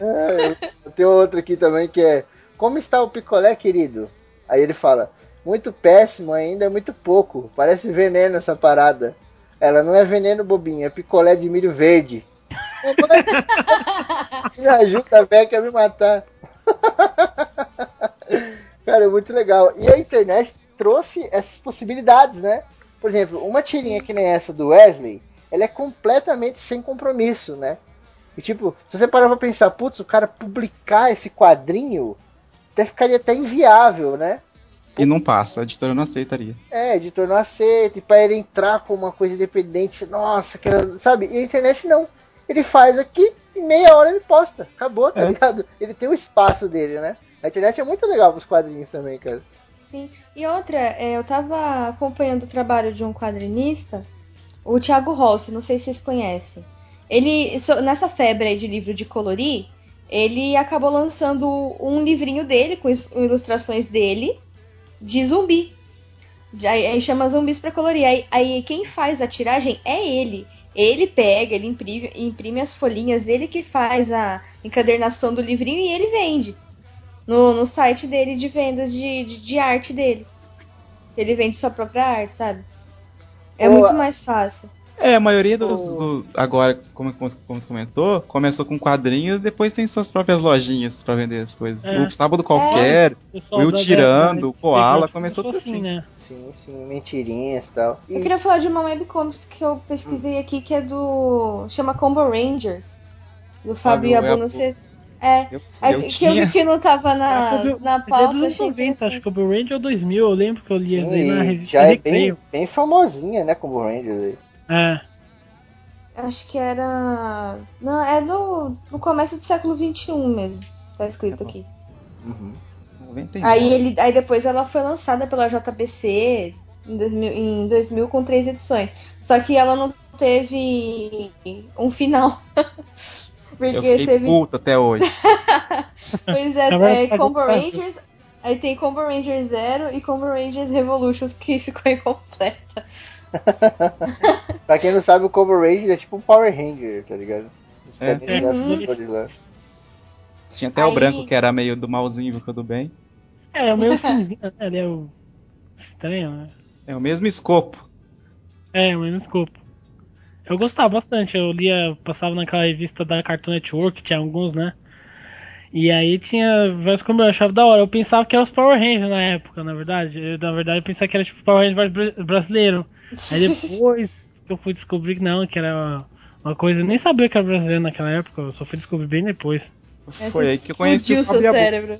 é, tem outro aqui também que é Como está o picolé, querido? Aí ele fala, muito péssimo ainda, é muito pouco. Parece veneno essa parada. Ela não é veneno, bobinho, é picolé de milho verde. [LAUGHS] me ajuda a Beck a me matar. [LAUGHS] Cara, é muito legal. E a internet trouxe essas possibilidades, né? Por exemplo, uma tirinha que nem essa do Wesley, ela é completamente sem compromisso, né? E tipo, se você parar pra pensar, putz, o cara publicar esse quadrinho, até ficaria até inviável, né? E não passa, a editora não aceitaria. É, a editora não aceita, e pra ele entrar com uma coisa independente, nossa, que sabe? E a internet não. Ele faz aqui, em meia hora ele posta. Acabou, tá é. ligado? Ele tem o espaço dele, né? A internet é muito legal pros quadrinhos também, cara. Sim. E outra, é, eu tava acompanhando o trabalho de um quadrinista, o Thiago Rossi, não sei se vocês conhecem. Ele, nessa febre aí de livro de colorir, ele acabou lançando um livrinho dele, com ilustrações dele, de zumbi. Aí, chama zumbis para colorir. Aí, aí, quem faz a tiragem é ele. Ele pega, ele imprime, imprime as folhinhas, ele que faz a encadernação do livrinho e ele vende. No, no site dele de vendas de, de, de arte dele. Ele vende sua própria arte, sabe? É muito mais fácil. É, a maioria dos. Do, agora, como, como, como você comentou, começou com quadrinhos, depois tem suas próprias lojinhas para vender as coisas. É. O Sábado Qualquer, é. o Will Tirando, o Koala, começou tudo assim. assim. Né? Sim, sim, mentirinhas e tal. Eu queria falar de uma webcomics que eu pesquisei aqui, que é do. chama Combo Rangers. Do Fábio Yabu, você. É, eu, é eu que tinha... eu vi que não tava na, ah, na pauta. É dos 90, acho que o Combo Ranger é 2000, eu lembro que eu li Sim, na revista. Já é bem, bem famosinha, né, Combo Rangers aí. É. Acho que era. Não, é no, no começo do século XXI mesmo. Tá escrito aqui. Uhum. Aí, ele, aí depois ela foi lançada pela JBC em 2000, em 2000 com três edições. Só que ela não teve um final. [LAUGHS] Porque Eu fiquei teve. Puta até hoje. [LAUGHS] pois é, é Combo Rangers. Aí tem Combo Rangers Zero e Combo Rangers Revolutions que ficou [LAUGHS] incompleta. [LAUGHS] pra quem não sabe, o Combo Ranger é tipo um Power Ranger, tá ligado? É. É. Tinha até Aí... o branco que era meio do malzinho ficou do bem. É, é o meio cinzinho, né? Ele é o. Estranho, né? É o mesmo escopo. É, o mesmo escopo. Eu gostava bastante, eu lia, passava naquela revista da Cartoon Network, tinha alguns, né? E aí tinha vários como eu achava da hora. Eu pensava que era os Power Rangers na época, na verdade. Eu, na verdade, eu pensava que era tipo Power Rangers brasileiro. Aí [LAUGHS] depois que eu fui descobrir que não, que era uma, uma coisa. Eu nem sabia que era brasileiro naquela época, eu só fui descobrir bem depois. Foi aí que eu conheci o seu cérebro.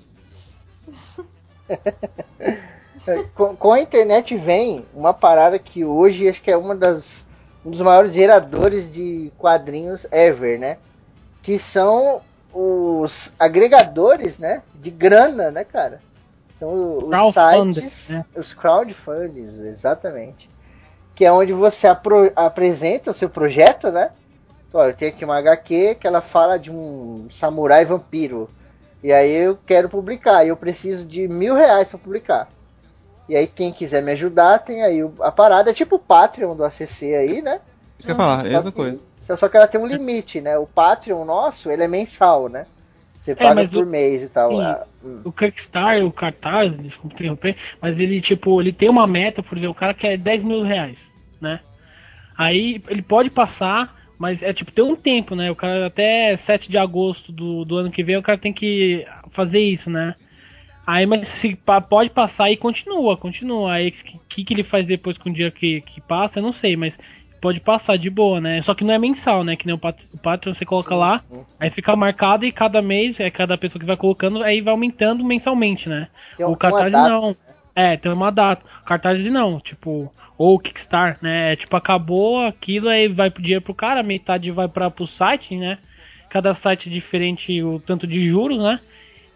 [LAUGHS] com, com, a internet vem uma parada que hoje acho que é uma das um dos maiores geradores de quadrinhos ever, né? Que são os agregadores, né? De grana, né, cara? São os sites, né? os crowdfundings, exatamente que é onde você apro- apresenta o seu projeto, né? Olha, eu tenho aqui uma HQ que ela fala de um samurai vampiro. E aí eu quero publicar, e eu preciso de mil reais para publicar. E aí quem quiser me ajudar, tem aí a parada, é tipo o Patreon do ACC aí, né? Isso que eu ia falar, é outra coisa. Só que ela tem um limite, né? O Patreon nosso, ele é mensal, né? Você é, paga por o, mês e tal. Sim, ah, hum. O Kickstarter, o cartaz, desculpa interromper, mas ele, tipo, ele tem uma meta, por exemplo, o cara quer 10 mil reais, né? Aí ele pode passar, mas é tipo, tem um tempo, né? O cara até 7 de agosto do, do ano que vem, o cara tem que fazer isso, né? Aí, mas se pode passar e continua, continua. Aí, o que, que ele faz depois com o dia que, que passa, eu não sei, mas pode passar de boa, né? Só que não é mensal, né? Que nem o, Pat o Patreon você coloca sim, lá, sim. aí fica marcado e cada mês, é cada pessoa que vai colocando, aí vai aumentando mensalmente, né? Tem o cartaz data, não. Né? É, tem uma data. Cartaz não, tipo, ou Kickstar, né? É, tipo, acabou aquilo, aí vai pro dinheiro pro cara, metade vai para pro site, né? Cada site é diferente o tanto de juros, né?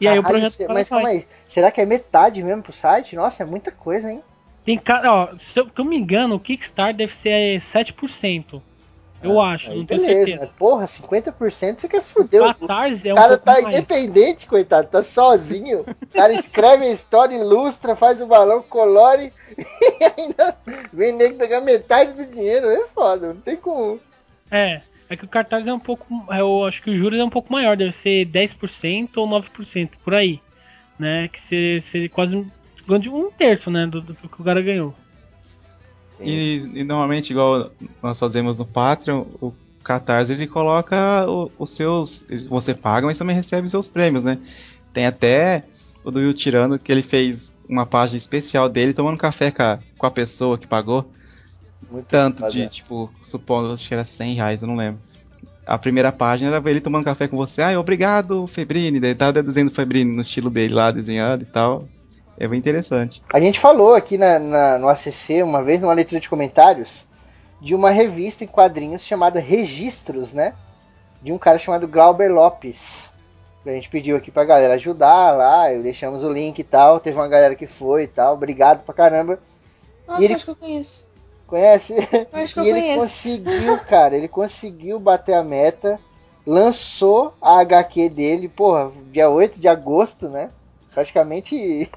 E aí ah, o projeto. Aí, mas calma aí, será que é metade mesmo pro site? Nossa, é muita coisa, hein? Tem cara, ó, se eu, se eu me engano, o Kickstar deve ser 7%. Eu ah, acho, não tenho certeza. Porra, 50% você quer foder. O Catarse é um cara tá mais. independente, coitado, tá sozinho. O cara escreve a história, ilustra, faz o balão, colore [LAUGHS] e ainda vem nego pegar metade do dinheiro. É foda, não tem como. É, é que o Catarse é um pouco. Eu acho que o juros é um pouco maior, deve ser 10% ou 9% por aí. Né? Que seria quase um terço né, do, do que o cara ganhou. E, e, normalmente, igual nós fazemos no Patreon, o Catarse ele coloca os seus. Você paga, mas também recebe os seus prêmios, né? Tem até o do Will Tirano que ele fez uma página especial dele tomando café com a, com a pessoa que pagou. Muito Tanto de, tipo, supondo, acho que era 100 reais, eu não lembro. A primeira página era ele tomando café com você. Ah, obrigado, Febrini. Daí tava desenhando Febrini no estilo dele lá, desenhando e tal. É bem interessante. A gente falou aqui na, na, no ACC, uma vez, numa leitura de comentários, de uma revista em quadrinhos chamada Registros, né? De um cara chamado Glauber Lopes. A gente pediu aqui pra galera ajudar lá, deixamos o link e tal. Teve uma galera que foi e tal. Obrigado pra caramba. Nossa, e ele... acho que eu conheço. Conhece? Acho que e ele conheço. conseguiu, cara, ele conseguiu bater a meta. Lançou a HQ dele, porra, dia 8 de agosto, né? praticamente.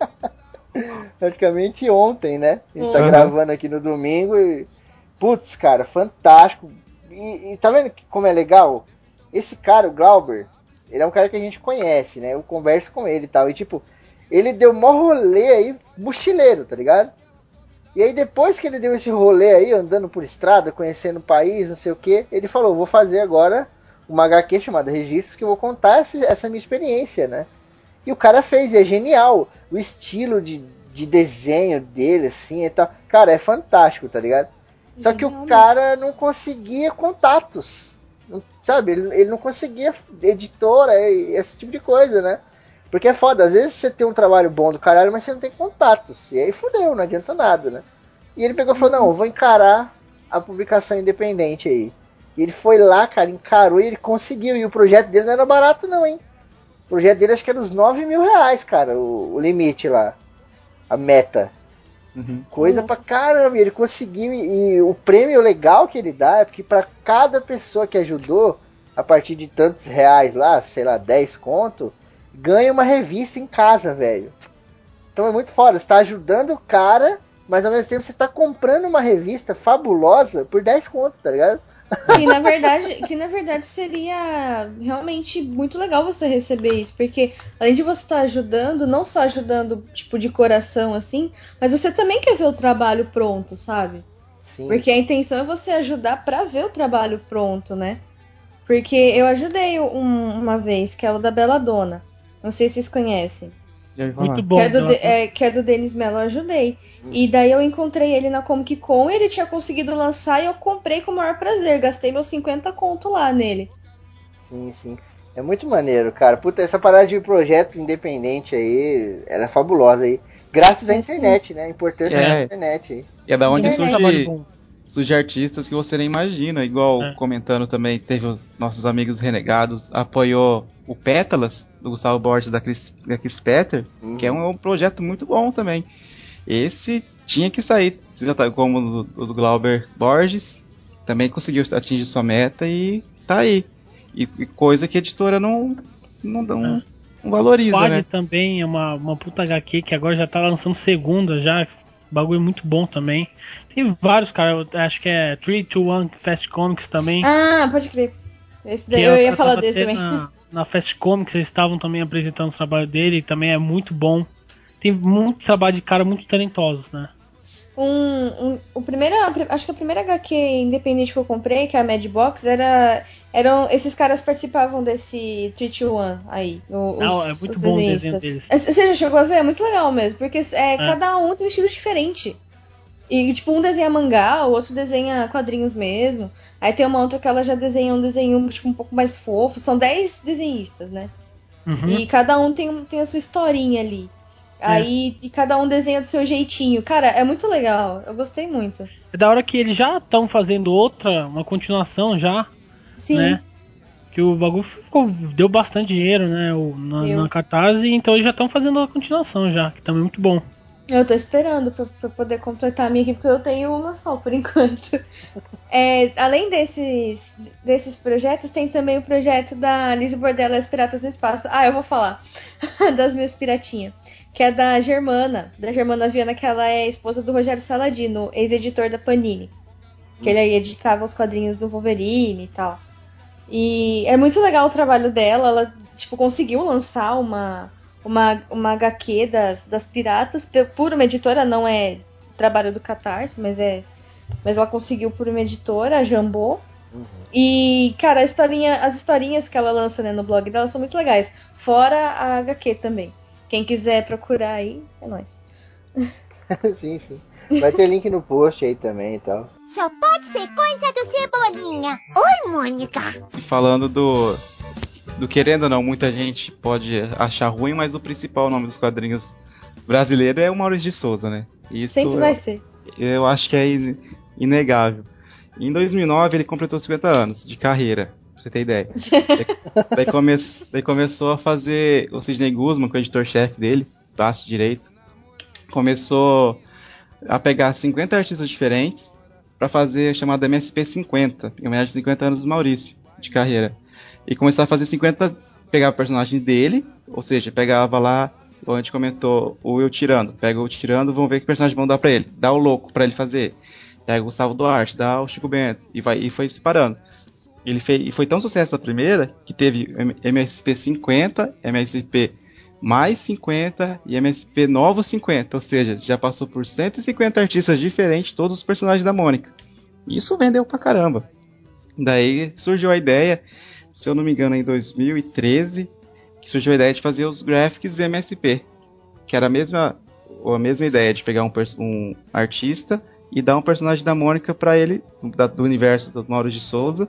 [LAUGHS] praticamente ontem, né? A gente tá uhum. gravando aqui no domingo e. Putz, cara, fantástico. E, e, tá vendo como é legal? Esse cara, o Glauber, ele é um cara que a gente conhece, né? Eu converso com ele e tal. E tipo, ele deu mó rolê aí, mochileiro, tá ligado? E aí depois que ele deu esse rolê aí, andando por estrada, conhecendo o país, não sei o que, ele falou, vou fazer agora uma HQ chamada Registros que eu vou contar essa, essa minha experiência, né? E o cara fez, e é genial. O estilo de, de desenho dele, assim, e tal. Cara, é fantástico, tá ligado? Só que o cara não conseguia contatos. sabe? Ele, ele não conseguia editora e esse tipo de coisa, né? Porque é foda, às vezes você tem um trabalho bom do caralho, mas você não tem contatos. E aí fudeu, não adianta nada, né? E ele pegou e falou, não, eu vou encarar a publicação independente aí. E ele foi lá, cara, encarou e ele conseguiu. E o projeto dele não era barato não, hein? O projeto dele acho que era uns 9 mil reais, cara, o, o limite lá. A meta. Uhum. Coisa uhum. pra caramba, e ele conseguiu. E, e o prêmio legal que ele dá é porque para cada pessoa que ajudou, a partir de tantos reais lá, sei lá, 10 conto, ganha uma revista em casa, velho. Então é muito foda. Você tá ajudando o cara, mas ao mesmo tempo você tá comprando uma revista fabulosa por 10 conto, tá ligado? Que na verdade, que na verdade seria realmente muito legal você receber isso, porque além de você estar tá ajudando, não só ajudando tipo de coração assim, mas você também quer ver o trabalho pronto, sabe? Sim. Porque a intenção é você ajudar para ver o trabalho pronto, né? Porque eu ajudei um, uma vez, que é o da Bela Dona. Não sei se vocês conhecem. Muito bom. Que é do, é, que é do Denis Mello, eu ajudei. Hum. E daí eu encontrei ele na Comic Con, ele tinha conseguido lançar e eu comprei com o maior prazer. Gastei meus 50 conto lá nele. Sim, sim. É muito maneiro, cara. Puta, essa parada de projeto independente aí, ela é fabulosa aí. Graças à internet, né? A importância é. da internet aí. E é da onde surge, surge artistas que você nem imagina. Igual é. comentando também, teve os nossos amigos renegados, apoiou o Pétalas, do Gustavo Borges da Chris, da Chris Petter, uhum. que é um, um, projeto muito bom também. Esse tinha que sair, tá, como do, do Glauber Borges, também conseguiu atingir sua meta e tá aí. E, e coisa que a editora não, não, não, é. não valoriza, Quad né? também é uma, uma puta HQ que agora já tá lançando segunda já, bagulho muito bom também. Tem vários, cara, eu acho que é 3 to 1 Fast Comics também. Ah, pode crer. Esse daí eu ia falar desse também. Na, na Fast Comics eles estavam também apresentando o trabalho dele, também é muito bom. Tem muito trabalho de cara muito talentosos, né? Um, um, o primeiro, acho que a primeira HQ independente que eu comprei, que é a Mad Box, era. Eram, esses caras participavam desse 3 1 aí. Os, Não, é muito bom o desenho deles. Você já chegou a ver? É muito legal mesmo, porque é, é. cada um tem um estilo diferente. E, tipo, um desenha mangá, o outro desenha quadrinhos mesmo. Aí tem uma outra que ela já desenha um desenho, tipo, um pouco mais fofo. São 10 desenhistas, né? Uhum. E cada um tem, tem a sua historinha ali. Aí e cada um desenha do seu jeitinho. Cara, é muito legal. Eu gostei muito. É da hora que eles já estão fazendo outra, uma continuação já. Sim. Né? Que o bagulho ficou, deu bastante dinheiro, né? O, na, na Catarse, então eles já estão fazendo a continuação já, que também é muito bom. Eu tô esperando pra, pra, poder completar a minha equipe, porque eu tenho uma só por [LAUGHS] enquanto. É, além desses, desses projetos, tem também o projeto da Liz Bordella e as Piratas do Espaço. Ah, eu vou falar [LAUGHS] das minhas piratinhas. Que é da Germana, da Germana Viana, que ela é esposa do Rogério Saladino, ex-editor da Panini. Que ele aí editava os quadrinhos do Wolverine e tal. E é muito legal o trabalho dela. Ela, tipo, conseguiu lançar uma uma, uma HQ das, das piratas por uma editora, não é trabalho do Catarse, mas é. Mas ela conseguiu por uma editora, a Jambô. Uhum. E, cara, a historinha, as historinhas que ela lança né, no blog dela são muito legais. Fora a HQ também. Quem quiser procurar aí, é nóis. [LAUGHS] sim, sim. Vai ter link no post aí também e tal. Só pode ser coisa do Cebolinha. Oi, Mônica. E falando do, do querendo ou não, muita gente pode achar ruim, mas o principal nome dos quadrinhos brasileiro é o Maurício de Souza, né? Isso Sempre vai ser. Eu acho que é inegável. Em 2009 ele completou 50 anos de carreira, pra você ter ideia. [LAUGHS] daí, come daí, começou a fazer o Sidney Guzman, que é o editor-chefe dele, braço direito. Começou a pegar 50 artistas diferentes para fazer a chamada MSP 50, em homenagem aos 50 anos do Maurício de carreira e começar a fazer 50. Pegava personagens dele, ou seja, pegava lá, a gente comentou, o Will tirando. Pega o tirando, vamos ver que personagem vão dar pra ele. Dá o louco pra ele fazer. Pega o Gustavo Duarte, dá o Chico Bento. E, vai, e foi se parando. Ele fez, e foi tão sucesso a primeira que teve MSP 50, MSP mais 50 e MSP novos 50, ou seja, já passou por 150 artistas diferentes, todos os personagens da Mônica. Isso vendeu pra caramba. Daí surgiu a ideia se eu não me engano, em 2013, que surgiu a ideia de fazer os graphics MSP, que era a mesma, a mesma ideia de pegar um, um artista e dar um personagem da Mônica para ele, do universo do Mauro de Souza,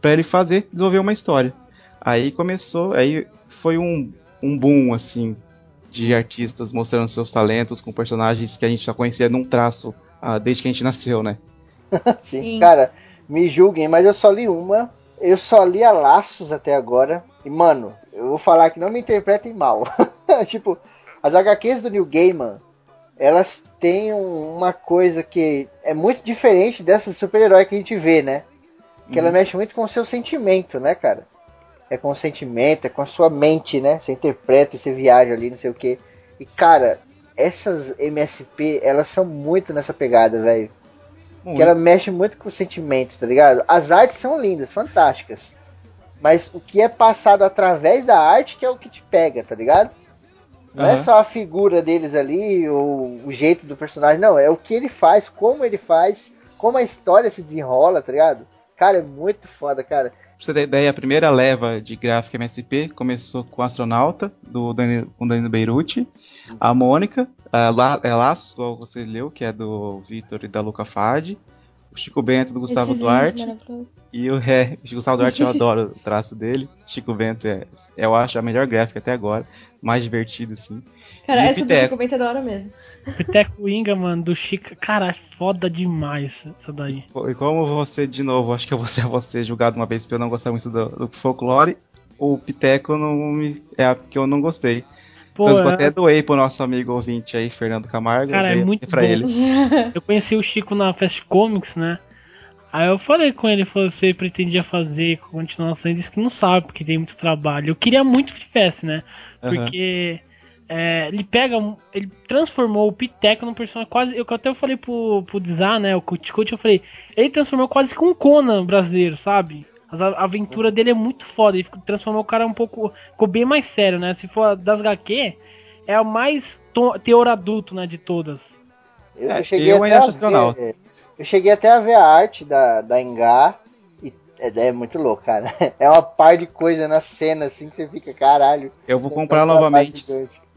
para ele fazer, desenvolver uma história. Aí começou, aí foi um, um boom, assim, de artistas mostrando seus talentos com personagens que a gente já conhecia num traço ah, desde que a gente nasceu, né? [LAUGHS] Sim. Sim. Cara, me julguem, mas eu só li uma eu só li a Laços até agora. E, mano, eu vou falar que não me interpretem mal. [LAUGHS] tipo, as HQs do New Gaiman, elas têm uma coisa que é muito diferente dessa super-herói que a gente vê, né? Que ela uhum. mexe muito com o seu sentimento, né, cara? É com o sentimento, é com a sua mente, né? Você interpreta, você viaja ali, não sei o que. E, cara, essas MSP, elas são muito nessa pegada, velho. Muito. Que ela mexe muito com os sentimentos, tá ligado? As artes são lindas, fantásticas. Mas o que é passado através da arte que é o que te pega, tá ligado? Não uhum. é só a figura deles ali, ou o jeito do personagem, não. É o que ele faz, como ele faz, como a história se desenrola, tá ligado? Cara, é muito foda, cara. Pra você ter ideia, a primeira leva de gráfica MSP começou com o Astronauta, do Danilo, com Danilo Beirute, a Mônica, a La, é Laços, igual você leu, que é do Vitor e da Luca Fadi, o Chico Bento do Gustavo Duarte. E o, é, o Gustavo Duarte eu adoro o traço dele. Chico Bento é, eu acho a melhor gráfica até agora. Mais divertido, assim. Cara, e essa do Chico Bento é da hora mesmo. Piteco Inga, mano, do Chico. Cara, é foda demais essa daí. E como você, de novo, acho que eu vou ser você julgado uma vez porque eu não gostar muito do, do folclore. O Piteco não me, é a que eu não gostei. Pô, Tanto é... até doei pro nosso amigo ouvinte aí, Fernando Camargo. Cara, é muito pra bom. ele. [LAUGHS] Eu conheci o Chico na Fast Comics, né? Aí eu falei com ele, falou, você pretendia fazer continuação, ele disse que não sabe, porque tem muito trabalho. Eu queria muito que tivesse, né? Porque uhum. É, ele pega, ele transformou o Piteco num personagem quase, eu até falei pro, pro Dizar, né, o Kut eu falei, ele transformou quase que um Conan brasileiro, sabe? A aventura dele é muito foda. Ele transformou o cara um pouco. Ficou bem mais sério, né? Se for das HQ, é o mais teor adulto, né? De todas. Eu, é, cheguei eu até a ver, Eu cheguei até a ver a arte da, da Engar. E é, é muito louco, cara. [LAUGHS] É uma par de coisa na cena, assim, que você fica, caralho. Eu vou comprar novamente.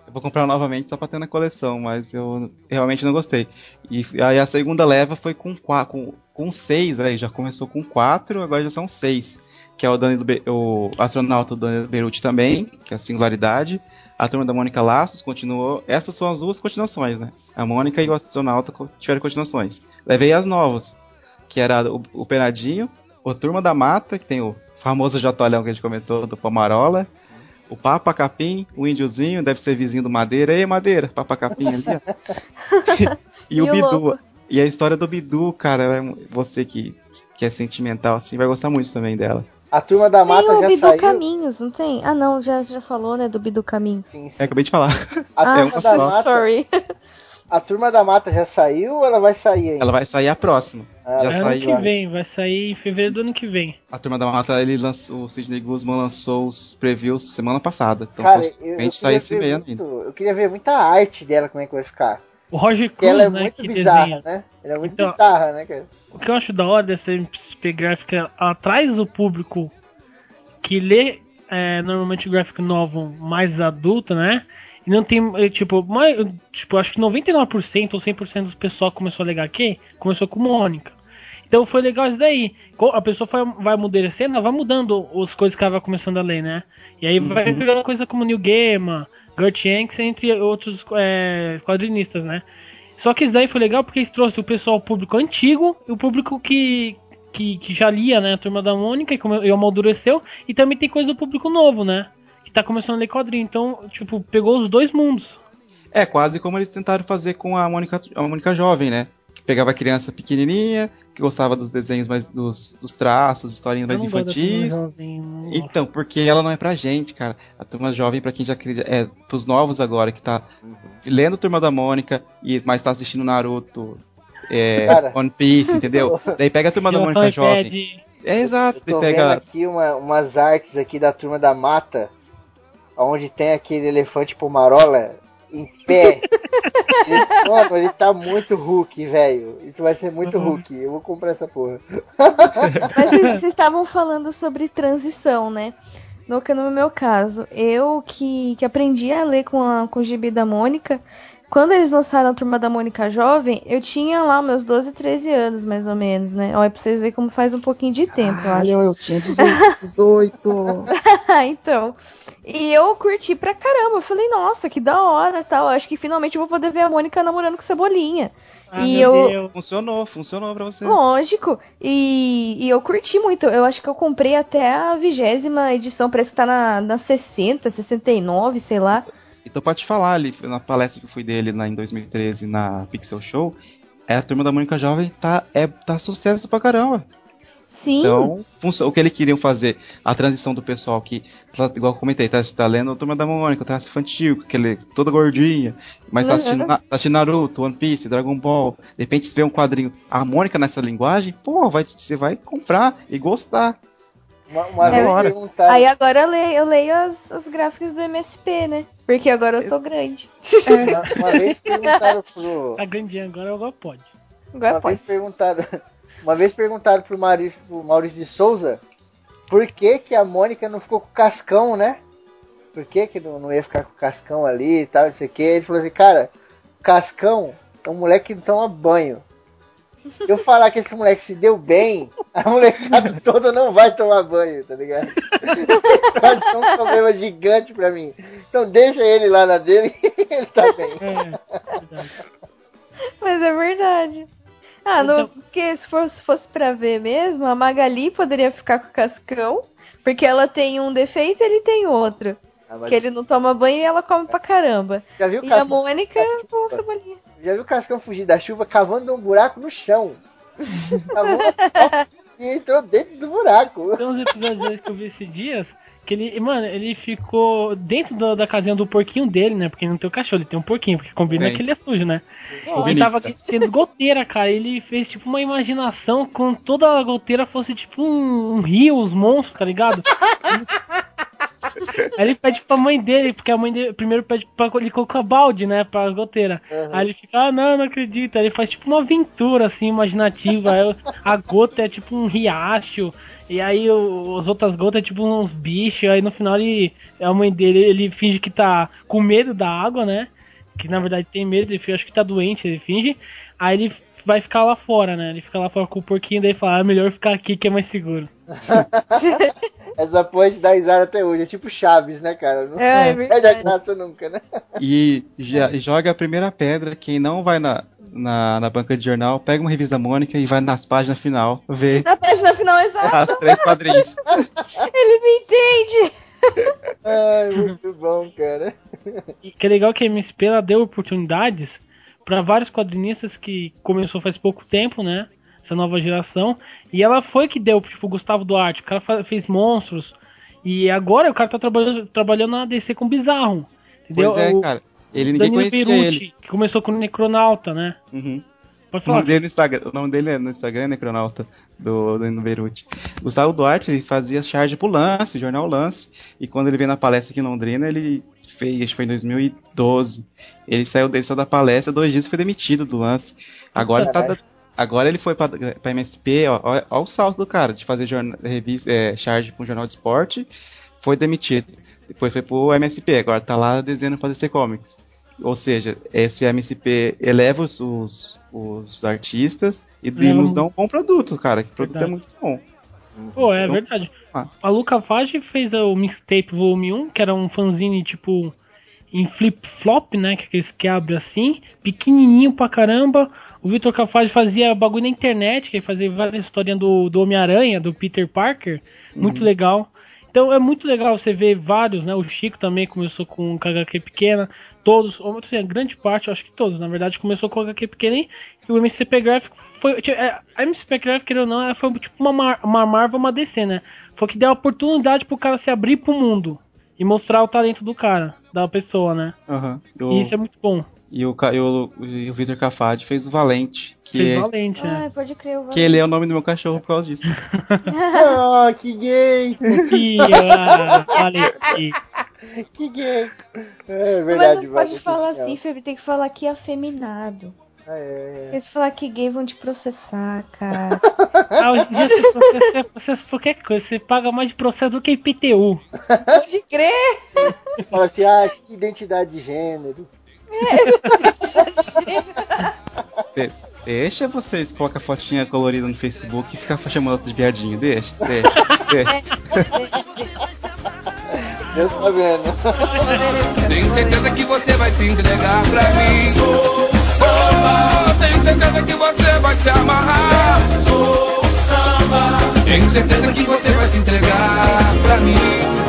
Eu vou comprar novamente só pra ter na coleção, mas eu realmente não gostei. E aí a segunda leva foi com, com, com seis, aí já começou com quatro, agora já são seis. que é o, Danilo Be o astronauta Danilo Beruti também, que é a singularidade. A turma da Mônica Laços continuou. Essas são as duas continuações, né? A Mônica e o astronauta tiveram continuações. Levei as novas, que era o, o Penadinho, o Turma da Mata, que tem o famoso Jatolhão que a gente comentou, do Pomarola. O Papa Capim, o índiozinho, deve ser vizinho do Madeira. Ei, Madeira, Papa Capim ali, ó. [LAUGHS] e, e o Bidu. Louco. E a história do Bidu, cara, é, você que, que é sentimental assim, vai gostar muito também dela. A turma da mata tem o já Bidu saiu. Caminhos, não tem? Ah, não, já, já falou, né, do Bidu Caminhos. Sim, sim. É, acabei de falar. A ah, turma da [LAUGHS] mata, sorry. [LAUGHS] A turma da mata já saiu ou ela vai sair ainda? Ela vai sair a próxima. Ah, já ano saiu. que vem, vai sair em fevereiro do ano que vem. A turma da mata, ele lançou, o Sidney Guzman lançou os previews semana passada. Então, Cara, eu, eu, sair esse meio muito, eu queria ver muita arte dela, como é que vai ficar. O Roger Cruz, ela é né, muito bizarra, desenha. né? Ela é muito então, bizarra, né, cara? O que eu acho da hora dessa MSP gráfica, ela traz o público que lê é, normalmente o gráfico novo mais adulto, né? E não tem, é, tipo, mais, tipo, acho que 99% ou 100% dos pessoal que começou a ler HQ começou com Mônica. Então foi legal isso daí. A pessoa foi, vai amadurecendo, ela vai mudando as coisas que ela vai começando a ler, né? E aí vai uhum. pegando coisa como New Gaiman, Gert Yanks, entre outros é, quadrinistas, né? Só que isso daí foi legal porque isso trouxe o pessoal o público antigo e o público que, que, que já lia, né? A Turma da Mônica e, e amadureceu. E também tem coisa do público novo, né? Que tá começando a ler quadrinho. Então, tipo, pegou os dois mundos. É, quase como eles tentaram fazer com a Mônica, a Mônica jovem, né? pegava a criança pequenininha, que gostava dos desenhos mais dos, dos traços, historinhas mais infantis. então, porque ela não é pra gente, cara. A turma jovem para quem já é pros novos agora que tá uhum. lendo Turma da Mônica e mais tá assistindo Naruto, é, cara, One Piece, entendeu? [LAUGHS] Daí pega a Turma da Mônica jovem. É exato, eu tô pega vendo aqui uma, umas artes aqui da Turma da Mata, onde tem aquele elefante pomarola em pé. [LAUGHS] ele, mano, ele tá muito Hulk, velho. Isso vai ser muito uhum. Hulk. Eu vou comprar essa porra. [LAUGHS] Mas vocês estavam falando sobre transição, né? No, no meu caso, eu que, que aprendi a ler com, a, com o gibi da Mônica, quando eles lançaram a Turma da Mônica Jovem, eu tinha lá meus 12, 13 anos, mais ou menos, né? Olha, pra vocês verem como faz um pouquinho de tempo, Ai, eu, eu tinha 18. 18. [LAUGHS] [LAUGHS] então. E eu curti pra caramba. Eu falei, nossa, que da hora tal. Acho que finalmente eu vou poder ver a Mônica namorando com Cebolinha. Ah, e eu. Deus. Funcionou, funcionou pra você. Lógico. E, e eu curti muito. Eu acho que eu comprei até a vigésima edição. Parece que tá na, na 60, 69, sei lá. Então, pra te falar ali, na palestra que eu fui dele lá em 2013 na Pixel Show, é a turma da Mônica Jovem tá, é, tá sucesso pra caramba. Sim. Então, o que eles queriam fazer, a transição do pessoal que, tá, igual eu comentei, tá, tá lendo a Turma da Mônica, tá infantil, aquele, toda gordinha, mas tá uhum. assistindo, tá assistindo Naruto, One Piece, Dragon Ball, de repente você vê um quadrinho a Mônica nessa linguagem, pô, vai, você vai comprar e gostar. Uma, uma é, vez Aí agora eu leio, eu leio as, as gráficas do MSP, né? Porque agora eu tô grande. É, uma, uma, vez perguntaram pro. Tá grandinho agora, agora pode. Agora uma pode. Vez perguntaram, uma vez perguntaram pro Maurício, pro Maurício de Souza por que, que a Mônica não ficou com o Cascão, né? Por que, que não, não ia ficar com o Cascão ali e tal, não sei o que. Ele falou assim, cara, Cascão é um moleque que não toma banho. Eu falar que esse moleque se deu bem, a molecada toda não vai tomar banho, tá ligado? Pode ser um problema gigante pra mim. Então deixa ele lá na dele [LAUGHS] ele tá bem. É, Mas é verdade. Ah, então... não, porque se fosse, fosse pra ver mesmo, a Magali poderia ficar com o Cascão, porque ela tem um defeito e ele tem outro. Ah, mas... Que ele não toma banho e ela come pra caramba. Já viu e a Mônica com cebolinha. Já viu o Cascão fugir da chuva cavando um buraco no chão? e entrou dentro do buraco. Tem uns episódios que eu vi esses dias que ele, mano, ele ficou dentro do, da casinha do porquinho dele, né? Porque não tem o cachorro, ele tem um porquinho, porque combina que ele é sujo, né? Ele tava tendo goteira, cara. Ele fez tipo uma imaginação com toda a goteira fosse tipo um, um rio, os monstros, tá ligado? [LAUGHS] Aí ele pede pra mãe dele, porque a mãe dele primeiro pede pra ele colocar balde, né, pra goteira. Uhum. Aí ele fica, ah, não, não acredito. Aí ele faz tipo uma aventura, assim, imaginativa. Aí a gota é tipo um riacho. E aí o, as outras gotas é tipo uns bichos. Aí no final ele, a mãe dele, ele finge que tá com medo da água, né? Que na verdade tem medo, ele acho que tá doente, ele finge. Aí ele vai ficar lá fora, né? Ele fica lá fora com o porquinho, daí fala, ah, melhor ficar aqui que é mais seguro. [LAUGHS] Essa porra de dar risada até hoje, é tipo Chaves, né, cara? Não é, é perde a graça nunca, né? E já, joga a primeira pedra, quem não vai na, na, na, banca de jornal, pega uma revista da Mônica e vai nas páginas final ver. Na página final, exato. As três quadrinhos. [LAUGHS] Ele me entende. [LAUGHS] Ai, muito bom, cara. E que é legal que a MSP ela deu oportunidades para vários quadrinistas que começou faz pouco tempo, né? Essa nova geração. E ela foi que deu, tipo, o Gustavo Duarte. O cara fez monstros. E agora o cara tá trabalhando, trabalhando na DC com Bizarro. Entendeu? Pois é, o, cara. Ele ninguém Danilo conhecia Beruti, ele. que começou com o Necronauta, né? Uhum. Pode falar. O nome, dele no Instagram, o nome dele é no Instagram é Necronauta, do, do Beruti. Gustavo Duarte fazia charge pro Lance, jornal Lance. E quando ele veio na palestra aqui em Londrina, ele fez, acho que foi em 2012. Ele saiu dele só da palestra, dois dias foi demitido do lance. Agora ele tá. Agora ele foi pra, pra MSP, ó, ó, ó, o salto do cara, de fazer jornal, revista, é, charge pra um jornal de esporte, foi demitido. Depois foi pro MSP, agora tá lá desenhando fazer C Comics. Ou seja, esse MSP eleva os, os, os artistas e nos dá um bom produto, cara. Que produto é verdade. é muito bom. Pô, é então, verdade. Ah. A Luca Fage fez o Mixtape Volume 1, que era um fanzine tipo em flip-flop, né? Que, que abre assim, pequenininho pra caramba. O Victor Cafage fazia bagulho na internet, que fazia várias histórias do, do Homem-Aranha, do Peter Parker. Muito uhum. legal. Então é muito legal você ver vários, né? O Chico também começou com HQ pequena. Todos, ou assim, a grande parte, acho que todos, na verdade, começou com HQ pequena e o MCP Graphic foi. É, a MCP Graphic, ou não, foi tipo uma, uma Marvel, uma DC, né? Foi que deu a oportunidade pro cara se abrir pro mundo e mostrar o talento do cara, da pessoa, né? Uhum. Eu... E isso é muito bom. E o, o, o Victor Cafade fez o Valente. Que fez é, Valente, né? Ah, pode crer, o Valente. Que ele é o nome do meu cachorro por causa disso. oh, [LAUGHS] que gay! [LAUGHS] Que, Valente. [LAUGHS] Que gay! É verdade, Mas não pode falar assim, Felipe, tem que falar que é afeminado. Ah, é. Porque se falar que gay vão te processar, cara. ah, você processa, processa qualquer coisa, você paga mais de processo do que IPTU. Pode crer! Fala assim, ah, que identidade de gênero. De deixa vocês colocar fotinha colorida no Facebook e ficar chamando outros de viadinho. Deixa, deixa, deixa. Deus tá vendo. Tenho certeza que você vai se entregar pra mim. Sou samba. Tenho certeza que você vai se amarrar. Sou samba. Tenho certeza que você vai se entregar pra mim.